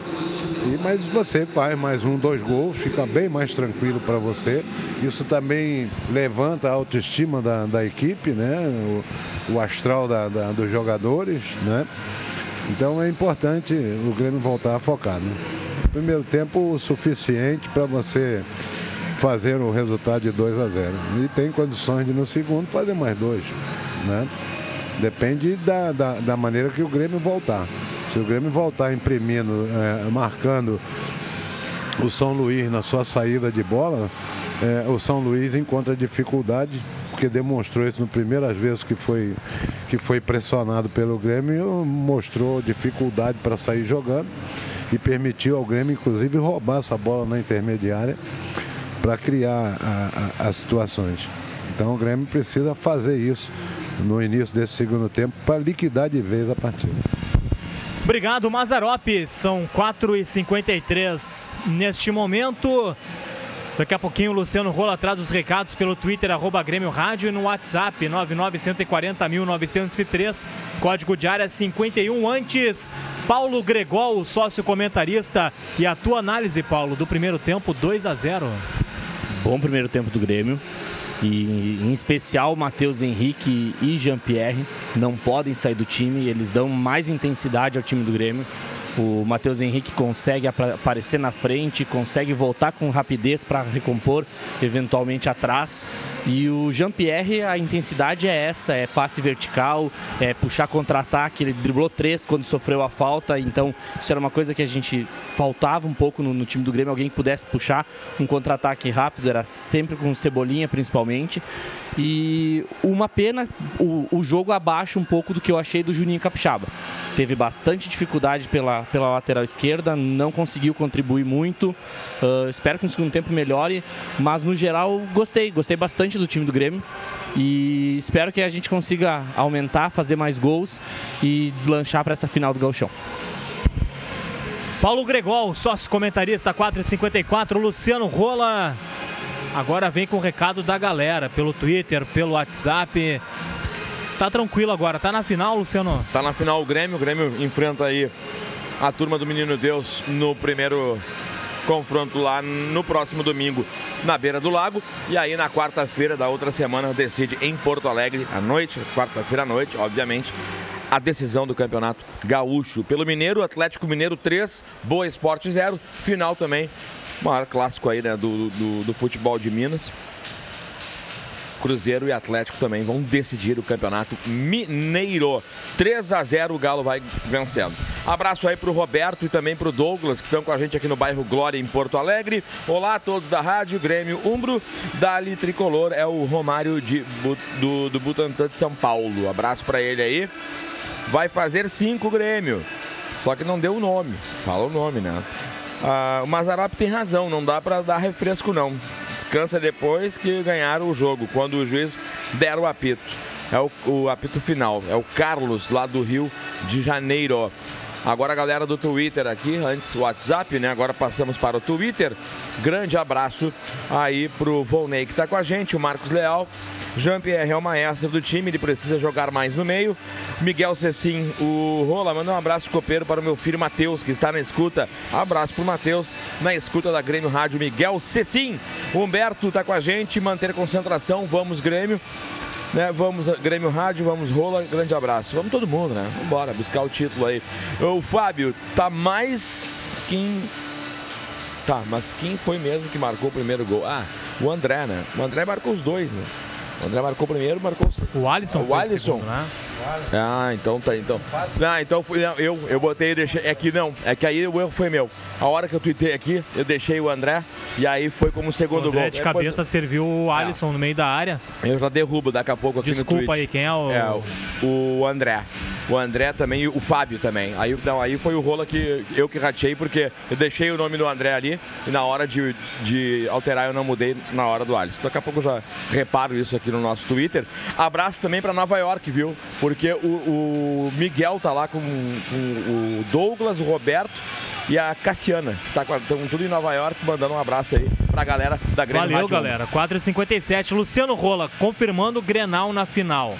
E, mas você faz mais um, dois gols, fica bem mais tranquilo para você. Isso também levanta a autoestima da, da equipe, né? O, o astral da- da- dos jogadores, né? Então é importante o Grêmio voltar focado. né? Primeiro tempo o suficiente para você fazer o resultado de 2 a 0. E tem condições de no segundo fazer mais dois. Né? Depende da, da, da maneira que o Grêmio voltar. Se o Grêmio voltar imprimindo, eh, marcando o São Luís na sua saída de bola, eh, o São Luís encontra dificuldade, porque demonstrou isso nas primeiras vezes que foi, que foi pressionado pelo Grêmio, mostrou dificuldade para sair jogando e permitiu ao Grêmio, inclusive, roubar essa bola na intermediária para criar as situações. Então o Grêmio precisa fazer isso no início desse segundo tempo para liquidar de vez a partida. Obrigado, Mazarop. São 4h53 neste momento. Daqui a pouquinho o Luciano Rola traz os recados pelo Twitter, arroba Grêmio Rádio e no WhatsApp 99140.903, código de área 51. Antes, Paulo Gregol, sócio comentarista. E a tua análise, Paulo, do primeiro tempo 2 a 0 Bom primeiro tempo do Grêmio. E em especial Matheus Henrique e Jean-Pierre não podem sair do time, eles dão mais intensidade ao time do Grêmio. O Matheus Henrique consegue apa- aparecer na frente, consegue voltar com rapidez para recompor eventualmente atrás. E o Jean-Pierre, a intensidade é essa, é passe vertical, é puxar contra-ataque, ele driblou três quando sofreu a falta, então isso era uma coisa que a gente faltava um pouco no, no time do Grêmio, alguém que pudesse puxar um contra-ataque rápido, era sempre com Cebolinha principalmente. E uma pena o, o jogo abaixo um pouco do que eu achei do Juninho Capixaba. Teve bastante dificuldade pela, pela lateral esquerda, não conseguiu contribuir muito. Ah, espero que no segundo tempo melhore, mas no geral gostei, gostei bastante do time do Grêmio. E espero que a gente consiga aumentar, fazer mais gols e deslanchar para essa final do Gauchão. Paulo Gregol, sócio comentarista 454, Luciano Rola. Agora vem com o recado da galera, pelo Twitter, pelo WhatsApp. Tá tranquilo agora, tá na final, Luciano? Tá na final o Grêmio, o Grêmio enfrenta aí a turma do Menino Deus no primeiro confronto lá no próximo domingo na beira do lago e aí na quarta-feira da outra semana decide em Porto Alegre à noite, quarta-feira à noite, obviamente, a decisão do campeonato gaúcho. Pelo Mineiro, Atlético Mineiro 3, Boa Esporte 0, final também, maior clássico aí né, do, do, do futebol de Minas. Cruzeiro e Atlético também vão decidir o campeonato mineiro. 3 a 0 o Galo vai vencendo. Abraço aí pro Roberto e também pro Douglas, que estão com a gente aqui no bairro Glória, em Porto Alegre. Olá a todos da Rádio Grêmio Umbro. Dali Tricolor é o Romário de, do, do Butantã de São Paulo. Abraço para ele aí. Vai fazer cinco Grêmio. Só que não deu o nome. Fala o nome, né? Ah, o Mazarop tem razão, não dá para dar refresco não. Descansa depois que ganharam o jogo, quando o juiz der o apito. É o, o apito final. É o Carlos lá do Rio de Janeiro. Agora a galera do Twitter aqui, antes o WhatsApp, né? Agora passamos para o Twitter. Grande abraço aí pro Volney que tá com a gente, o Marcos Leal. Jean-Pierre é o maestro do time, ele precisa jogar mais no meio. Miguel Cecim, o Rola, manda um abraço copeiro para o meu filho Matheus, que está na escuta. Abraço pro Matheus, na escuta da Grêmio Rádio Miguel Cecim. Humberto tá com a gente, manter concentração, vamos Grêmio. Né, vamos Grêmio Rádio, vamos Rola, grande abraço. Vamos todo mundo, né? Vamos buscar o título aí. O Fábio, tá mais quem Tá, mas quem foi mesmo que marcou o primeiro gol? Ah, o André, né? O André marcou os dois, né? O André marcou primeiro, marcou o Alisson O Alisson. segundo, né? Ah, então tá, então. Ah, então fui, não, eu, eu botei e deixei. É que não, é que aí o erro foi meu. A hora que eu tuitei aqui, eu deixei o André e aí foi como segundo O André gol. de Depois- cabeça serviu o Alisson no meio da área. eu já derrubo daqui a pouco aqui no Desculpa aí, quem é o- É, o, o André. O André também e o Fábio também. Aí, não, aí foi o rola que eu que ratei, porque eu deixei o nome do André ali e na hora de, de alterar eu não mudei na hora do Alisson. Daqui a pouco eu já reparo isso aqui no nosso Twitter. Abraço também para Nova York, viu? Porque o, o Miguel tá lá com, com o Douglas, o Roberto e a Cassiana. Tá Estão tudo em Nova York, mandando um abraço aí pra galera da Grêmio Valeu, Rádio galera. 4h57. Luciano Rola confirmando o Grenal na final.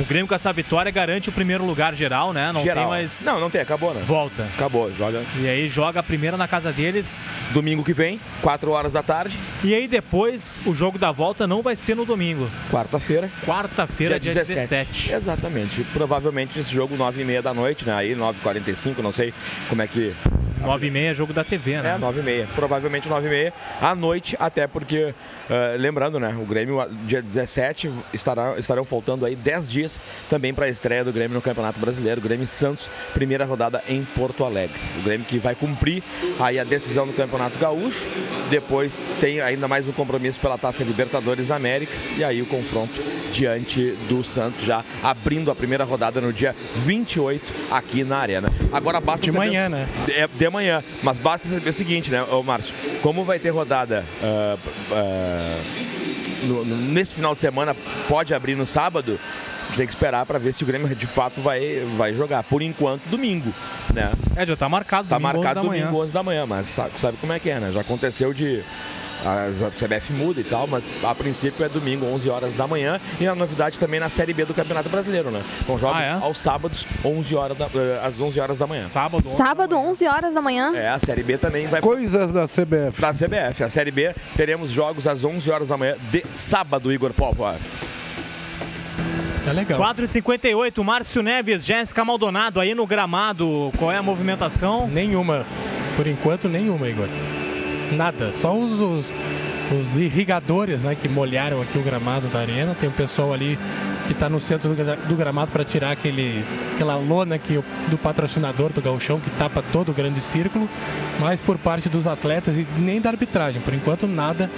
O Grêmio com essa vitória garante o primeiro lugar geral, né? Não Geral. tem mais. Não, não tem, acabou, né? Volta. Acabou, joga. E aí joga a primeira na casa deles. Domingo que vem, 4 horas da tarde. E aí depois o jogo da volta não vai ser no domingo. Quarta-feira. Quarta-feira, dia, 17. Exatamente. Provavelmente esse jogo 9h30 da noite, né? Aí 9h45, não sei como é que. 9h30 jogo da TV, né? É, 9h30. Provavelmente 9h30 à noite, até porque, eh, lembrando, né? O Grêmio, dia 17, estará, estarão faltando aí 10 dias também para a estreia do Grêmio no Campeonato Brasileiro. Grêmio Santos, primeira rodada em Porto Alegre. O Grêmio que vai cumprir aí a decisão do Campeonato Gaúcho. Depois tem ainda mais um compromisso pela Taça Libertadores da América. E aí o confronto diante do Santos, já abrindo a primeira rodada no dia 28 aqui na Arena. Agora basta De manhã, né? É, de amanhã. Mas basta saber o seguinte, né, ô Márcio? Como vai ter rodada ah, ah, no- nesse final de semana, pode abrir no sábado, tem que esperar para ver se o Grêmio de fato vai, vai jogar. Por enquanto, domingo, né? É, já tá marcado Tá domingo, 11 marcado da manhã. domingo 11 da manhã, mas sabe, sabe como é que é, né? Já aconteceu de as- a CBF muda e tal, mas a princípio é domingo 11 horas da manhã e a novidade também na Série B do Campeonato Brasileiro, né? Com jogos Ah, é? aos sábados 11 horas da, eh, às 11 horas da manhã. Sábado Sábado, 11 horas da manhã. É, a Série B também vai Coisas da CBF. da CBF. A Série B teremos jogos às 11 horas da manhã de sábado, Igor Popa. Tá legal. 4h58, Márcio Neves, Jéssica Maldonado aí no gramado. Qual é a movimentação? Nenhuma. Por enquanto, nenhuma, Igor. Nada. Só os, os, os irrigadores né, que molharam aqui o gramado da arena. Tem o pessoal ali que está no centro do, gra- do gramado para tirar aquele, aquela lona que, do patrocinador do gauchão que tapa todo o grande círculo. Mas por parte dos atletas e nem da arbitragem. Por enquanto, nada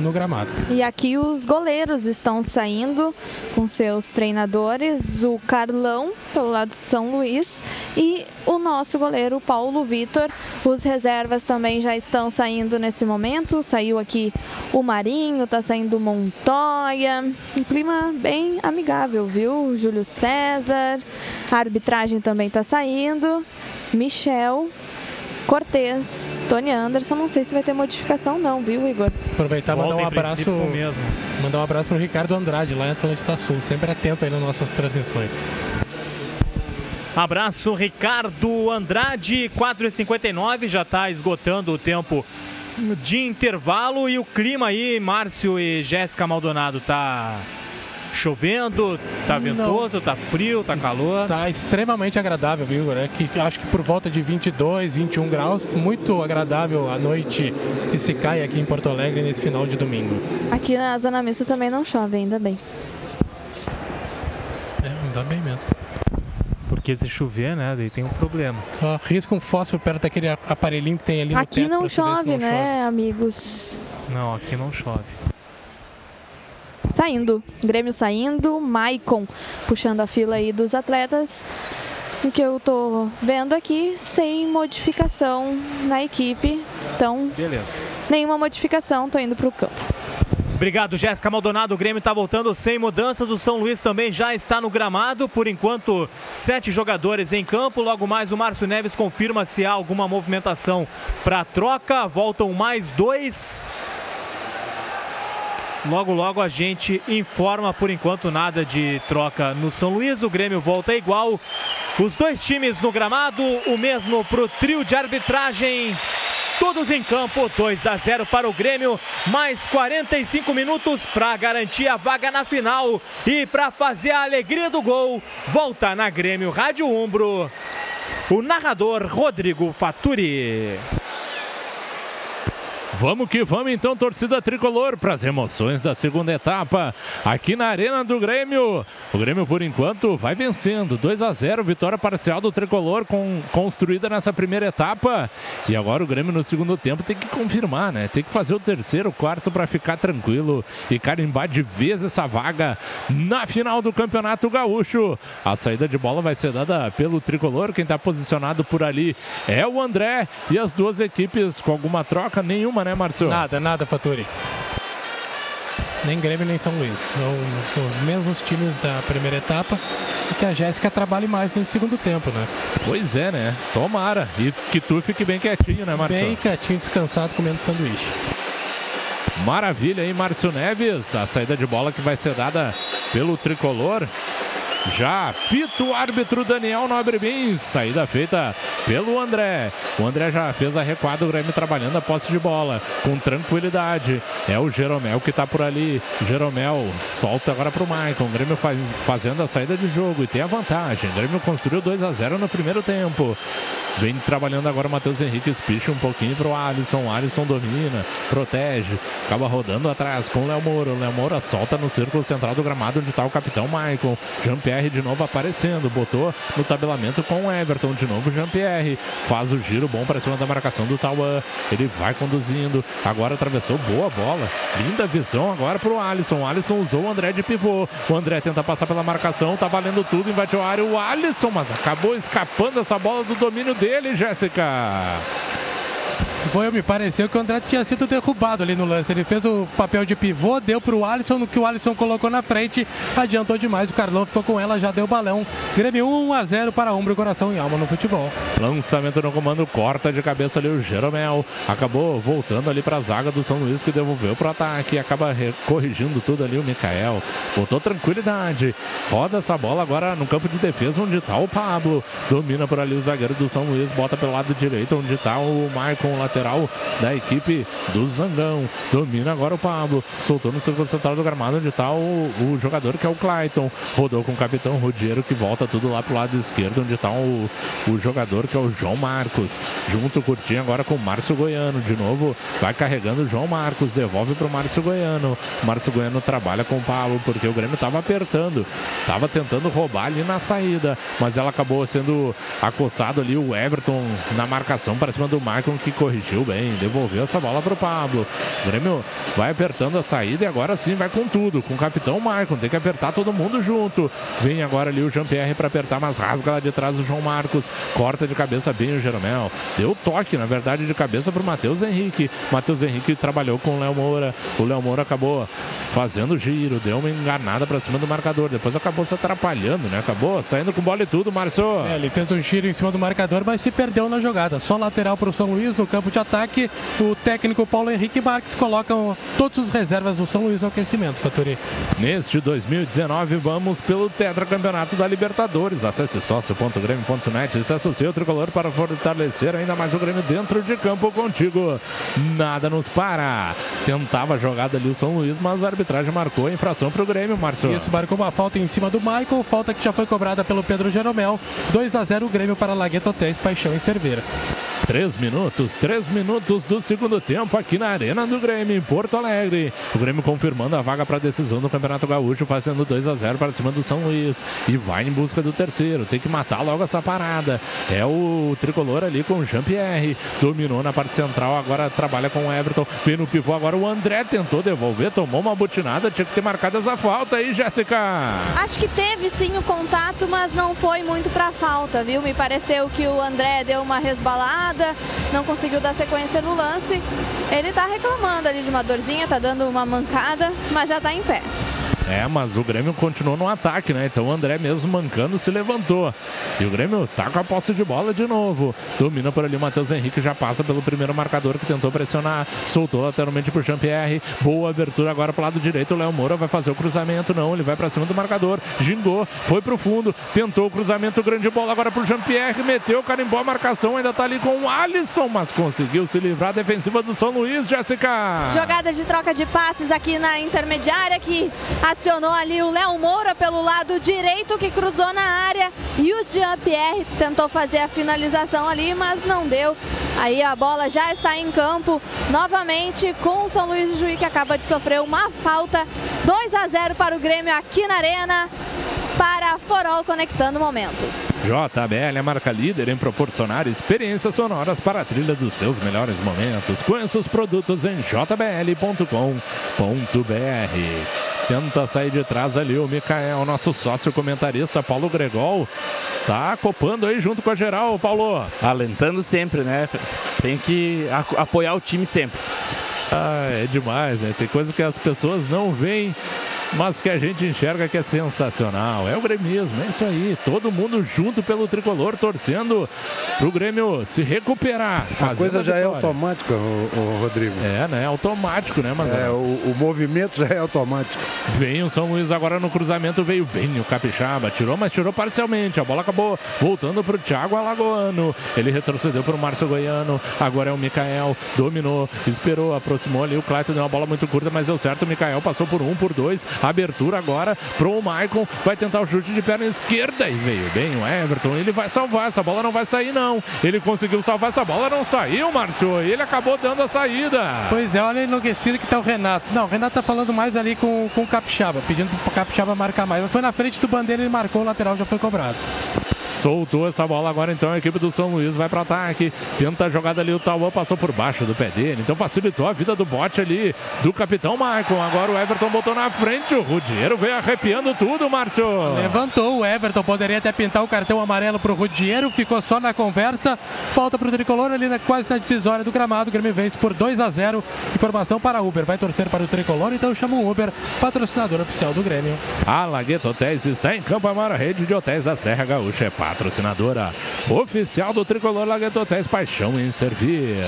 no gramado. E aqui os goleiros estão saindo com seus treinadores, o Carlão, pelo lado de São Luís, e o nosso goleiro Paulo Vitor. Os reservas também já estão saindo nesse momento. Saiu aqui o Marinho, tá saindo o Montoya. Um clima bem amigável, viu? Júlio César. A arbitragem também tá saindo. Michel. Cortez, Tony Anderson, não sei se vai ter modificação não, viu, Igor? Aproveitar e mandar um abraço. mesmo. Mandar um abraço pro Ricardo Andrade, lá em Atlântida Sul. Sempre atento aí nas nossas transmissões. Abraço, Ricardo Andrade, 4h59, já tá esgotando o tempo de intervalo e o clima aí, Márcio e Jéssica Maldonado, tá chovendo, tá Não. ventoso, tá frio, tá calor. Tá extremamente agradável, viu, Igor? É que acho que por volta de 22, 21 graus, muito agradável a noite que se cai aqui em Porto Alegre nesse final de domingo. Aqui na Zona Mista também não chove, ainda bem. É, ainda bem mesmo. Porque se chover, né, daí tem um problema. Só risca um fósforo perto daquele aparelhinho que tem ali no Aqui não chove, não né, amigos? Não, aqui não chove. Saindo, Grêmio saindo, Maicon puxando a fila aí dos atletas. O que eu tô vendo aqui, sem modificação na equipe. Então, Beleza. nenhuma modificação, tô indo pro campo. Obrigado, Jéssica Maldonado. O Grêmio está voltando sem mudanças. O São Luís também já está no gramado. Por enquanto, sete jogadores em campo. Logo mais, o Márcio Neves confirma se há alguma movimentação para troca. Voltam mais dois. Logo, logo a gente informa. Por enquanto, nada de troca no São Luís. O Grêmio volta igual. Os dois times no gramado. O mesmo para o trio de arbitragem. Todos em campo, 2 a 0 para o Grêmio, mais 45 minutos para garantir a vaga na final e para fazer a alegria do gol. Volta na Grêmio Rádio Umbro, o narrador Rodrigo Faturi. Vamos que vamos então, torcida tricolor, para as emoções da segunda etapa aqui na Arena do Grêmio. O Grêmio, por enquanto, vai vencendo 2 a 0, vitória parcial do tricolor com, construída nessa primeira etapa. E agora o Grêmio no segundo tempo tem que confirmar, né? Tem que fazer o terceiro, quarto para ficar tranquilo e carimbar de vez essa vaga na final do Campeonato Gaúcho. A saída de bola vai ser dada pelo tricolor. Quem está posicionado por ali é o André e as duas equipes com alguma troca nenhuma, né, Marcelo? Nada, nada, Faturi. Nem Grêmio, nem São Luís. Não, são os mesmos times da primeira etapa e que a Jéssica trabalhe mais nesse segundo tempo, né? Pois é, né? Tomara. E que tu fique bem quietinho, né, Marcelo? Bem quietinho, descansado, comendo sanduíche. Maravilha, hein, Márcio Neves? A saída de bola que vai ser dada pelo tricolor. Já pita o árbitro Daniel Nobre Bins. Saída feita pelo André. O André já fez a recuada, o Grêmio trabalhando a posse de bola com tranquilidade. É o Jeromel que está por ali. Jeromel solta agora para o Maicon. O Grêmio faz, fazendo a saída de jogo e tem a vantagem. O Grêmio construiu 2 a 0 no primeiro tempo. Vem trabalhando agora o Matheus Henrique, espicha um pouquinho para o Alisson. Alisson domina, protege, acaba rodando atrás com o Léo Moura. O Léo Moura solta no círculo central do gramado onde está o capitão Maicon. Jean-Pierre Jean-Pierre de novo aparecendo, botou no tabelamento com o Everton, de novo Jean-Pierre, faz o giro bom para cima da marcação do Tauan, ele vai conduzindo, agora atravessou, boa bola, linda visão agora pro Alisson, o Alisson usou o André de pivô, o André tenta passar pela marcação, tá valendo tudo, invadiu a área o Alisson, mas acabou escapando essa bola do domínio dele, Jéssica. Foi, me pareceu que o André tinha sido derrubado ali no lance. Ele fez o papel de pivô, deu pro Alisson, no que o Alisson colocou na frente, adiantou demais. O Carlão ficou com ela, já deu balão. Grêmio 1 a 0 para Ombro, Coração e Alma no futebol. Lançamento no comando, corta de cabeça ali o Jeromel. Acabou voltando ali para a zaga do São Luís que devolveu pro ataque. Acaba corrigindo tudo ali o Mikael. Botou tranquilidade. Roda essa bola agora no campo de defesa onde tá o Pablo. Domina por ali o zagueiro do São Luís. Bota pelo lado direito onde tá o Maicon, lateral da equipe do Zangão. Domina agora o Pablo. Soltou no círculo central do gramado onde tá o, o jogador que é o Clayton. Rodou com o capitão Rodiero que volta tudo lá pro lado esquerdo onde tá o, o jogador que é o João Marcos. Junto curtinho agora com o Márcio Goiano. De novo vai carregando o João Marcos. Devolve pro Márcio Goiano. Márcio Goiano trabalha com o Pablo porque o Grêmio tava apertando. Tava tentando roubar ali na saída. Mas ela acabou sendo acossado ali o Everton na marcação para cima do Maicon que corrigiu bem. Devolveu essa bola pro Pablo. O Grêmio vai apertando a saída e agora sim vai com tudo. Com o capitão Maicon. Tem que apertar todo mundo junto. Vem agora ali o Jean-Pierre para apertar, mas rasga lá de trás o João Marcos. Corta de cabeça bem o Jeromel. Deu toque, na verdade, de cabeça pro Matheus Henrique. Matheus Henrique trabalhou com o Léo Moura. O Léo Moura acabou fazendo giro, deu uma enganada para cima do marcador. Depois acabou se atrapalhando, né? Acabou saindo com bola e tudo, Márcio. É, ele fez um giro em cima do marcador, mas se perdeu na jogada. Só lateral para o São Luís no campo de ataque. O técnico Paulo Henrique Marques colocam todos os reservas do São Luís no aquecimento, Faturi. Neste 2019, vamos pelo tetracampeonato da Libertadores. Acesse sócio.grêmio.net e se associe ao tricolor para fortalecer ainda mais o Grêmio dentro de campo contigo. Nada nos para. Tentava a jogada ali o São Luís, mas a arbitragem marcou a infração para o Grêmio, Márcio. Isso, marcou uma falta em cima do Michael, falta que já foi cobrada pelo Pedro Jeromel. 2 a 0 o Grêmio para Lagueto Hotéis, Paixão e Cerveira. Três minutos, três minutos do segundo tempo aqui na Arena do Grêmio, em Porto Alegre. O Grêmio confirmando a vaga para a decisão do Campeonato Gaúcho, fazendo 2 a 0 para cima do São Luís. E vai em busca do terceiro. Tem que matar logo essa parada. É o tricolor ali com o Jean-Pierre. Dominou na parte central, agora trabalha com o Everton. Vem no pivô agora o André tentou devolver, tomou uma butinada, tinha que ter marcado essa falta aí, Jéssica. Acho que teve sim o contato, mas não foi muito pra falta, viu? Me pareceu que o André deu uma resbalada, não conseguiu dar sequência no lance. Ele tá reclamando ali de uma dorzinha, tá dando uma mancada, mas já tá em pé. É, mas o Grêmio continuou no ataque, né? Então o André mesmo mancando se levantou. E o Grêmio tá com a posse de bola de novo. Domina por ali o Matheus Henrique, já passa pelo primeiro marcador que tentou pressionar. Soltou lateralmente pro Jean-Pierre. Boa abertura agora pro lado direito. O Léo Moura vai fazer o cruzamento. Não, ele vai pra cima do marcador. Gingou, foi pro fundo. Tentou o cruzamento, grande bola agora pro Jean-Pierre. Meteu, carimbou a marcação. Ainda tá ali com o Alisson, mas conseguiu se livrar. Defensiva do São Luís, Jéssica. Jogada de troca de passes aqui na intermediária que acionou ali o Léo Moura pelo lado direito que cruzou na área e o Jean-Pierre tentou fazer a finalização ali, mas não deu. Aí a bola já está em campo novamente com o São Luís de Juí que acaba de sofrer uma falta. 2 a 0 para o Grêmio aqui na Arena para Forol conectando momentos. JBL é a marca líder em proporcionar experiências sonoras para a trilha dos seus melhores momentos. Conheça os produtos em jbl.com.br. Tenta sair de trás ali o Mikael, nosso sócio comentarista Paulo Gregol. Tá copando aí junto com a geral, Paulo. Alentando sempre, né? Tem que a- apoiar o time sempre. Ah, é demais, né? Tem coisa que as pessoas não veem, mas que a gente enxerga que é sensacional. É o gremismo, é isso aí. Todo mundo junto pelo tricolor, torcendo pro Grêmio se recuperar. A coisa já é vitória. automática, o, Rodrigo. É, né? Automático, né, mas É, o, o movimento já é automático. Vem o São Luís agora no cruzamento, veio bem o Capixaba, tirou, mas tirou parcialmente. A bola acabou voltando pro Thiago Alagoano. Ele retrocedeu pro Márcio Goiano. Agora é o Mikael, dominou, esperou, aproximou ali. O Clayton deu uma bola muito curta, mas deu certo. O Mikael passou por um, por dois, Abertura agora pro Maicon. Vai tentar o chute de perna esquerda e veio bem o Everton. Ele vai salvar. Essa bola não vai sair, não. Ele conseguiu salvar. Essa bola não saiu, Márcio. Ele acabou dando a saída. Pois é, olha enlouquecido que tá o Renato. Não, o Renato tá falando mais ali com, com o Capixaba, pedindo pro Capixaba marcar mais. Foi na frente do bandeira, ele marcou, o lateral já foi cobrado. Soltou essa bola agora então a equipe do São Luís vai para ataque. Tenta a jogada ali, o Tauan passou por baixo do pé dele. Então facilitou a vida do bote ali do capitão Maicon. Agora o Everton botou na frente. O Rudiero veio arrepiando tudo, Márcio. Levantou o Everton, poderia até pintar o cartão amarelo pro Rudiero, ficou só na conversa. Falta pro tricolor ali na, quase na divisória do gramado. O Grêmio vence por 2 a 0. Informação para Uber. Vai torcer para o tricolor, então chama o Uber, patrocinador oficial do Grêmio. A Lagueto Hotéis está em Campo Amaro, rede de hotéis da Serra Gaúcha. É patrocinadora oficial do tricolor Lagueto Hotéis. Paixão em servir.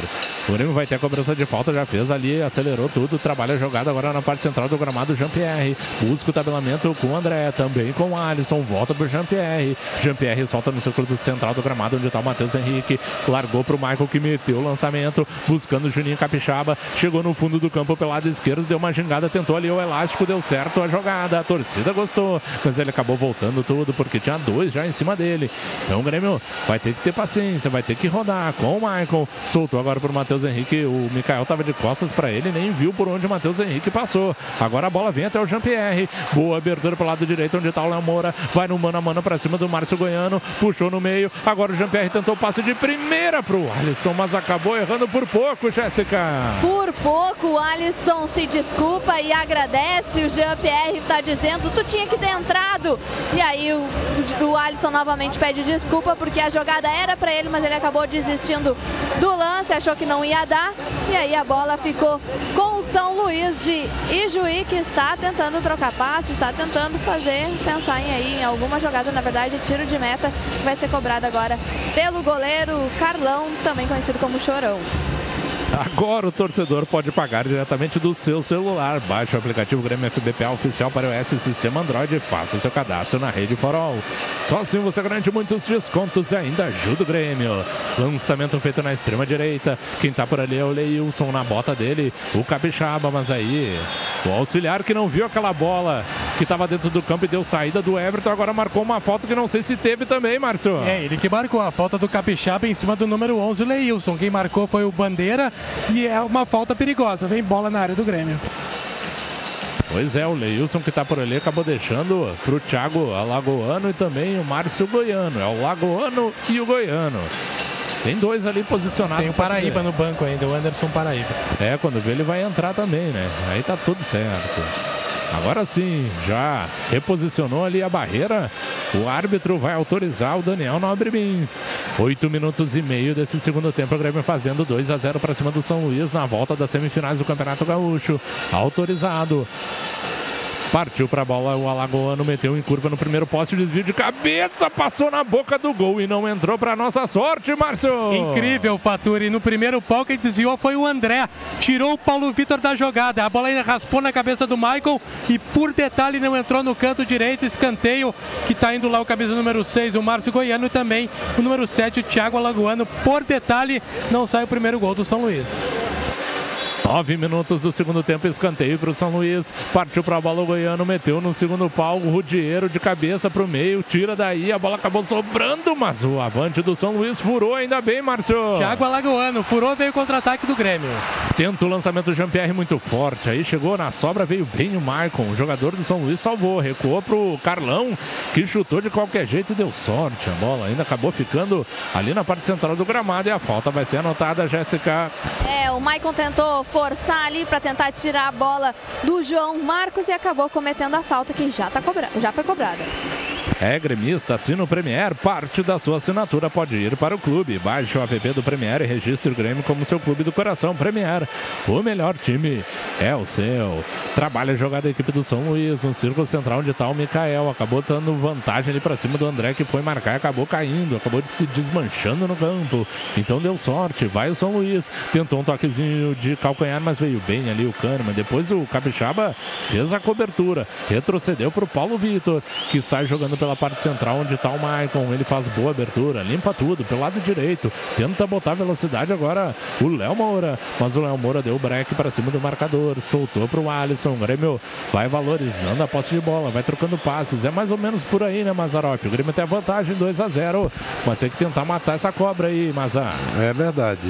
O Grêmio vai ter a cobrança de falta, já fez ali, acelerou tudo. Trabalha a jogada agora na parte central do gramado. Jean-Pierre busca o tabelamento com o André, também com o Alisson. Volta pro Jean-Pierre. Jean-Pierre solta no círculo do central do gramado, onde está o Matheus Henrique. Largou pro Michael que meteu o lançamento, buscando o Juninho Capixaba. Chegou no fundo do campo pelo lado esquerdo, deu uma gingada, tentou ali o elástico, deu certo a jogada. A torcida gostou, mas ele acabou voltando tudo porque tinha dois já em cima dele. Então o Grêmio vai ter que ter paciência, vai ter que rodar com o Michael. Soltou agora pro Matheus Henrique. O Mikael tava de costas para ele, nem viu por onde o Matheus Henrique passou. Agora a bola vem até o Jean-Pierre. Boa abertura pro lado direito, onde tá o Léo Moura. Vai no mano a mano pra cima do Márcio Goiano. Puxou no meio. Agora o Jean-Pierre tentou o passe de primeira pro Alisson, mas acabou errando por pouco, Jéssica. Por pouco, o Alisson se desculpa e agradece. O Jean-Pierre está dizendo: tu tinha que ter entrado. E aí o, o Alisson novamente pede desculpa porque a jogada era para ele, mas ele acabou desistindo do lance, achou que não ia dar. E aí a bola ficou com o São Luís de Ijuí, que está tentando trocar passe, está tentando fazer, pensar em aí em alguma jogada, na verdade, tiro de meta, que vai ser cobrado agora pelo goleiro Carlão, também conhecido como Chorão. Agora o torcedor pode pagar diretamente do seu celular. Baixe o aplicativo Grêmio FBPA oficial para o S Sistema Android e faça o seu cadastro na rede Forol. Só assim você garante muitos descontos e ainda ajuda o Grêmio. Lançamento feito na extrema direita. Quem tá por ali é o Leilson na bota dele, o Capixaba, mas aí o auxiliar que não viu aquela bola que estava dentro do campo e deu saída do Everton, agora marcou uma falta que não sei se teve também, Márcio. É, ele que marcou a falta do Capixaba em cima do número 11, o Leilson. Quem marcou foi o Bandeira e é uma falta perigosa. Vem bola na área do Grêmio. Pois é, o Leilson que tá por ali acabou deixando pro Thiago Alagoano e também o Márcio Goiano. É o Lagoano e o Goiano. Tem dois ali posicionados. Tem o Paraíba no banco ainda, o Anderson Paraíba. É, quando vê ele vai entrar também, né? Aí tá tudo certo. Agora sim, já reposicionou ali a barreira. O árbitro vai autorizar o Daniel Nobre Bins. Oito minutos e meio desse segundo tempo. O Grêmio fazendo 2 a 0 para cima do São Luís na volta das semifinais do Campeonato Gaúcho. Autorizado. Partiu para a bola, o Alagoano meteu em curva no primeiro poste, desvio de cabeça, passou na boca do gol e não entrou para nossa sorte, Márcio. Incrível, Faturi. No primeiro pau quem desviou foi o André. Tirou o Paulo Vitor da jogada. A bola ainda raspou na cabeça do Michael e por detalhe não entrou no canto direito. Escanteio que está indo lá o camisa número 6, o Márcio Goiano e também o número 7, o Thiago Alagoano. Por detalhe, não sai o primeiro gol do São Luís. Nove minutos do segundo tempo, escanteio para o São Luís. Partiu para a bola o Goiano, meteu no segundo pau. O Rudiero de cabeça para o meio, tira daí. A bola acabou sobrando, mas o avante do São Luís furou ainda bem, Márcio. Thiago Alagoano, furou, veio o contra-ataque do Grêmio. Tenta o lançamento do Jean-Pierre muito forte. Aí chegou na sobra, veio bem o Maicon. O jogador do São Luís salvou, recuou para o Carlão, que chutou de qualquer jeito e deu sorte. A bola ainda acabou ficando ali na parte central do gramado e a falta vai ser anotada, Jéssica. É, o Maicon tentou forçar ali para tentar tirar a bola do João Marcos e acabou cometendo a falta que já, tá cobra... já foi cobrada. É gremista, assina o Premier, parte da sua assinatura pode ir para o clube. Baixe o app do Premier e registre o Grêmio como seu clube do coração. Premier, o melhor time é o seu. Trabalha a jogada da equipe do São Luís, no círculo central onde está o Mikael. Acabou dando vantagem ali para cima do André, que foi marcar e acabou caindo. Acabou de se desmanchando no campo. Então deu sorte, vai o São Luís. Tentou um toquezinho de calcanhar, mas veio bem ali o Kahneman. Depois o Capixaba fez a cobertura, retrocedeu para o Paulo Vitor, que sai jogando pela parte central onde está o Maicon. Ele faz boa abertura, limpa tudo pelo lado direito. Tenta botar velocidade agora o Léo Moura. Mas o Léo Moura deu o break para cima do marcador. Soltou para o Alisson. O Grêmio vai valorizando a posse de bola, vai trocando passes. É mais ou menos por aí, né, Mazarop? O Grêmio tem a vantagem 2 a 0 Mas tem que tentar matar essa cobra aí, Mazar. É verdade.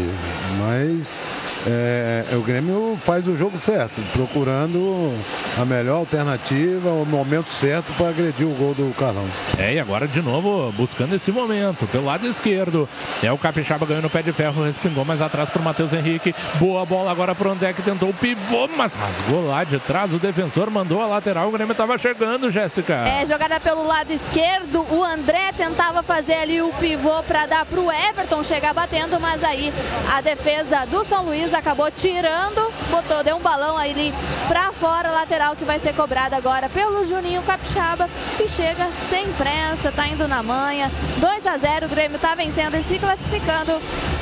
Mas é, o Grêmio faz o jogo certo, procurando a melhor alternativa, o momento certo para agredir o gol do Carlão. É, e agora de novo buscando esse momento, pelo lado esquerdo. É o Capixaba ganhando o pé de ferro, respingou mais atrás para o Matheus Henrique. Boa bola agora para o André que tentou o pivô, mas rasgou lá de trás. O defensor mandou a lateral, o Grêmio estava chegando, Jéssica. É, jogada pelo lado esquerdo, o André tentava fazer ali o pivô para dar para o Everton chegar batendo, mas aí a defesa do São Luís acabou tirando, botou, deu um balão aí para fora, lateral que vai ser cobrada agora pelo Juninho Capixaba, que chega sem pressa, tá indo na manha. 2 a 0, o Grêmio tá vencendo e se classificando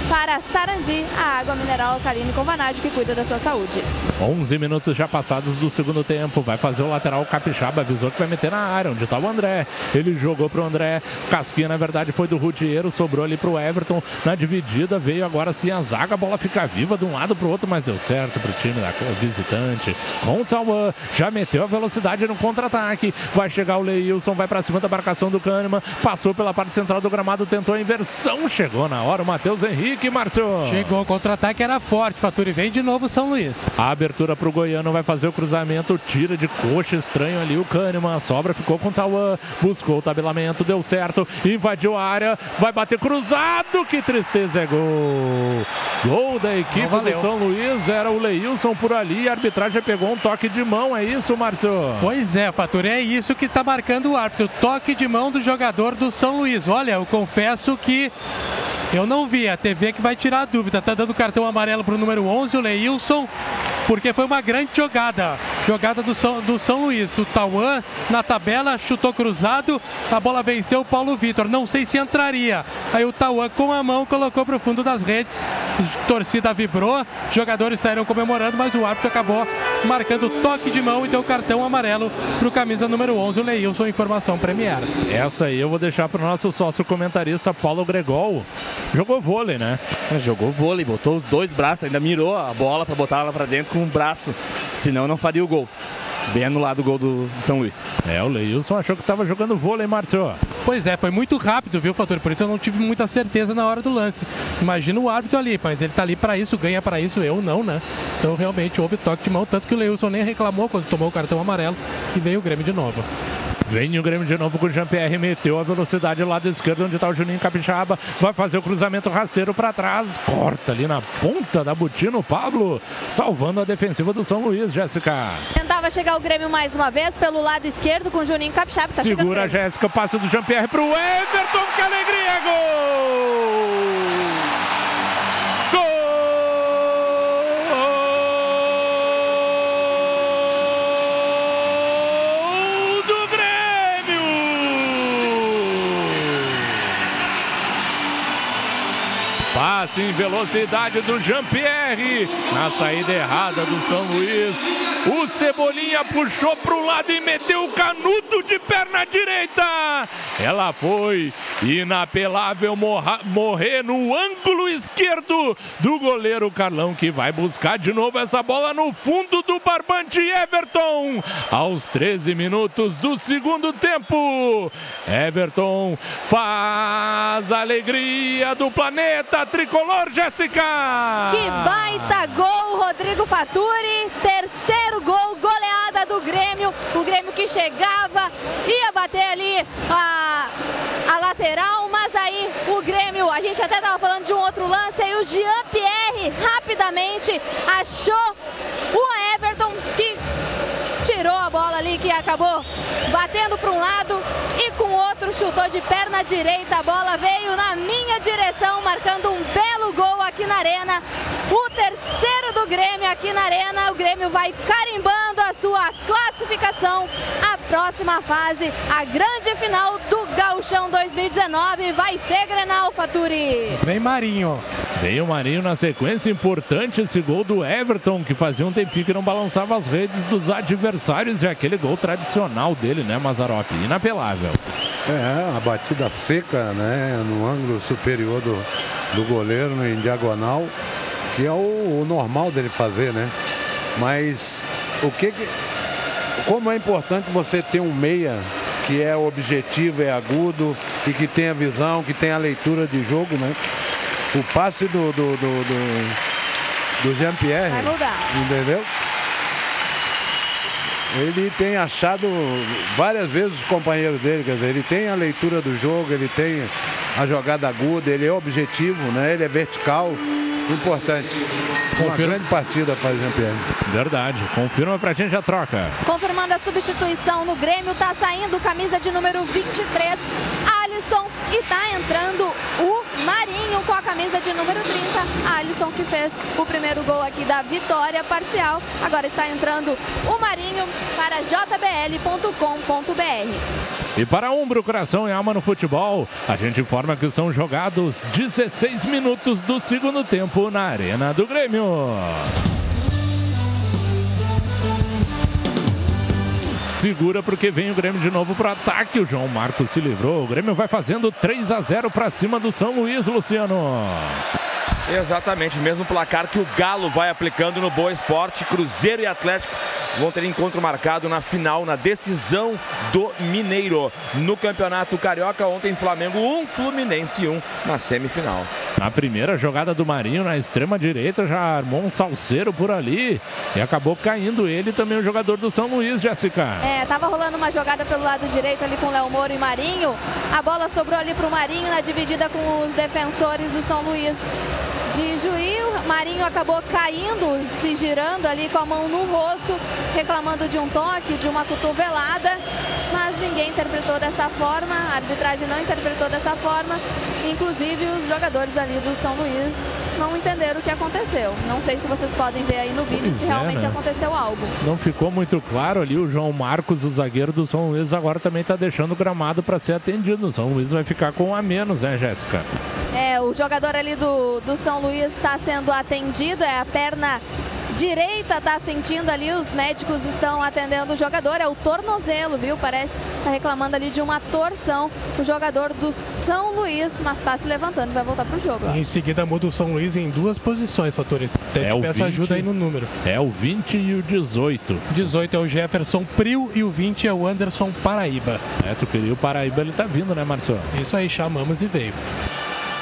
para Sarandi, a água mineral alcalina com vanádio que cuida da sua saúde. 11 minutos já passados do segundo tempo. Vai fazer o lateral Capixaba. Avisou que vai meter na área, onde está o André. Ele jogou para o André. Casquinha, na verdade, foi do Rudieiro. Sobrou ali para o Everton. Na dividida veio agora sim a zaga. A bola fica viva de um lado para o outro, mas deu certo para o time da visitante. Com o Tauan. Já meteu a velocidade no contra-ataque. Vai chegar o Leilson. Vai para cima da marcação do Kahneman. Passou pela parte central do gramado. Tentou a inversão. Chegou na hora o Matheus Henrique, Márcio. Chegou, o contra-ataque era forte. Faturi vem de novo São Luís. A abertura para o Goiano vai fazer o cruzamento. Tira de coxa estranho ali o Kahneman. A sobra ficou com o Tauan. Buscou o tabelamento. Deu certo. Invadiu a área. Vai bater cruzado. Que tristeza é gol. Gol da equipe do São Luís. Era o Leilson por ali. A arbitragem pegou um toque de mão. É isso, Márcio? Pois é, Faturi. É isso que está marcando o árbitro. Toque de mão do jogador do São Luís. Olha, eu confesso que eu não vi. A TV que vai tirar a dúvida. Tá dando cartão amarelo para o número 11, o Leilson, porque foi uma grande jogada. Jogada do São, do São Luís. O Tauan na tabela chutou cruzado. A bola venceu o Paulo Vitor. Não sei se entraria. Aí o Tauan com a mão colocou para o fundo das redes. Torcida vibrou. Os jogadores saíram comemorando, mas o árbitro acabou marcando toque de mão e deu cartão amarelo para o camisa número 11, o Leilson. Informação Premier. Essa aí eu vou deixar para o nosso sócio comentarista Paulo Gregol. Jogou vôlei, né? Jogou vôlei, botou os dois braços, ainda mirou a bola para botar ela para dentro com um braço, senão não faria o gol. Bem anulado o gol do São Luís. É, o Leilson achou que estava jogando vôlei, Márcio. Pois é, foi muito rápido, viu, Fator? Por isso eu não tive muita certeza na hora do lance. Imagina o árbitro ali, mas ele tá ali para isso, ganha para isso, eu não, né? Então realmente houve toque de mão, tanto que o Leilson nem reclamou quando tomou o cartão amarelo e veio o Grêmio de novo. Vem o Grêmio de novo com o Jean-Pierre, meteu a velocidade lado esquerdo, onde está o Juninho Capixaba. Vai fazer o cruzamento rasteiro para trás. Corta ali na ponta da botina o Pablo, salvando a defensiva do São Luís, Jéssica. Tentava chegar o Grêmio mais uma vez pelo lado esquerdo com o Juninho Capixaba. Tá Segura a Jéssica, passe do Jean-Pierre para o Everton, que alegria! Gol! Passe em velocidade do Jean-Pierre na saída errada do São Luís. O Cebolinha puxou para o lado e meteu o canudo de perna direita. Ela foi inapelável morra- morrer no ângulo esquerdo do goleiro Carlão, que vai buscar de novo essa bola no fundo do barbante Everton. Aos 13 minutos do segundo tempo. Everton faz a alegria do planeta Jéssica. Que baita gol, Rodrigo Faturi. Terceiro gol, goleada do Grêmio. O Grêmio que chegava, ia bater ali a, a lateral, mas aí o Grêmio, a gente até estava falando de um outro lance, aí o Jean Pierre rapidamente achou o Everton que tirou a bola ali que acabou batendo para um lado e com o outro chutou de perna direita. A bola veio na minha direção, marcando um belo gol aqui na Arena. O terceiro do Grêmio aqui na Arena. O Grêmio vai carimbando a sua classificação à próxima fase, a grande final do Gauchão 2019. Vai ter Grenal, Faturi. Vem Marinho. Vem o Marinho na sequência, importante esse gol do Everton, que fazia um tempinho que não balançava as redes dos adversários, e aquele gol tradicional dele, né, Mazarop? Inapelável. É, a batida seca, né, no ângulo superior do, do goleiro, em diagonal, que é o, o normal dele fazer, né? Mas o que, que como é importante você ter um meia que é objetivo, é agudo e que tem a visão, que tem a leitura de jogo, né? O passe do, do, do, do, do Jean-Pierre, Vai mudar. entendeu? Ele tem achado várias vezes os companheiros dele, quer dizer, ele tem a leitura do jogo, ele tem a jogada aguda, ele é objetivo, né? Ele é vertical, importante. Uma Confirma. grande partida faz Jean-Pierre. Verdade. Confirma pra gente a troca. Confirmando a substituição no Grêmio, tá saindo camisa de número 23, Alisson, e tá entrando o Marinho com a camisa de número 30. Alisson que fez o primeiro gol aqui da vitória parcial. Agora está entrando o Marinho para jbl.com.br. E para Umbro, coração e alma no futebol, a gente informa que são jogados 16 minutos do segundo tempo na Arena do Grêmio. Segura porque vem o Grêmio de novo para o ataque. O João Marcos se livrou. O Grêmio vai fazendo 3 a 0 para cima do São Luís, Luciano. Exatamente, mesmo placar que o Galo vai aplicando no Boa Esporte. Cruzeiro e Atlético vão ter encontro marcado na final, na decisão do Mineiro. No Campeonato Carioca, ontem Flamengo 1, Fluminense 1 na semifinal. Na primeira jogada do Marinho, na extrema direita, já armou um salseiro por ali e acabou caindo ele também, o jogador do São Luís, Jéssica. É, tava rolando uma jogada pelo lado direito ali com o Léo Moro e Marinho. A bola sobrou ali pro Marinho na dividida com os defensores do São Luís de Juí. O Marinho acabou caindo, se girando ali com a mão no rosto, reclamando de um toque, de uma cotovelada, mas ninguém interpretou dessa forma, a arbitragem não interpretou dessa forma, inclusive os jogadores ali do São Luís não entenderam o que aconteceu. Não sei se vocês podem ver aí no vídeo Pois se é, realmente né? aconteceu algo. Não ficou muito claro ali. O João Marcos, o zagueiro do São Luís, agora também está deixando o gramado para ser atendido. O São Luís vai ficar com um a menos, né, Jéssica? É, o jogador ali do, do São Luís está sendo atendido, é a perna direita está sentindo ali, os médicos estão atendendo o jogador, é o tornozelo, viu? Parece tá reclamando ali de uma torção o jogador do São Luís, mas está se levantando, vai voltar pro jogo. ó. Em seguida muda o São Luís em duas posições, Fatori. Até É te o peço 20. ajuda aí no número. É o 20 e o 18. 18 é o Jefferson Prio e o 20 é o Anderson Paraíba. É, tu queria o Paraíba, ele tá vindo, né, Marcelo? Isso aí, chamamos e veio.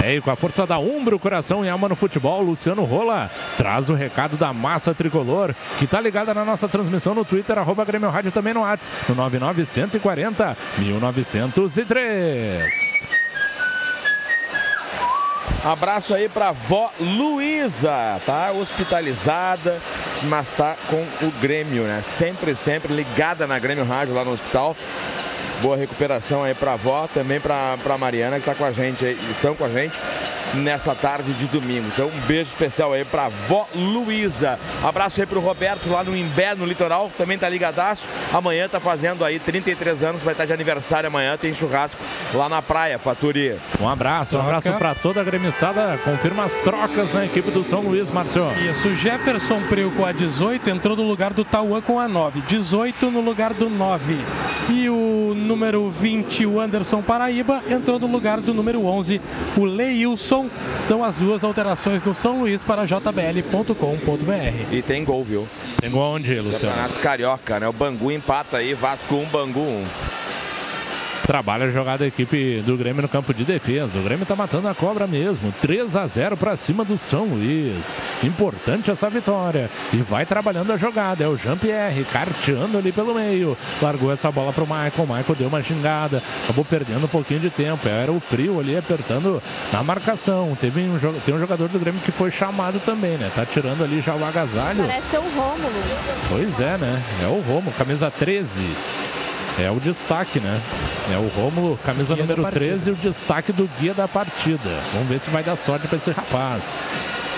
É, com a força da Umbro, coração e alma no futebol, Luciano Rola traz o recado da massa tricolor, que tá ligada na nossa transmissão no Twitter, arroba Grêmio Rádio também no WhatsApp, no 99140 1903. Abraço aí pra vó Luísa, tá hospitalizada, mas tá com o Grêmio, né? Sempre, sempre ligada na Grêmio Rádio lá no hospital. Boa recuperação aí pra avó, também pra, pra Mariana que tá com a gente aí, estão com a gente nessa tarde de domingo. Então um beijo especial aí pra vó Luísa. Abraço aí pro Roberto lá no Imbé, no litoral, também tá ligadaço. Amanhã tá fazendo aí 33 anos, vai estar de aniversário amanhã, tem churrasco lá na praia, Faturi. Um abraço, um abraço para toda a gremistada. Confirma as trocas na equipe do São Luís, Marcelo. Isso, o Jefferson Prio com a 18 entrou no lugar do Tauan com a 9. 18 no lugar do 9. E o número 20, o Anderson Paraíba, entrou no lugar do número 11, o Leilson. São as duas alterações do São Luís para jbl.com.br. E tem gol, viu? Tem gol onde, Luciano? Campeonato Carioca, né? O Bangu empata aí, Vasco 1, Bangu 1. Trabalha a jogada da equipe do Grêmio no campo de defesa. O Grêmio tá matando a cobra mesmo. 3 a 0 para cima do São Luís. Importante essa vitória. E vai trabalhando a jogada. É o Jean-Pierre carteando ali pelo meio. Largou essa bola pro Michael. O Michael deu uma xingada. Acabou perdendo um pouquinho de tempo. Era o frio ali apertando na marcação. Teve um, tem um jogador do Grêmio que foi chamado também, né? Tá tirando ali já o agasalho. Parece ser o Rômulo. Pois é, né? É o Romo, camisa 13. É o destaque, né? É o Rômulo, camisa número partida. 13, o destaque do guia da partida. Vamos ver se vai dar sorte para esse rapaz.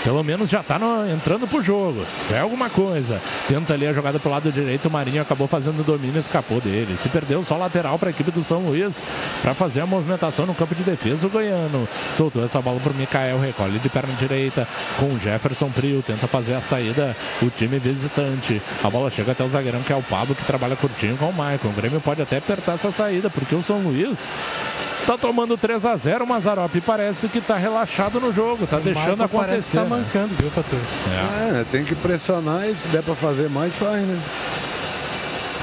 Pelo menos já tá no- entrando pro jogo. É alguma coisa. Tenta ali a jogada pro lado direito, o Marinho acabou fazendo o domínio e escapou dele. Se perdeu só lateral para a equipe do São Luís para fazer a movimentação no campo de defesa. O Goiano soltou essa bola pro Mikael, recolhe de perna direita com o Jefferson Prio, tenta fazer a saída o time visitante. A bola chega até o zagueirão que é o Pablo que trabalha curtinho com o Michael. O Grêmio pode até apertar essa saída porque o São Luís Tá tomando 3 a 0 Mazarop parece que tá relaxado no jogo, tá deixando Michael parece acontecer. tá né? Mancando, viu, Fator? É. É, tem que pressionar e se der pra fazer mais, faz, né?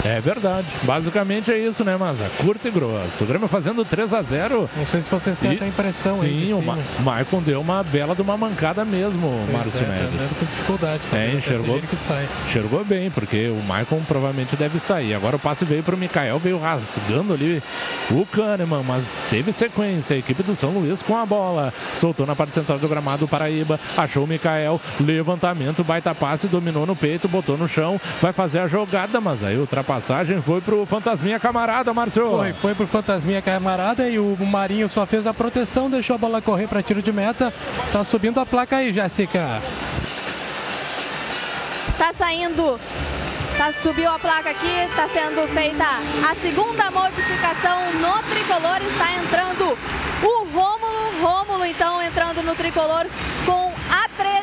É verdade. Basicamente é isso, né, Maza? Curto e grosso. O Grêmio fazendo 3 a 0 Não sei se vocês têm essa impressão aí de Sim, o. Ma Maicon deu uma bela de uma mancada mesmo, Márcio é, tá Neves. com dificuldade, tá É, enxergou, que sai. enxergou bem, porque o Maicon provavelmente deve sair. Agora o passe veio pro Mikael, veio rasgando ali o Kahneman, mas teve sequência. A equipe do São Luís com a bola. Soltou na parte central do gramado o Paraíba. Achou o Mikael. Levantamento, baita passe, dominou no peito, botou no chão. Vai fazer a jogada, mas aí a ultrapassagem foi pro Fantasminha Camarada, Márcio. Foi, foi pro Fantasminha camarada e o Marinho só fez a proteção, deixou a bola correr para tiro de meta. Tá subindo a placa aí, Jéssica. Tá saindo. Tá, subiu a placa aqui, está sendo feita a segunda modificação no tricolor. Está entrando o Rômulo. Rômulo, então, entrando no tricolor com a 13.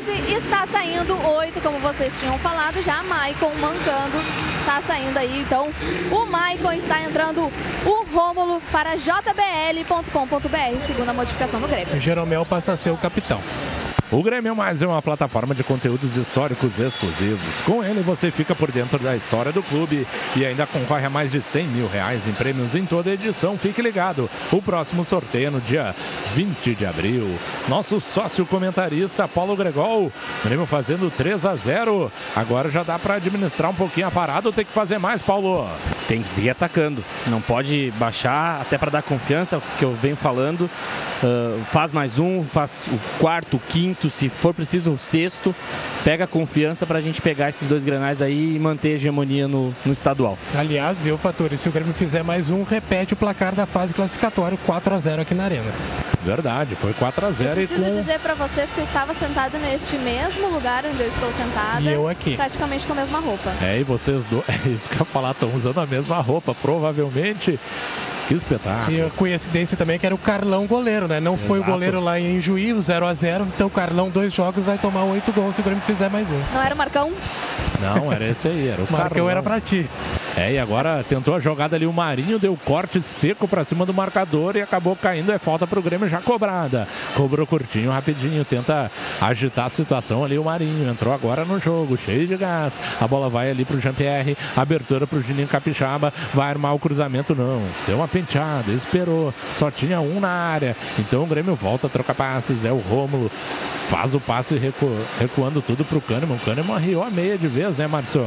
Está saindo 8, como vocês tinham falado. Já Maicon mancando. Está saindo aí, então. O Maicon está entrando o Rômulo para jbl.com.br. Segunda modificação no Grêmio. Jeromel passa a ser o capitão. O Grêmio Mais é uma plataforma de conteúdos históricos exclusivos. Com ele você fica por dentro da história do clube e ainda concorre a mais de 100 mil reais em prêmios em toda a edição. Fique ligado. O próximo sorteio é no dia 20 de abril. Nosso sócio comentarista Paulo Gregol. Grêmio fazendo 3 a 0. Agora já dá para administrar um pouquinho a parada ou tem que fazer mais, Paulo? Tem que seguir atacando. Não pode baixar, até para dar confiança, o que eu venho falando. Ah, faz mais um, faz o quarto, o quinto, se for preciso o sexto. Pega a confiança para a gente pegar esses dois granais aí e manter a hegemonia no, no estadual. Aliás, viu, Fator? E se o Grêmio fizer mais um, repete o placar da fase classificatória, 4 a 0 aqui na Arena. Verdade, foi 4 a 0 e Preciso com dizer para vocês que eu estava sentada neste mesmo lugar onde eu estou sentada. E eu aqui. Praticamente com a mesma roupa. É, e vocês dois, é isso que eu ia falar, estão usando a mesma roupa, provavelmente. Que espetáculo. E a coincidência também é que era o Carlão goleiro, né? Não foi o Exato. goleiro lá em Juí, o 0 a 0 Então o Carlão, dois jogos, vai tomar oito gols se o Grêmio fizer mais um. Não era o Marcão? Não, era esse aí, era o Marcão Carlão. era pra ti. É, e agora tentou a jogada ali o Marinho, deu corte seco pra cima do marcador e acabou caindo. É falta pro Grêmio já cobrada. Cobrou curtinho, rapidinho, tenta agitar a situação ali o Marinho. Entrou agora no jogo, cheio de gás. A bola vai ali pro Jean-Pierre, abertura pro Juninho Capixaba, vai armar o cruzamento, não. Deu uma penteada, esperou. Só tinha um na área. Então o Grêmio volta a trocar passes. É o Rômulo, faz o passe recu- recuando tudo pro Kahneman. O Kahneman riou a meia de vez, né, Marcio?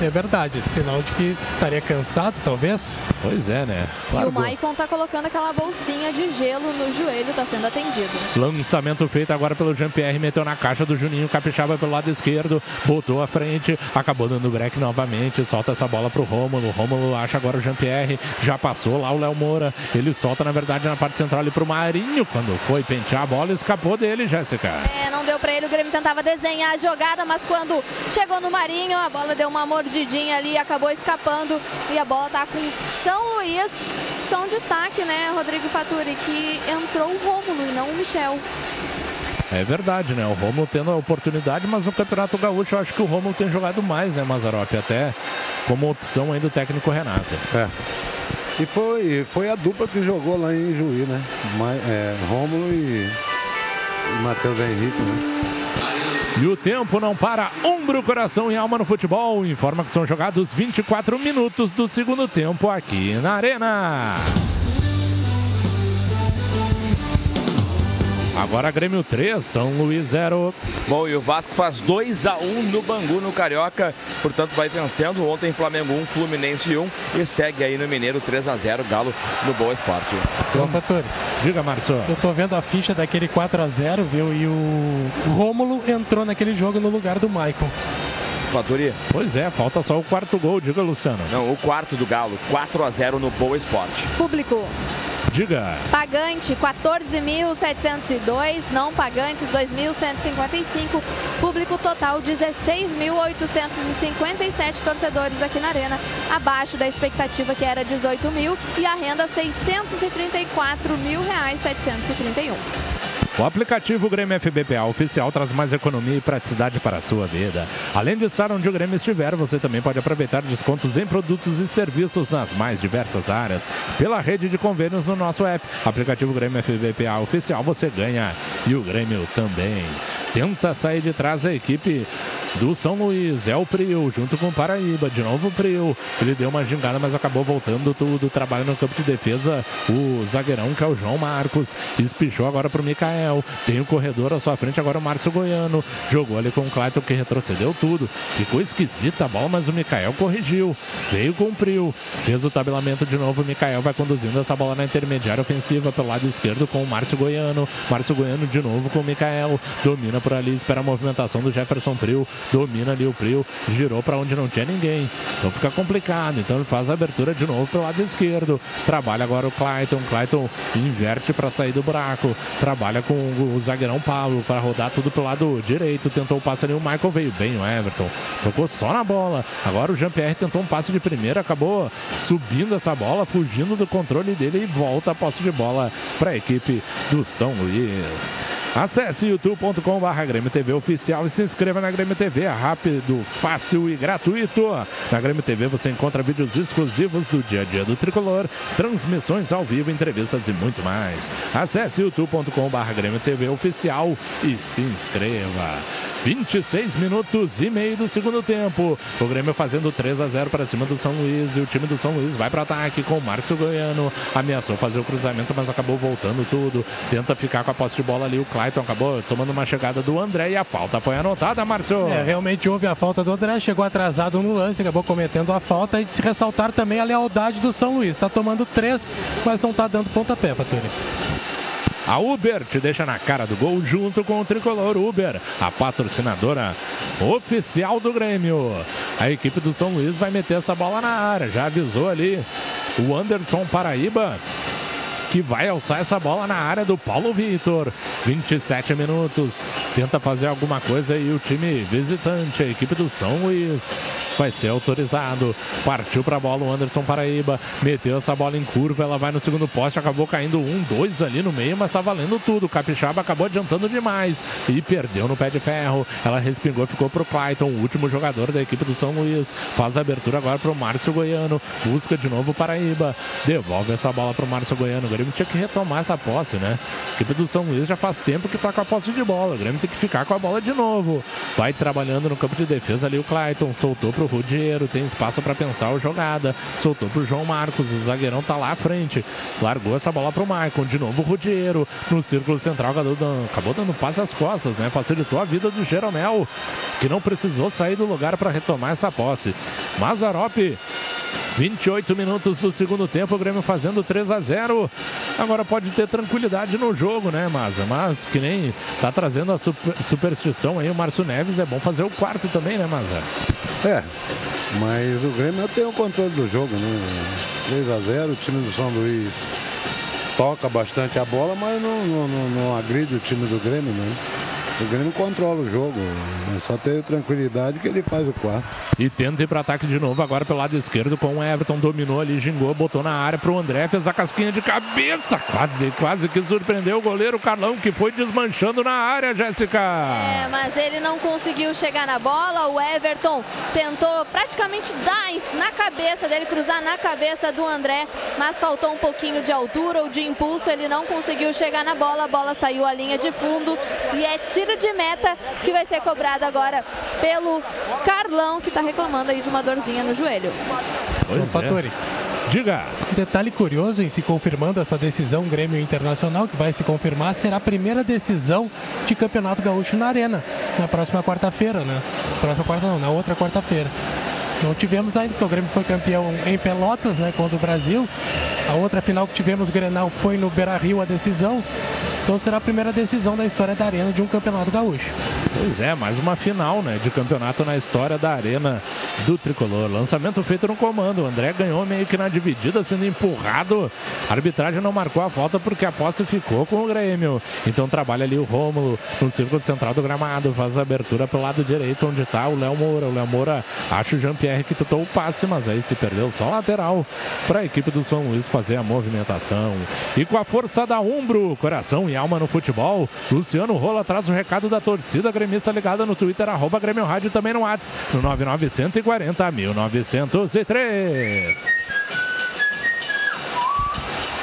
É verdade, sinal de que estaria cansado, talvez. Pois é, né? E o Maicon tá colocando aquela bolsinha de gelo no joelho, tá sendo atendido. Lançamento feito agora pelo Jean-Pierre, meteu na caixa do Juninho, Capixaba pelo lado esquerdo, botou à frente, acabou dando o break novamente, solta essa bola pro Rômulo, Rômulo acha agora o Jean-Pierre, já passou lá o Léo Moura, ele solta na verdade na parte central ali pro Marinho, quando foi pentear a bola, escapou dele, Jéssica. É, não deu pra ele, o Grêmio tentava desenhar a jogada, mas quando chegou no Marinho, a bola deu uma mordidinha ali, acabou escapando e a bola tá com São Luís. Só um destaque, né, Rodrigo Faturi, que entrou o Rômulo e não o Michel. É verdade, né? O Romulo tendo a oportunidade, mas no Campeonato Gaúcho eu acho que o Romulo tem jogado mais, né, Mazarop? Até como opção aí do técnico Renato. É. E foi, foi a dupla que jogou lá em Juí, né? É, Rômulo e, e Matheus Henrique, né? E o tempo não para. Umbro, coração e alma no futebol. Informa que são jogados 24 minutos do segundo tempo aqui na Arena. Agora Grêmio 3, São Luís 0. Bom, e o Vasco faz 2 a 1 no Bangu, no Carioca. Portanto, vai vencendo. Ontem Flamengo 1, Fluminense 1. E segue aí no Mineiro 3 a 0 Galo no Boa Esporte. Então, Fatori, diga, Marcio. Eu tô vendo a ficha daquele 4 a 0 viu? E o Rômulo entrou naquele jogo no lugar do Maicon. Fatori. Pois é, falta só o quarto gol, diga, Luciano. Não, o quarto do Galo. 4 a 0 no Boa Esporte. Público. Diga. Pagante 14.702, não pagantes 2.155, público total 16.857 torcedores aqui na arena, abaixo da expectativa que era 18 mil e a renda 634 mil reais 731. O aplicativo Grêmio FBPA oficial traz mais economia e praticidade para a sua vida. Além de estar onde o Grêmio estiver, você também pode aproveitar descontos em produtos e serviços nas mais diversas áreas. Pela rede de convênios no nosso app, aplicativo Grêmio FBPA oficial, você ganha e o Grêmio também. Tenta sair de trás a equipe do São Luís. É o Prio, junto com o Paraíba. De novo o Prio. Ele deu uma gingada, mas acabou voltando tudo. Trabalha no campo de defesa. O zagueirão, que é o João Marcos. Espichou agora para o Mikael. Tem o corredor à sua frente, agora o Márcio Goiano. Jogou ali com o Clayton, que retrocedeu tudo. Ficou esquisita a bola, mas o Mikael corrigiu. Veio Prio. Fez o tabelamento de novo. O Mikael vai conduzindo essa bola na intermediária ofensiva pelo lado esquerdo com o Márcio Goiano. Márcio Goiano de novo com o Mikael. Domina por ali, espera a movimentação do Jefferson Prio. Domina ali o Prio. Girou para onde não tinha ninguém. Então fica complicado. Então ele faz a abertura de novo pelo lado esquerdo. Trabalha agora o Clayton. Clayton inverte para sair do buraco. Trabalha com o zagueirão Paulo para rodar tudo pelo lado direito. Tentou o passe ali. O Michael veio bem, o Everton. Tocou só na bola. Agora o Jean-Pierre tentou um passe de primeira. Acabou subindo essa bola, fugindo do controle dele e volta a posse de bola para a equipe do São Luís. Acesse youtube.com.br Grêmio TV Oficial e se inscreva na Grêmio TV. É rápido, fácil e gratuito. Na Grêmio TV você encontra vídeos exclusivos do dia a dia do tricolor, transmissões ao vivo, entrevistas e muito mais. Acesse youtube.com.br Grêmio TV Oficial e se inscreva. 26 minutos e meio do segundo tempo. O Grêmio fazendo 3 a 0 para cima do São Luís e o time do São Luís vai para ataque com o Márcio Goiano. Ameaçou fazer o cruzamento, mas acabou voltando tudo. Tenta ficar com a posse de bola ali. O Clayton acabou tomando uma chegada do André e a falta foi anotada, Márcio. É, realmente houve a falta do André, chegou atrasado no lance, acabou cometendo a falta e de se ressaltar também a lealdade do São Luís. Está tomando três, mas não está dando pontapé, Faturi. A Uber te deixa na cara do gol junto com o tricolor Uber, a patrocinadora oficial do Grêmio. A equipe do São Luís vai meter essa bola na área, já avisou ali o Anderson Paraíba que vai alçar essa bola na área do Paulo Vitor. 27 minutos. Tenta fazer alguma coisa e o time visitante, a equipe do São Luís, vai ser autorizado. Partiu para a bola o Anderson Paraíba. Meteu essa bola em curva. Ela vai no segundo poste. Acabou caindo um, dois ali no meio, mas tá valendo tudo. O Capixaba acabou adiantando demais e perdeu no pé de ferro. Ela respingou, ficou pro Clayton, o último jogador da equipe do São Luís. Faz a abertura agora pro Márcio Goiano. Busca de novo o Paraíba. Devolve essa bola pro Márcio Goiano. O Grêmio tinha que retomar essa posse, né? A equipe do São Luís já faz tempo que tá com a posse de bola. O Grêmio tem que ficar com a bola de novo. Vai trabalhando no campo de defesa ali o Clayton. Soltou pro Rudiero. Tem espaço para pensar a jogada. Soltou pro João Marcos. O zagueirão tá lá à frente. Largou essa bola pro Maicon. De novo o Rudiero. No círculo central acabou dando, acabou dando passe às costas, né? Facilitou a vida do Jeromel. Que não precisou sair do lugar para retomar essa posse. Mazarop 28 minutos do segundo tempo, o Grêmio fazendo 3 a 0. Agora pode ter tranquilidade no jogo, né, Maza? Mas que nem tá trazendo a super, superstição aí o Márcio Neves, é bom fazer o quarto também, né, Maza? É, mas o Grêmio tem o controle do jogo, né? 3 a 0 o time do São Luís toca bastante a bola, mas não, não, não, não agride o time do Grêmio, né? O Grêmio controla o jogo. É só ter tranquilidade que ele faz o quarto. E tenta ir para ataque de novo agora pelo lado esquerdo com o Everton. Dominou ali, gingou, botou na área pro André, fez a casquinha de cabeça. Quase, quase que surpreendeu o goleiro Carlão, que foi desmanchando na área, Jéssica. É, mas ele não conseguiu chegar na bola. O Everton tentou praticamente dar na cabeça dele, cruzar na cabeça do André, mas faltou um pouquinho de altura ou de impulso. Ele não conseguiu chegar na bola. A bola saiu à linha de fundo e é tiro de meta que vai ser cobrado agora pelo Carlão, que está reclamando aí de uma dorzinha no joelho. Pois é. Fatori. Diga. Detalhe curioso em se confirmando essa decisão Grêmio Internacional, que vai se confirmar, será a primeira decisão de Campeonato Gaúcho na Arena, na próxima quarta-feira, né? Próxima quarta não, na outra quarta-feira. Não tivemos ainda, porque o Grêmio foi campeão em Pelotas, né, contra o Brasil. A outra final que tivemos, o Grenal, foi no Beira-Rio a decisão. Então será a primeira decisão da história da Arena de um Campeonato Gaúcho. Pois é, mais uma final, né, de campeonato na história da Arena do Tricolor. Lançamento feito no comando. O André ganhou meio que na dividida, sendo empurrado. A arbitragem não marcou a falta porque a posse ficou com o Grêmio. Então trabalha ali o Rômulo no círculo central do gramado, faz a abertura pelo lado direito, onde está o Léo Moura. O Léo Moura acha o Jean-Pierre que tentou o passe, mas aí se perdeu só lateral para a equipe do São Luís fazer a movimentação. E com a força da Umbro, coração e alma no futebol, Luciano Rola traz o recado da torcida gremista ligada no Twitter, arroba Grêmio Rádio também no WhatsApp, no 9940 1903.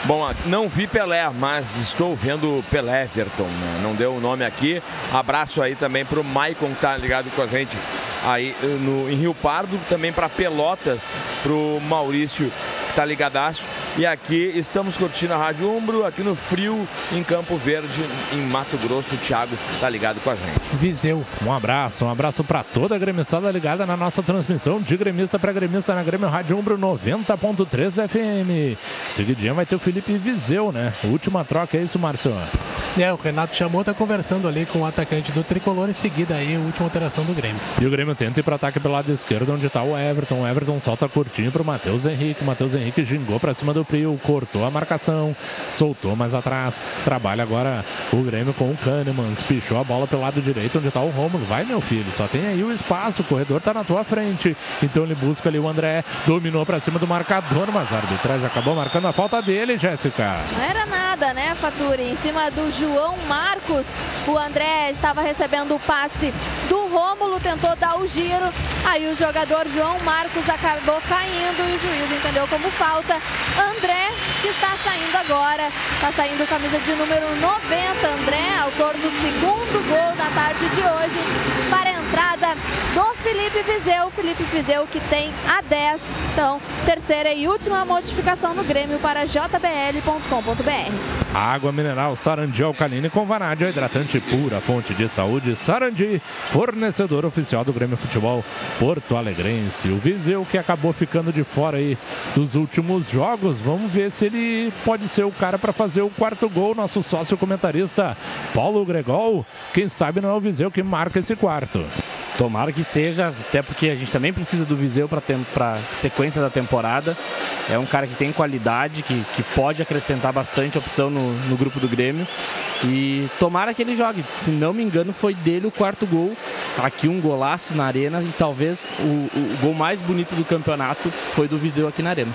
Bom, não vi Pelé, mas estou vendo Pelé Everton, né? não deu o nome aqui. Abraço aí também para o Maicon que tá ligado com a gente aí no, em Rio Pardo, também para Pelotas, para o Maurício que tá ligadaço. E aqui estamos curtindo a Rádio Umbro, aqui no frio, em Campo Verde, em Mato Grosso. O Thiago tá ligado com a gente. Viseu, um abraço, um abraço para toda a gremissada ligada na nossa transmissão de gremista para gremista na Grêmio Rádio Umbro 90.3 FM. Seguidinha vai ter o Felipe Viseu, né? Última troca, é isso, Márcio? É, o Renato chamou, tá conversando ali com o atacante do Tricolor, em seguida aí a última alteração do Grêmio. E o Grêmio tenta ir para ataque pelo lado esquerdo, onde está o Everton. O Everton solta curtinho para o Matheus Henrique. Matheus Henrique gingou para cima do Prio, cortou a marcação, soltou mais atrás. Trabalha agora o Grêmio com o Kahneman. Pichou a bola pelo lado direito, onde está o Romulo. Vai, meu filho, só tem aí o espaço. O corredor está na tua frente. Então ele busca ali o André. Dominou para cima do marcador, mas a arbitragem acabou marcando a falta dele, Jéssica. Não era nada, né, Faturi? Em cima do João Marcos, o André estava recebendo o passe do Rômulo, tentou dar o giro. Aí o jogador João Marcos acabou caindo e o juiz entendeu como falta. André, que está saindo agora, está saindo camisa de número 90. André, autor do segundo gol da tarde de hoje, entrada do Felipe Vizeu. Felipe Vizeu que tem a 10. Então, terceira e última modificação no Grêmio para jbl.com.br. Água mineral Sarandi Alcaline com vanádio, hidratante pura, fonte de saúde. Sarandi, fornecedor oficial do Grêmio Futebol Porto Alegrense. O Viseu que acabou ficando de fora aí dos últimos jogos. Vamos ver se ele pode ser o cara para fazer o quarto gol. Nosso sócio comentarista Paulo Gregol. Quem sabe não é o Viseu que marca esse quarto. Tomara que seja, até porque a gente também precisa do Viseu para sequência da temporada. É um cara que tem qualidade, que, que pode acrescentar bastante opção no, no grupo do Grêmio. E tomara que ele jogue. Se não me engano, foi dele o quarto gol. Aqui um golaço na arena e talvez o, o gol mais bonito do campeonato foi do Viseu aqui na arena.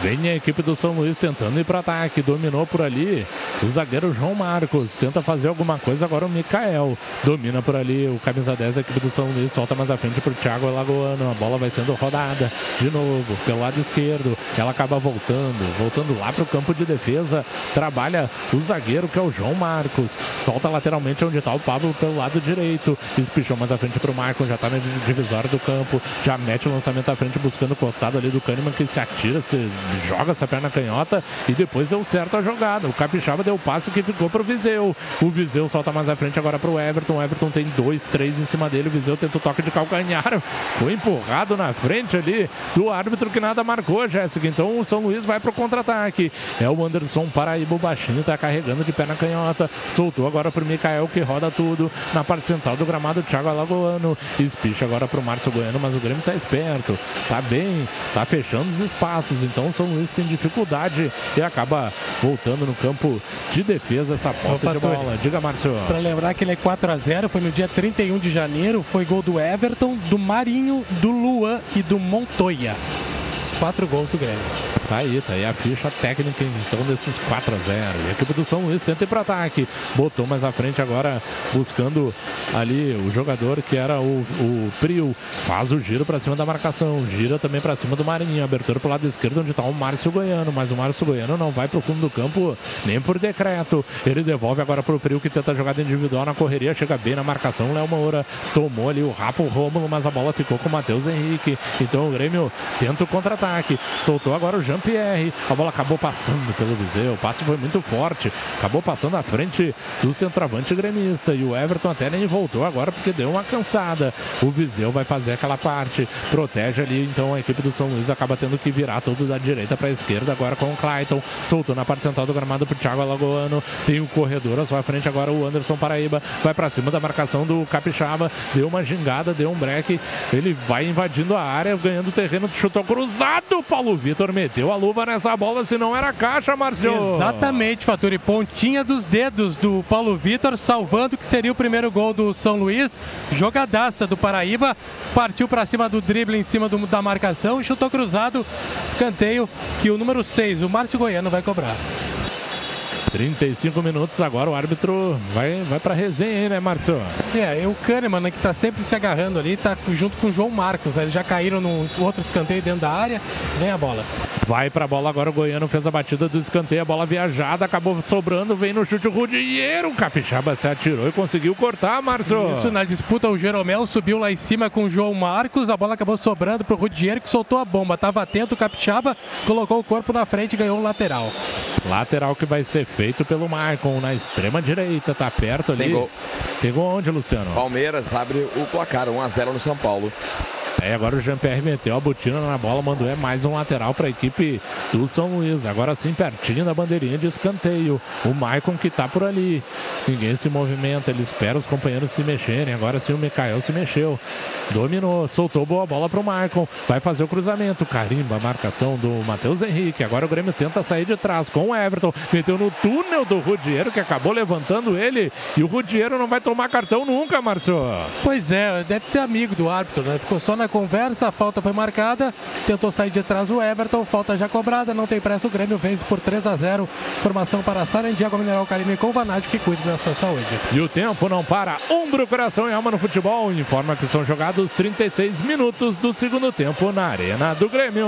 Vem a equipe do São Luís tentando ir para ataque. Dominou por ali o zagueiro João Marcos. Tenta fazer alguma coisa agora o Mikael. Domina por ali o camisa 10 da equipe do São Luís. Solta mais à frente para o Thiago Alagoano. A bola vai sendo rodada de novo pelo lado esquerdo. Ela acaba voltando. Voltando lá para o campo de defesa. Trabalha o zagueiro que é o João Marcos. Solta lateralmente onde está o Pablo pelo lado direito. Espichou mais à frente para o Marcos. Já está na divisória do campo. Já mete o lançamento à frente buscando o costado ali do Kahneman que se atira, se joga essa perna canhota e depois deu certo a jogada. O Capixaba deu o passe que ficou pro Viseu. O Viseu solta mais à frente agora pro Everton. O Everton tem dois, três em cima dele. O Viseu tenta o toque de calcanhar. Foi empurrado na frente ali do árbitro que nada marcou, Jéssica. Então o São Luís vai pro contra-ataque. É o Anderson Paraíba, o baixinho, tá carregando de perna canhota. Soltou agora pro Mikael que roda tudo. Na parte central do gramado, Thiago Alagoano. Espicha agora pro Márcio Goiano, mas o Grêmio tá esperto. Tá bem, tá fechando os espaços. Então o São Luís tem dificuldade e acaba voltando no campo de defesa essa posse Opa, de Túlio. bola. Diga, Márcio. Para lembrar que ele é 4 a 0 foi no dia 31 de janeiro, foi gol do Everton, do Marinho, do Luan e do Montoya. Quatro gols do Grêmio. Tá aí, tá aí a ficha técnica então desses 4 a 0. E a equipe do São Luís tenta ir para ataque. Botou mais à frente agora, buscando ali o jogador que era o, o Prio. Faz o giro para cima da marcação. Gira também para cima do Marinho. Abertura pro lado esquerdo, onde tá o Márcio Goiano. Mas o Márcio Goiano não vai pro fundo do campo nem por decreto. Ele devolve agora pro Prio que tenta jogada individual na correria. Chega bem na marcação. Léo Moura tomou ali o Rapo Rômulo, mas a bola ficou com o Matheus Henrique. Então o Grêmio tenta o contra-ataque. Soltou agora o Jean-Pierre. A bola acabou passando pelo Viseu. O passe foi muito forte. Acabou passando à frente do centroavante gremista. E o Everton até nem voltou agora porque deu uma cansada. O Viseu vai fazer aquela parte. Protege ali. Então a equipe do São Luís acaba tendo que virar todo da direita para a esquerda. Agora com o Clayton. Soltou na parte central do gramado pro Thiago Alagoano. Tem o corredor à sua frente agora o Anderson Paraíba. Vai para cima da marcação do Capixaba. Deu uma gingada, deu um break. Ele vai invadindo a área, ganhando terreno. Chutou cruzado. Paulo Vitor meteu a luva nessa bola. Se não era caixa, Marcio. Exatamente, Faturi. Pontinha dos dedos do Paulo Vitor, salvando que seria o primeiro gol do São Luís. Jogadaça do Paraíba. Partiu para cima do drible em cima do- da marcação chutou cruzado. Escanteio que o número 6, o Márcio Goiano, vai cobrar. 35 minutos agora o árbitro vai, vai pra resenha aí, né, Márcio? É, e o Kahneman, né, que tá sempre se agarrando ali, tá junto com o João Marcos. né, Eles já caíram no outro escanteio dentro da área. Vem a bola. Vai pra bola agora o Goiano, fez a batida do escanteio, a bola viajada, acabou sobrando, vem no chute o Rudieiro. O Capixaba se atirou e conseguiu cortar, Márcio. Isso na disputa, o Jeromel subiu lá em cima com o João Marcos. A bola acabou sobrando pro Rudiero que soltou a bomba. Tava atento o Capixaba, colocou o corpo na frente e ganhou o lateral. Lateral que vai ser feito pelo Maicon na extrema direita, tá perto ali. Tem gol. Tem gol onde, Luciano? Palmeiras abre o placar, 1x0 no São Paulo. É, agora o Jean-Pierre meteu a botina na bola, mandou é mais um lateral para a equipe do São Luís. Agora sim, pertinho da bandeirinha de escanteio. O Maicon que tá por ali. Ninguém se movimenta, ele espera os companheiros se mexerem. Agora sim o Mikael se mexeu. Dominou, soltou boa bola pro Maicon. Vai fazer o cruzamento. Carimba a marcação do Matheus Henrique. Agora o Grêmio tenta sair de trás com o Everton. Meteu no túnel do Rudiero, que acabou levantando ele. E o Rudiero não vai tomar cartão nunca, Márcio. Pois é, deve ter amigo do árbitro, né? Ficou só na conversa, a falta foi marcada, tentou sair de trás o Everton, falta já cobrada, não tem pressa, o Grêmio vence por 3 a 0 Formação para Sarandia, Água Mineral Carime com Vanádio, que cuide da sua saúde. E o tempo não para. Ombro, coração e alma no futebol. Informa que são jogados 36 minutos do segundo tempo na Arena do Grêmio.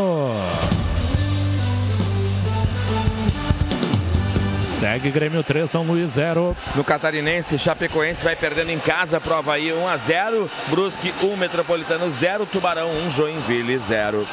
Segue Grêmio 3, São Luís 0. No Catarinense, Chapecoense vai perdendo em casa pro Havaí 1x0. Brusque 1, Metropolitano 0, Tubarão 1, Joinville 0.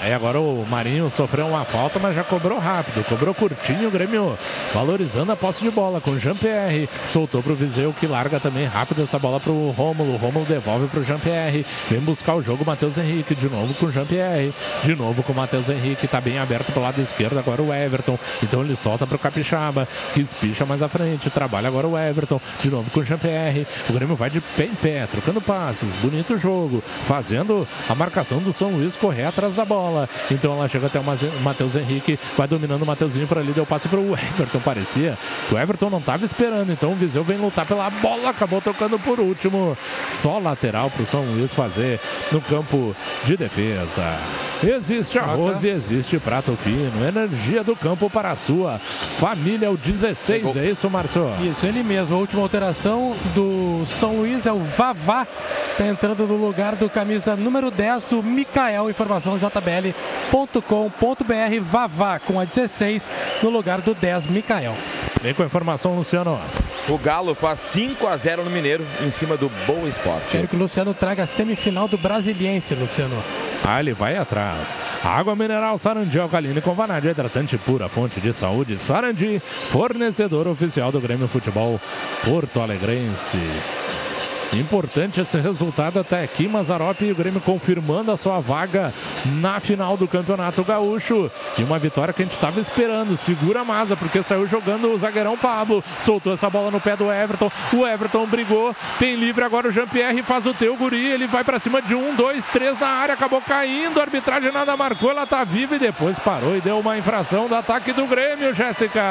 Aí agora o Marinho sofreu uma falta, mas já cobrou rápido. Cobrou curtinho o Grêmio, valorizando a posse de bola com o Jean-Pierre. Soltou pro Viseu, que larga também rápido essa bola Rômulo. O Rômulo devolve pro Jean-Pierre. Vem buscar o jogo, Matheus Henrique. De novo com o Jean-Pierre. De novo com o Matheus Henrique. Tá bem aberto pro lado esquerdo agora o Everton. Então ele solta pro Capixaba, que espicha mais à frente. Trabalha agora o Everton. De novo com o Jean-Pierre. O Grêmio vai de pé em pé, trocando passes. Bonito jogo. Fazendo a marcação do São Luís correr atrás da bola. Então ela chega até o Matheus Henrique. Vai dominando o Mateuzinho por ali. Deu passe pro Everton. Parecia que o Everton não estava esperando. Então o Viseu vem lutar pela bola. Acabou tocando por último. Só lateral pro São Luís fazer no campo de defesa. Existe arroz e existe prato fino. Energia do campo para a sua família. O 16. É isso, Marcio? Isso, ele mesmo. A última alteração do São Luís é o Vavá. Está entrando no lugar do camisa número 10, o Mikael. Informação jbl.com.br. Vavá com a 16 no lugar do 10, Mikael. Vem com a informação, Luciano. O Galo faz 5x0 no Mineiro em cima do Boa Esporte. Quero que o Luciano traga a semifinal do Brasiliense, Luciano. Ah, ele vai atrás. Água mineral Sarandi alcalina com vanádio hidratante pura, fonte de saúde. Sarandi, fornecedor oficial do Grêmio Futebol Porto Alegrense. Importante esse resultado até aqui, Mazarop e o Grêmio confirmando a sua vaga na final do Campeonato Gaúcho. E uma vitória que a gente estava esperando. Segura a Maza, porque saiu jogando o zagueirão Pablo. Soltou essa bola no pé do Everton. O Everton brigou. Tem livre agora o Jean-Pierre. Faz o teu guri. Ele vai para cima de um, dois, três na área. Acabou caindo. A arbitragem nada marcou. Ela tá viva e depois parou e deu uma infração do ataque do Grêmio, Jéssica.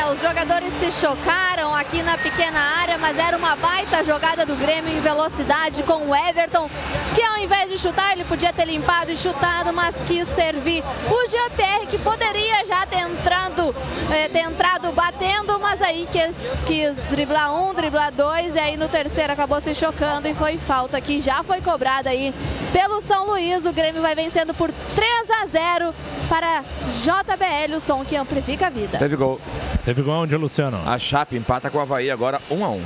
É, os jogadores se chocaram aqui na pequena área, mas era uma baita jogada do Grêmio em velocidade com o Everton, que ao invés de chutar, ele podia ter limpado e chutado, mas quis servir o Jean-Pierre, que poderia já ter entrado, eh, ter entrado batendo, mas aí quis, quis driblar um, driblar dois, e aí no terceiro acabou se chocando e foi falta que já foi cobrada aí pelo São Luís. O Grêmio vai vencendo por 3 a 0 para JBL, o som que amplifica a vida. Teve gol. Teve gol onde, Luciano? A Chape empata com o Havaí agora 1 a 1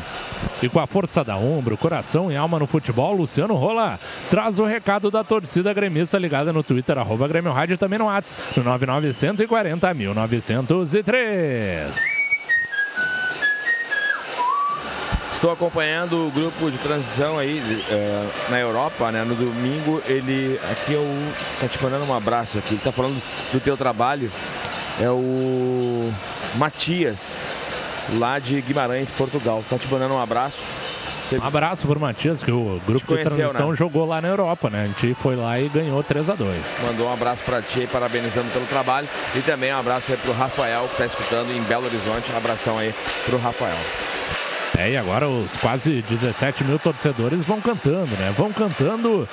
E com a força da ombro, coração e alma no futebol, Luciano Rola traz o recado da torcida gremista ligada no Twitter, arroba Grêmio Rádio, também no WhatsApp, no 9940 1903. Estou acompanhando o grupo de transição aí é, na Europa, né? No domingo ele. Aqui eu. Tá te mandando um abraço aqui. Ele tá falando do teu trabalho. É o Matias, lá de Guimarães, Portugal. Tá te mandando um abraço. Um abraço pro Matias, que o grupo de conheceu, transição né? jogou lá na Europa, né? A gente foi lá e ganhou 3 a 2 Mandou um abraço pra ti parabenizando pelo trabalho. E também um abraço aí pro Rafael, que tá escutando em Belo Horizonte. Um abração aí pro Rafael. É, e agora os quase 17 mil torcedores vão cantando, né? Vão cantando.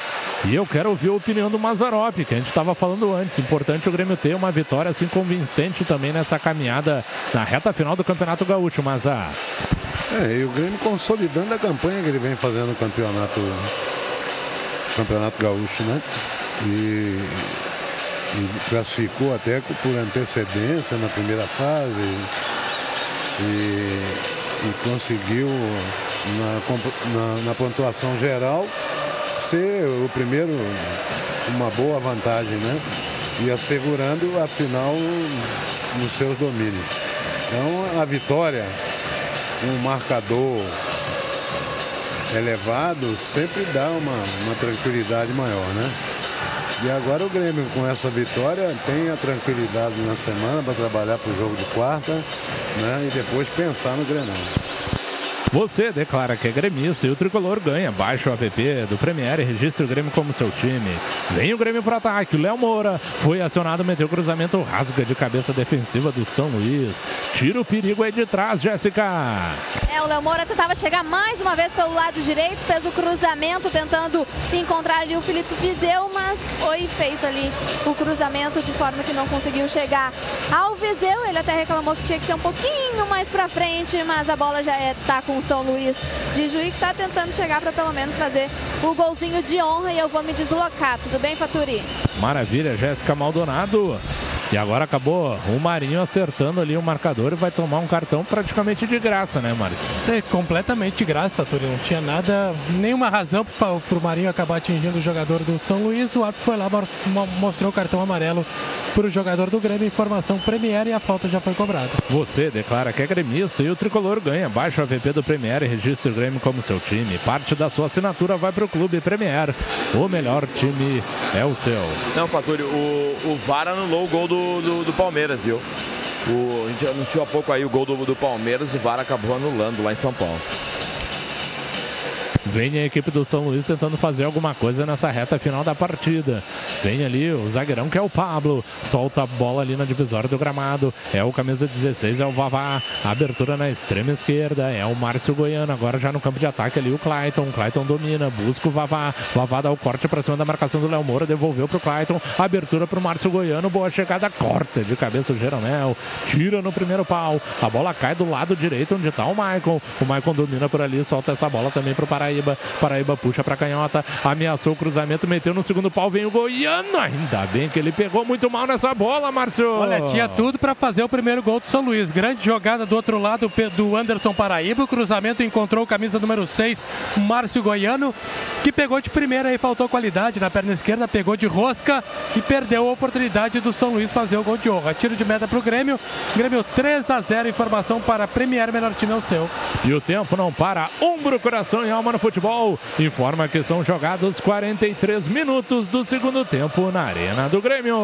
E eu quero ouvir a opinião do Mazarop, que a gente estava falando antes. Importante o Grêmio ter uma vitória assim convincente também nessa caminhada na reta final do Campeonato Gaúcho, Mazar. É, e o Grêmio consolidando a campanha que ele vem fazendo no campeonato, campeonato gaúcho, né? E, e classificou até por antecedência na primeira fase. E, e conseguiu, na, na- na pontuação geral, ser o primeiro, uma boa vantagem, né? E assegurando a final nos seus domínios. Então a vitória, um marcador elevado sempre dá uma, uma tranquilidade maior, né? E agora o Grêmio com essa vitória tem a tranquilidade na semana para trabalhar para o jogo de quarta, né? E depois pensar no Grenal. Você declara que é gremista e o tricolor ganha. Baixa o app do Premier e registre o Grêmio como seu time. Vem o Grêmio para ataque. Léo Moura foi acionado, meteu cruzamento, rasga de cabeça defensiva do São Luís. Tira o perigo aí de trás, Jéssica. É, o Léo Moura tentava chegar mais uma vez pelo lado direito, fez o cruzamento tentando encontrar ali o Felipe Viseu, mas foi feito ali o cruzamento de forma que não conseguiu chegar ao Viseu. Ele até reclamou que tinha que ser um pouquinho mais pra frente, mas a bola já é, tá com o São Luís de Juiz, que tá tentando chegar para pelo menos fazer o golzinho de honra e eu vou me deslocar. Tudo bem, Faturi? Maravilha, Jéssica Maldonado. E agora acabou o Marinho acertando ali o marcador e vai tomar um cartão praticamente de graça, né, Márcio? É completamente de graça, Túlio. Não tinha nada, nenhuma razão para o Marinho acabar atingindo o jogador do São Luís. O árbitro foi lá, mo- mo- mostrou o cartão amarelo para o jogador do Grêmio. Informação Premier e a falta já foi cobrada. Você declara que é gremista e o tricolor ganha. Baixa o app do Premier e registre o Grêmio como seu time. Parte da sua assinatura vai para o Clube Premier. O melhor time é o seu. Não, Fatúrio, o, o VAR anulou o gol do, do, do Palmeiras, viu? O, a gente anunciou há pouco aí o gol do, do Palmeiras o VAR acabou anulando lá em São Paulo. Vem a equipe do São Luís tentando fazer alguma coisa nessa reta final da partida. Vem ali o zagueirão que é o Pablo. Solta a bola ali na divisória do gramado. É o camisa 16, é o Vavá. Abertura na extrema esquerda. É o Márcio Goiano. Agora já no campo de ataque ali o Clayton. Clayton domina. Busca o Vavá. Vavá dá o corte para cima da marcação do Léo Moura. Devolveu pro Clayton. Abertura pro Márcio Goiano. Boa chegada. Corta de cabeça o Jeromel. Tira no primeiro pau. A bola cai do lado direito onde tá o Maicon. O Maicon domina por ali. Solta essa bola também pro Paraíba. Paraíba puxa pra canhota. Ameaçou o cruzamento. Meteu no segundo pau. Vem o Goiano. Ainda bem que ele pegou muito mal nessa bola, Márcio. Olha, tinha tudo para fazer o primeiro gol do São Luís. Grande jogada do outro lado do Anderson Paraíba. O cruzamento encontrou o camisa número 6, Márcio Goiano, que pegou de primeira e faltou qualidade na perna esquerda, pegou de rosca e perdeu a oportunidade do São Luís fazer o gol de honra. Tiro de meta para o Grêmio. Grêmio 3 a 0. Informação para a Premier, melhor time é o seu. E o tempo não para. Ombro, coração e alma no futebol. Informa que são jogados 43 minutos do segundo tempo na Arena do Grêmio.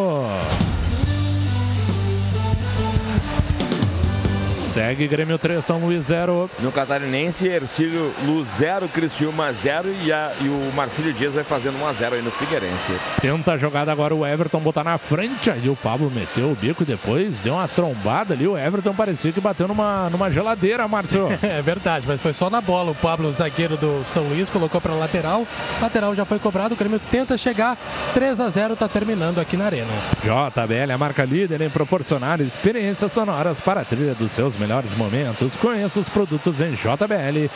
Segue Grêmio 3, São Luís 0. No Catarinense, Ercílio Luz 0, Criciúma 0 e, a- e o Marcílio Dias vai fazendo 1x0 aí no Figueirense. Tenta a jogada agora o Everton botar na frente. Aí o Pablo meteu o bico depois, deu uma trombada ali. O Everton parecia que bateu numa, numa geladeira, Márcio. É verdade, mas foi só na bola. O Pablo, zagueiro do São Luís, colocou para lateral. Lateral já foi cobrado. O Grêmio tenta chegar. 3 a 0 está terminando aqui na Arena. JBL, a marca líder em proporcionar experiências sonoras para a trilha dos seus melhores momentos. Conheça os produtos em jbl.com.br.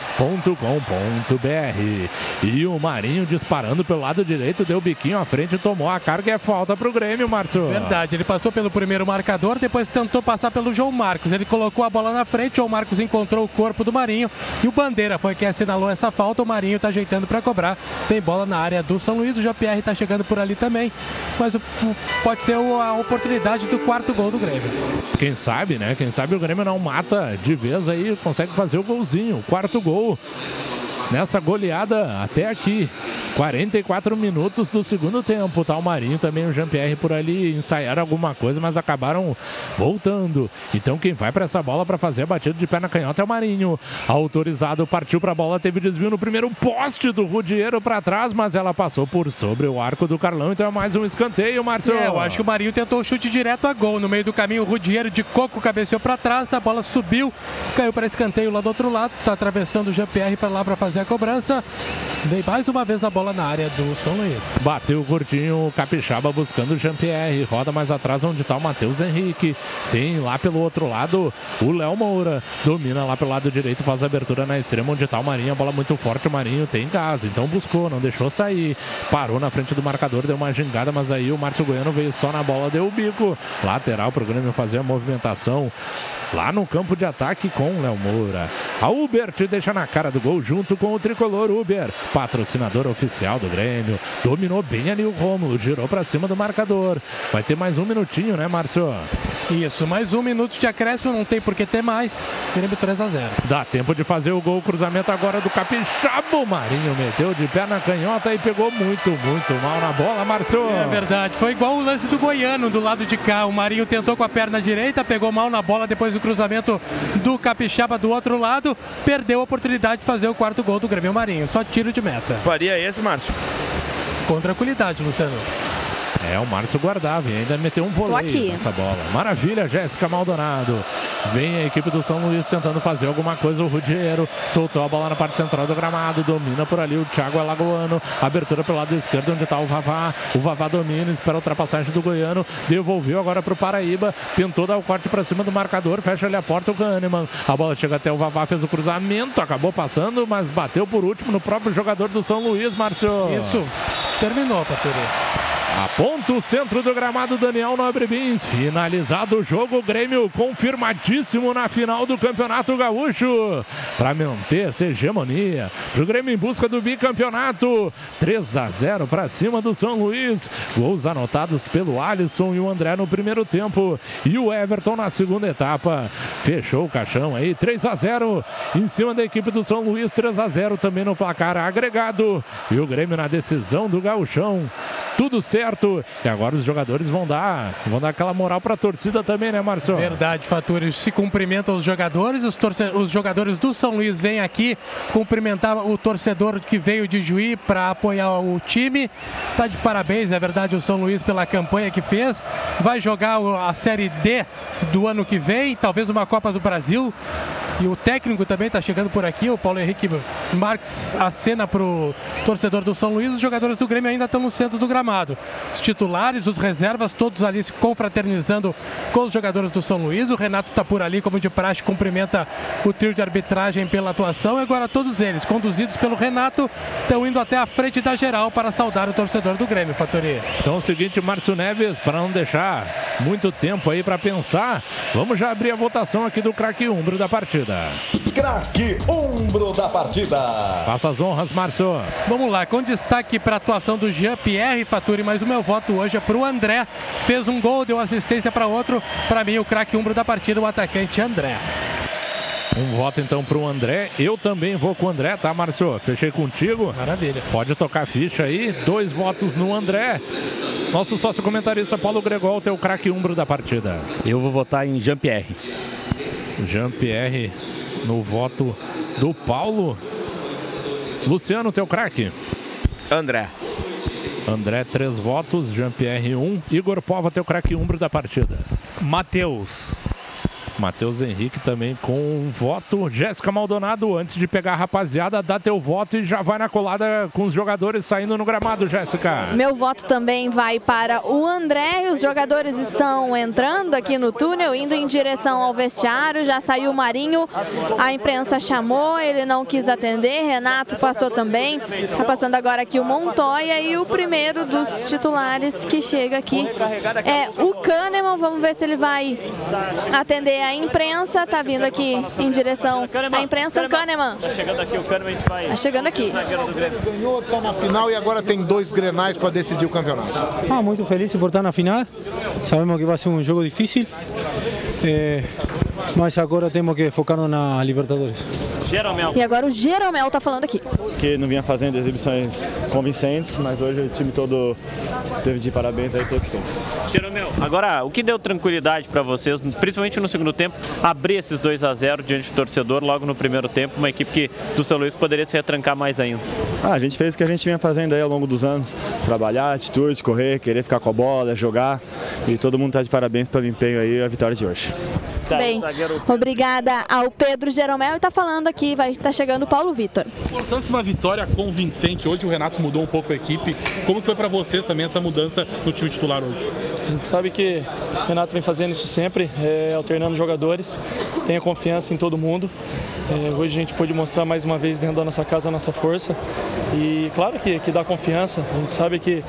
E o Marinho disparando pelo lado direito, deu biquinho à frente, tomou a carga e é falta pro Grêmio, Márcio. Verdade, ele passou pelo primeiro marcador, depois tentou passar pelo João Marcos. Ele colocou a bola na frente, o João Marcos encontrou o corpo do Marinho e o Bandeira foi quem assinalou essa falta. O Marinho está ajeitando para cobrar. Tem bola na área do São Luís, o JPR está chegando por ali também. Mas o- o- pode ser o- a oportunidade do quarto gol do Grêmio. Quem sabe, né? Quem sabe o Grêmio não mata de vez aí, consegue fazer o golzinho. Quarto gol nessa goleada até aqui. 44 minutos do segundo tempo. Tá o Marinho também, o Jean-Pierre por ali ensaiaram alguma coisa, mas acabaram voltando. Então quem vai para essa bola para fazer a batida de pé na canhota é o Marinho. Autorizado, partiu para a bola, teve desvio no primeiro poste do Rudiero para trás, mas ela passou por sobre o arco do Carlão. Então é mais um escanteio, Márcio. É, eu acho que o Marinho tentou o chute direto a gol. No meio do caminho, o Rudiero de coco cabeceou para trás, a bola subiu, caiu para escanteio lá do outro lado. Está atravessando o GPR para lá para fazer a cobrança. Dei mais uma vez a bola na área do São Luís. Bateu curtinho o Capixaba buscando o Jean-Pierre. Roda mais atrás onde está o Matheus Henrique. Tem lá pelo outro lado o Léo Moura. Domina lá pelo lado direito, faz a abertura na extrema onde está o Marinho. A bola muito forte, o Marinho tem gás. Então buscou, não deixou sair. Parou na frente do marcador, deu uma gingada, mas aí o Márcio Goiano veio só na bola, deu o bico. Lateral pro Grêmio fazer a movimentação. Lá no campo de ataque com o Léo Moura. A Uber te deixa na cara do gol junto com o tricolor Uber, patrocinador oficial do Grêmio. Dominou bem ali o Romulo, girou pra cima do marcador. Vai ter mais um minutinho, né, Márcio? Isso, mais um minuto de acréscimo, não tem por que ter mais. Grêmio 3 a 0. Dá tempo de fazer o gol, cruzamento agora do Capixaba. O Marinho meteu de pé na canhota e pegou muito, muito mal na bola, Márcio. É verdade, foi igual o lance do Goiano do lado de cá. O Marinho tentou com a perna direita, pegou mal na bola depois do cruzamento do Capixaba do outro lado, perdeu a oportunidade de fazer o quarto gol do Grêmio Marinho. Só tiro de meta. Faria esse, Márcio? Com tranquilidade, Luciano. É, o Márcio guardava e ainda meteu um voleio nessa bola. Maravilha, Jéssica Maldonado. Vem a equipe do São Luís tentando fazer alguma coisa. O Rudiero soltou a bola na parte central do gramado. Domina por ali o Thiago Alagoano. Abertura pelo lado esquerdo, onde está o Vavá. O Vavá domina, espera a ultrapassagem do Goiano. Devolveu agora para o Paraíba. Tentou dar o corte para cima do marcador. Fecha ali a porta o Kahneman. A bola chega até o Vavá, fez o cruzamento. Acabou passando, mas bateu por último no próprio jogador do São Luís, Márcio. Isso, terminou, Patori. O centro do gramado Daniel Nobre Bins. Finalizado o jogo, Grêmio confirmadíssimo na final do Campeonato Gaúcho. Para manter essa hegemonia. Pro Grêmio em busca do bicampeonato. 3 a 0 para cima do São Luís. Gols anotados pelo Alisson e o André no primeiro tempo. E o Everton na segunda etapa. Fechou o caixão aí. 3 a 0 em cima da equipe do São Luís. 3 a 0 também no placar agregado. E o Grêmio na decisão do Gauchão. Tudo certo. E agora os jogadores vão dar, vão dar aquela moral para a torcida também, né, Márcio? Verdade, Faturi. Se cumprimentam os jogadores, os, torce- os jogadores do São Luís vêm aqui cumprimentar o torcedor que veio de Juí para apoiar o time. Tá de parabéns, é verdade, o São Luís pela campanha que fez. Vai jogar a Série D do ano que vem, talvez uma Copa do Brasil. E o técnico também está chegando por aqui, o Paulo Henrique Marques acena para o torcedor do São Luís. Os jogadores do Grêmio ainda estão no centro do gramado. Os titulares, os reservas, todos ali se confraternizando com os jogadores do São Luís. O Renato está por ali, como de praxe, cumprimenta o trio de arbitragem pela atuação. E agora todos eles, conduzidos pelo Renato, estão indo até a frente da geral para saudar o torcedor do Grêmio, Fatori. Então é o seguinte, Márcio Neves, para não deixar muito tempo aí para pensar, vamos já abrir a votação aqui do craque umbro da partida. Craque Umbro da partida. Faça as honras, Márcio. Vamos lá, com destaque para a atuação do Jean-Pierre Faturi, mas o meu voto hoje é para o André. Fez um gol, deu assistência para outro. Para mim, o craque umbro da partida, o atacante André. Um voto então para o André. Eu também vou com o André, tá, Márcio? Fechei contigo. Maravilha. Pode tocar a ficha aí. Dois votos no André. Nosso sócio comentarista Paulo Gregol, teu craque umbro da partida. Eu vou votar em Jean-Pierre. Jean-Pierre no voto do Paulo. Luciano, teu craque. André. André, três votos. Jean-Pierre, um. Igor Pova, teu craque umbro da partida. Matheus. Matheus Henrique também com um voto. Jéssica Maldonado, antes de pegar a rapaziada, dá teu voto e já vai na colada com os jogadores saindo no gramado, Jéssica. Meu voto também vai para o André. Os jogadores estão entrando aqui no túnel, indo em direção ao vestiário. Já saiu o Marinho, a imprensa chamou, ele não quis atender. Renato passou também. Está passando agora aqui o Montoya e o primeiro dos titulares que chega aqui é o Kahneman. Vamos ver se ele vai atender a imprensa. Tá vindo aqui em direção à imprensa. Kahneman. Tá chegando aqui o Kahneman, a gente vai. Tá chegando aqui. Ganhou, tá na final e agora tem dois grenais para decidir o campeonato. Ah, muito feliz por estar na final. Sabemos que vai ser um jogo difícil. Eh, mas agora temos que focar na Libertadores. Jeromel. E agora o Jeromel tá falando aqui. que não vinha fazendo exibições convincentes, mas hoje o time todo teve de parabéns aí pelo que fez. Jeromel, agora o que deu tranquilidade para vocês, principalmente no segundo tempo, abrir esses 2 a 0 diante do torcedor logo no primeiro tempo, uma equipe que do São Luís poderia se retrancar mais ainda. Ah, a gente fez o que a gente vinha fazendo aí ao longo dos anos, trabalhar, atitude, correr, querer ficar com a bola, jogar, e todo mundo tá de parabéns pelo empenho aí e a vitória de hoje. Bem, obrigada ao Pedro Jeromel e tá falando aqui, vai tá chegando o Paulo Vitor. Importância de uma vitória convincente. Hoje o Renato mudou um pouco a equipe. Como foi para vocês também essa mudança no time titular hoje? A gente sabe que o Renato vem fazendo isso sempre, é, alternando jogadores, tenha confiança em todo mundo. É, hoje a gente pôde mostrar mais uma vez dentro da nossa casa a nossa força e claro que, que dá confiança. A gente sabe que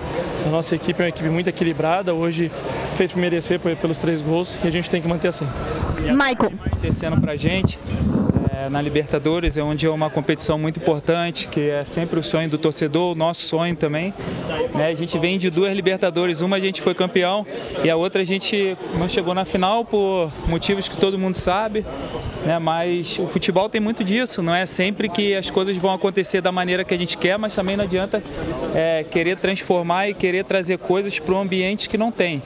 a nossa equipe é uma equipe muito equilibrada, hoje fez por merecer por- pelos três gols e a gente tem que manter assim. Michael. Esse ano pra gente. É, na Libertadores, é onde é uma competição muito importante, que é sempre o sonho do torcedor, o nosso sonho também. né? A gente vem de duas Libertadores, uma a gente foi campeão e a outra a gente não chegou na final por motivos que todo mundo sabe, né? mas o futebol tem muito disso, não é sempre que as coisas vão acontecer da maneira que a gente quer, mas também não adianta é, querer transformar e querer trazer coisas para um ambiente que não tem.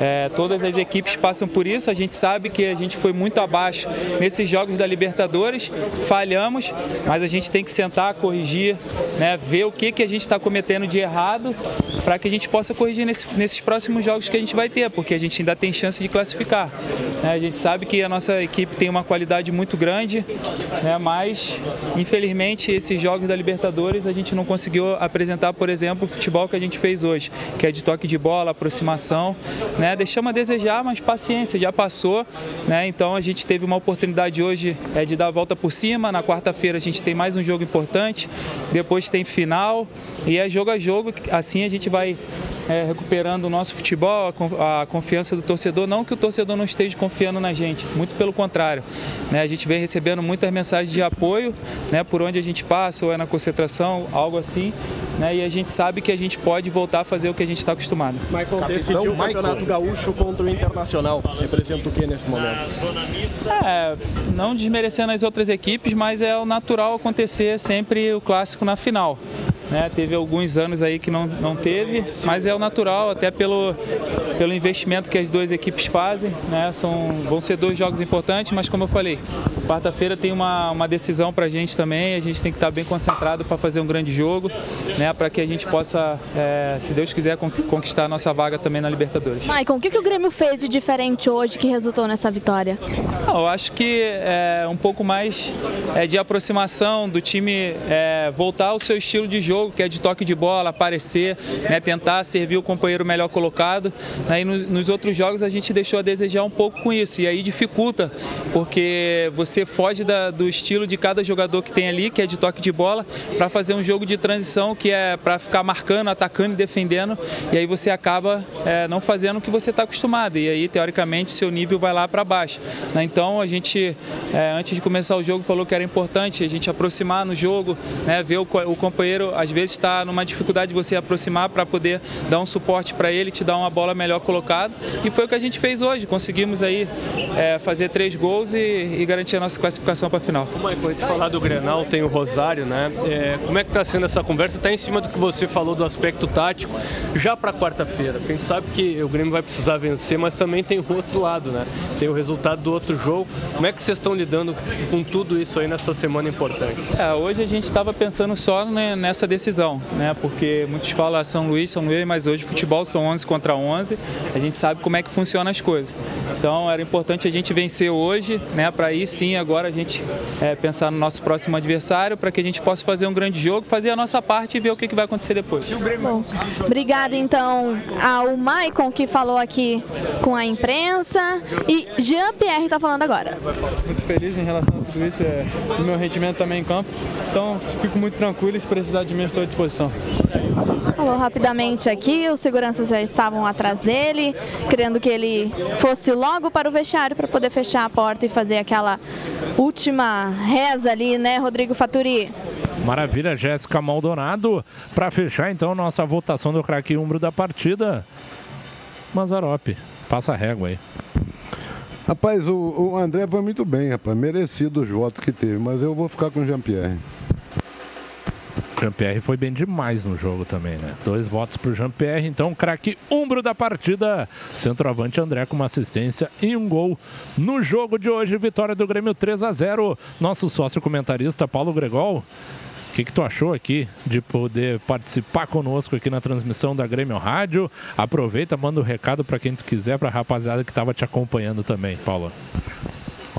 É, todas as equipes passam por isso, a gente sabe que a gente foi muito abaixo nesses jogos da Libertadores, falhamos, mas a gente tem que sentar, corrigir, né, ver o que, que a gente está cometendo de errado para que a gente possa corrigir nesse- nesses próximos jogos que a gente vai ter, porque a gente ainda tem chance de classificar. né. a gente sabe que a nossa equipe tem uma qualidade muito grande, né, mas infelizmente esses jogos da Libertadores a gente não conseguiu apresentar, por exemplo, o futebol que a gente fez hoje, que é de toque de bola, aproximação, né? Deixamos a desejar, mas paciência, já passou, né? Então a gente teve uma oportunidade hoje é, de dar a volta por cima. Na quarta-feira a gente tem mais um jogo importante, depois tem final e é jogo a jogo. Assim a gente vai é, recuperando o nosso futebol, a con- a confiança do torcedor. Não que o torcedor não esteja confiando na gente, muito pelo contrário. né? A gente vem recebendo muitas mensagens de apoio, né? Por onde a gente passa, ou é na concentração, algo assim, né? E a gente sabe que a gente pode voltar a fazer o que a gente está acostumado. Michael decidiu o Campeonato Gaúcho contra o Internacional. Representa o que nesse momento? É, não desmerecendo as outras equipes, mas é o natural acontecer sempre o clássico na final. Né? Teve alguns anos aí que não, não teve, mas é o natural, até pelo, pelo investimento que as duas equipes fazem. Né? São, vão ser dois jogos importantes, mas como eu falei, quarta-feira tem uma, uma decisão pra gente também, a gente tem que estar bem concentrado para fazer um grande jogo, né? para que a gente possa, é, se Deus quiser, con- conquistar a nossa vaga também na Libertadores. Maicon, o que, que o Grêmio fez de diferente hoje que resultou nessa vitória? Não, eu acho que é um pouco mais é, de aproximação do time é, voltar ao seu estilo de jogo, que é de toque de bola, aparecer, né, tentar servir o companheiro melhor colocado. né, e no- nos outros jogos a gente deixou a desejar um pouco com isso, e aí dificulta, porque você foge da- do estilo de cada jogador que tem ali, que é de toque de bola, para fazer um jogo de transição que é para ficar marcando, atacando e defendendo, e aí você acaba é, não fazendo o que você está acostumado, e aí teoricamente seu nível vai lá para baixo. né? Então a gente, é, antes de começar o jogo, falou que era importante a gente aproximar no jogo, né, ver o, o companheiro às vezes está numa dificuldade de você aproximar para poder dar um suporte para ele, te dar uma bola melhor colocada, e foi o que a gente fez hoje. Conseguimos aí é, fazer três gols e, e garantir a nossa classificação para a final. Michael, se falar do Grenal, tem o Rosário, né? É, como é que está sendo essa conversa? Está em cima do que você falou do aspecto tático, já para quarta-feira. A gente sabe que o Grêmio vai precisar vencer, mas também tem o outro lado, né? Tem o resultado do outro jogo. Como é que vocês estão lidando com tudo isso aí nessa semana importante? É, hoje a gente estava pensando só né, nessa decisão decisão, né? Porque muitos falam São Luís, São Luís, mas hoje futebol são 11 contra 11. A gente sabe como é que funciona as coisas. Então era importante a gente vencer hoje, né? Para aí sim agora a gente é, pensar no nosso próximo adversário, para que a gente possa fazer um grande jogo, fazer a nossa parte e ver o que, que vai acontecer depois. Bom, obrigada então ao Maicon que falou aqui com a imprensa e Jean Pierre está falando agora. Muito feliz em relação a tudo isso, é, o meu rendimento também em campo. Então fico muito tranquilo se precisar de mim estou à disposição. Falou rapidamente aqui, os seguranças já estavam atrás dele, querendo que ele fosse logo para o vestiário para poder fechar a porta e fazer aquela última reza ali, né, Rodrigo Faturi? Maravilha, Jéssica Maldonado. Para fechar então nossa votação do craque umbro da partida. Mazarop, passa a régua aí. Rapaz, o, o André foi muito bem, rapaz. Merecido os votos que teve, mas eu vou ficar com o Jean-Pierre. Jean-Pierre foi bem demais no jogo também, né? Dois votos pro Jean-Pierre, então craque umbro da partida. Centroavante André com uma assistência e um gol no jogo de hoje. Vitória do Grêmio 3 a 0. Nosso sócio comentarista Paulo Gregol. O que, que tu achou aqui de poder participar conosco aqui na transmissão da Grêmio Rádio? Aproveita, manda o um recado para quem tu quiser, para a rapaziada que estava te acompanhando também, Paulo.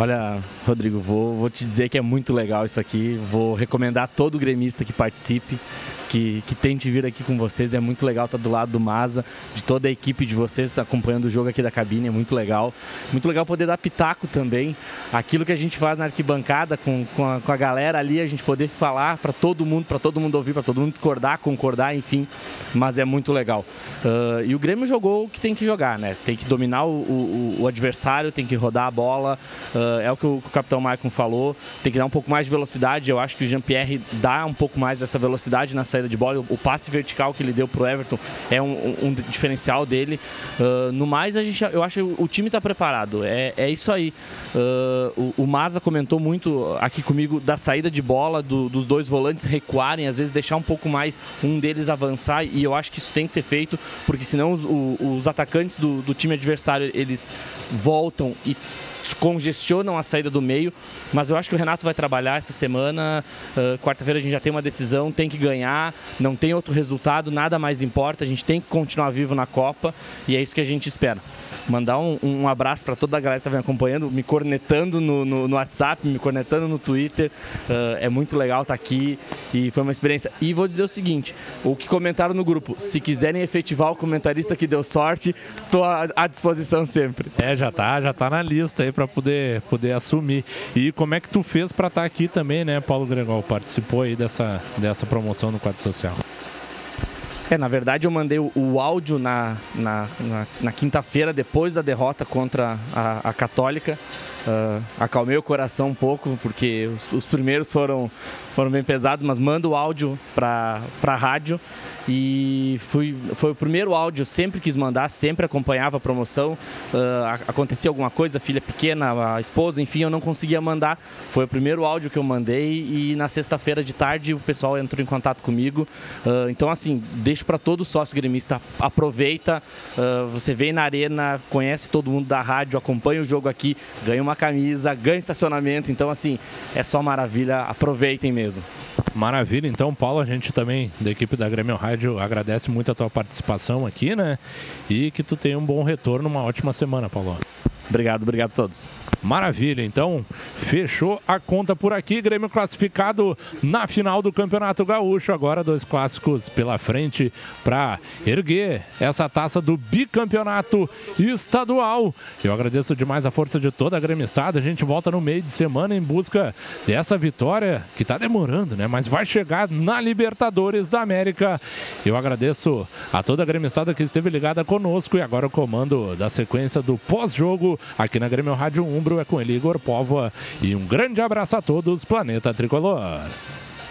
Olha, Rodrigo, vou, vou, te dizer que é muito legal isso aqui. Vou recomendar a todo gremista que participe, que, que tente vir aqui com vocês. É muito legal estar do lado do Maza, de toda a equipe de vocês acompanhando o jogo aqui da cabine. É muito legal. Muito legal poder dar pitaco também. Aquilo que a gente faz na arquibancada com, com, a, com a galera ali, a gente poder falar para todo mundo, para todo mundo ouvir, para todo mundo discordar, concordar, enfim. Mas é muito legal. Uh, e o Grêmio jogou o que tem que jogar, né? Tem que dominar o, o, o adversário, tem que rodar a bola. Uh, é o que o, capitão Maicon falou, tem que dar um pouco mais de velocidade. Eu acho que o Jean-Pierre dá um pouco mais dessa velocidade na saída de bola. O passe vertical que ele deu pro Everton é um, um diferencial dele. Uh, no mais, a gente, eu acho que o time está preparado. É, é isso aí. Uh, o, o Maza comentou muito aqui comigo da saída de bola, do, dos dois volantes recuarem, às vezes deixar um pouco mais um deles avançar. E eu acho que isso tem que ser feito, porque senão os, os atacantes do, do time adversário eles voltam e congestionam a saída do meio, mas eu acho que o Renato vai trabalhar essa semana. Uh, Quarta-feira a gente já tem uma decisão, tem que ganhar, não tem outro resultado, nada mais importa, a gente tem que continuar vivo na Copa e é isso que a gente espera. Mandar um, um abraço para toda a galera que está me acompanhando, me cornetando no, no, no, WhatsApp, me cornetando no Twitter. Uh, é muito legal estar tá aqui e foi uma experiência. E vou dizer o seguinte: o que comentaram no grupo, se quiserem efetivar o comentarista que deu sorte, estou à, à disposição sempre. É, já tá, já tá na lista aí para poder, poder assumir. E como é que tu fez para estar tá aqui também, né, Paulo Gregol? Participou aí dessa, dessa promoção no quadro social. É, na verdade eu mandei o, áudio na, na, na, na quinta-feira, depois da derrota contra a, a Católica. Uh, acalmei o coração um pouco, porque os, os, primeiros foram, foram bem pesados, mas mando o áudio para a rádio e fui, foi o primeiro áudio, sempre quis mandar, sempre acompanhava a promoção. Uh, acontecia alguma coisa, filha pequena, a esposa, enfim, eu não conseguia mandar. Foi o primeiro áudio que eu mandei e na sexta-feira de tarde o pessoal entrou em contato comigo. Uh, então, assim, deixo para todo sócio gremista, aproveita, uh, você vem na arena, conhece todo mundo da rádio, acompanha o jogo aqui, ganha uma camisa, ganha estacionamento. Então, assim, é só maravilha, aproveitem mesmo. Maravilha, então, Paulo, a gente também da equipe da Grêmio Rádio agradece muito a tua participação aqui, né? E que tu tenha um bom retorno, uma ótima semana, Paulo. Obrigado, obrigado a todos. Maravilha, então fechou a conta por aqui. Grêmio classificado na final do Campeonato Gaúcho. Agora dois clássicos pela frente para erguer essa taça do bicampeonato estadual. Eu agradeço demais a força de toda a gremistada. A gente volta no meio de semana em busca dessa vitória que está demorando, né? Mas vai chegar na Libertadores da América. Eu agradeço a toda a gremistada que esteve ligada conosco e agora o comando da sequência do pós-jogo aqui na Grêmio Rádio Umbro é com ele, Igor Póvoa. E um grande abraço a todos, Planeta Tricolor.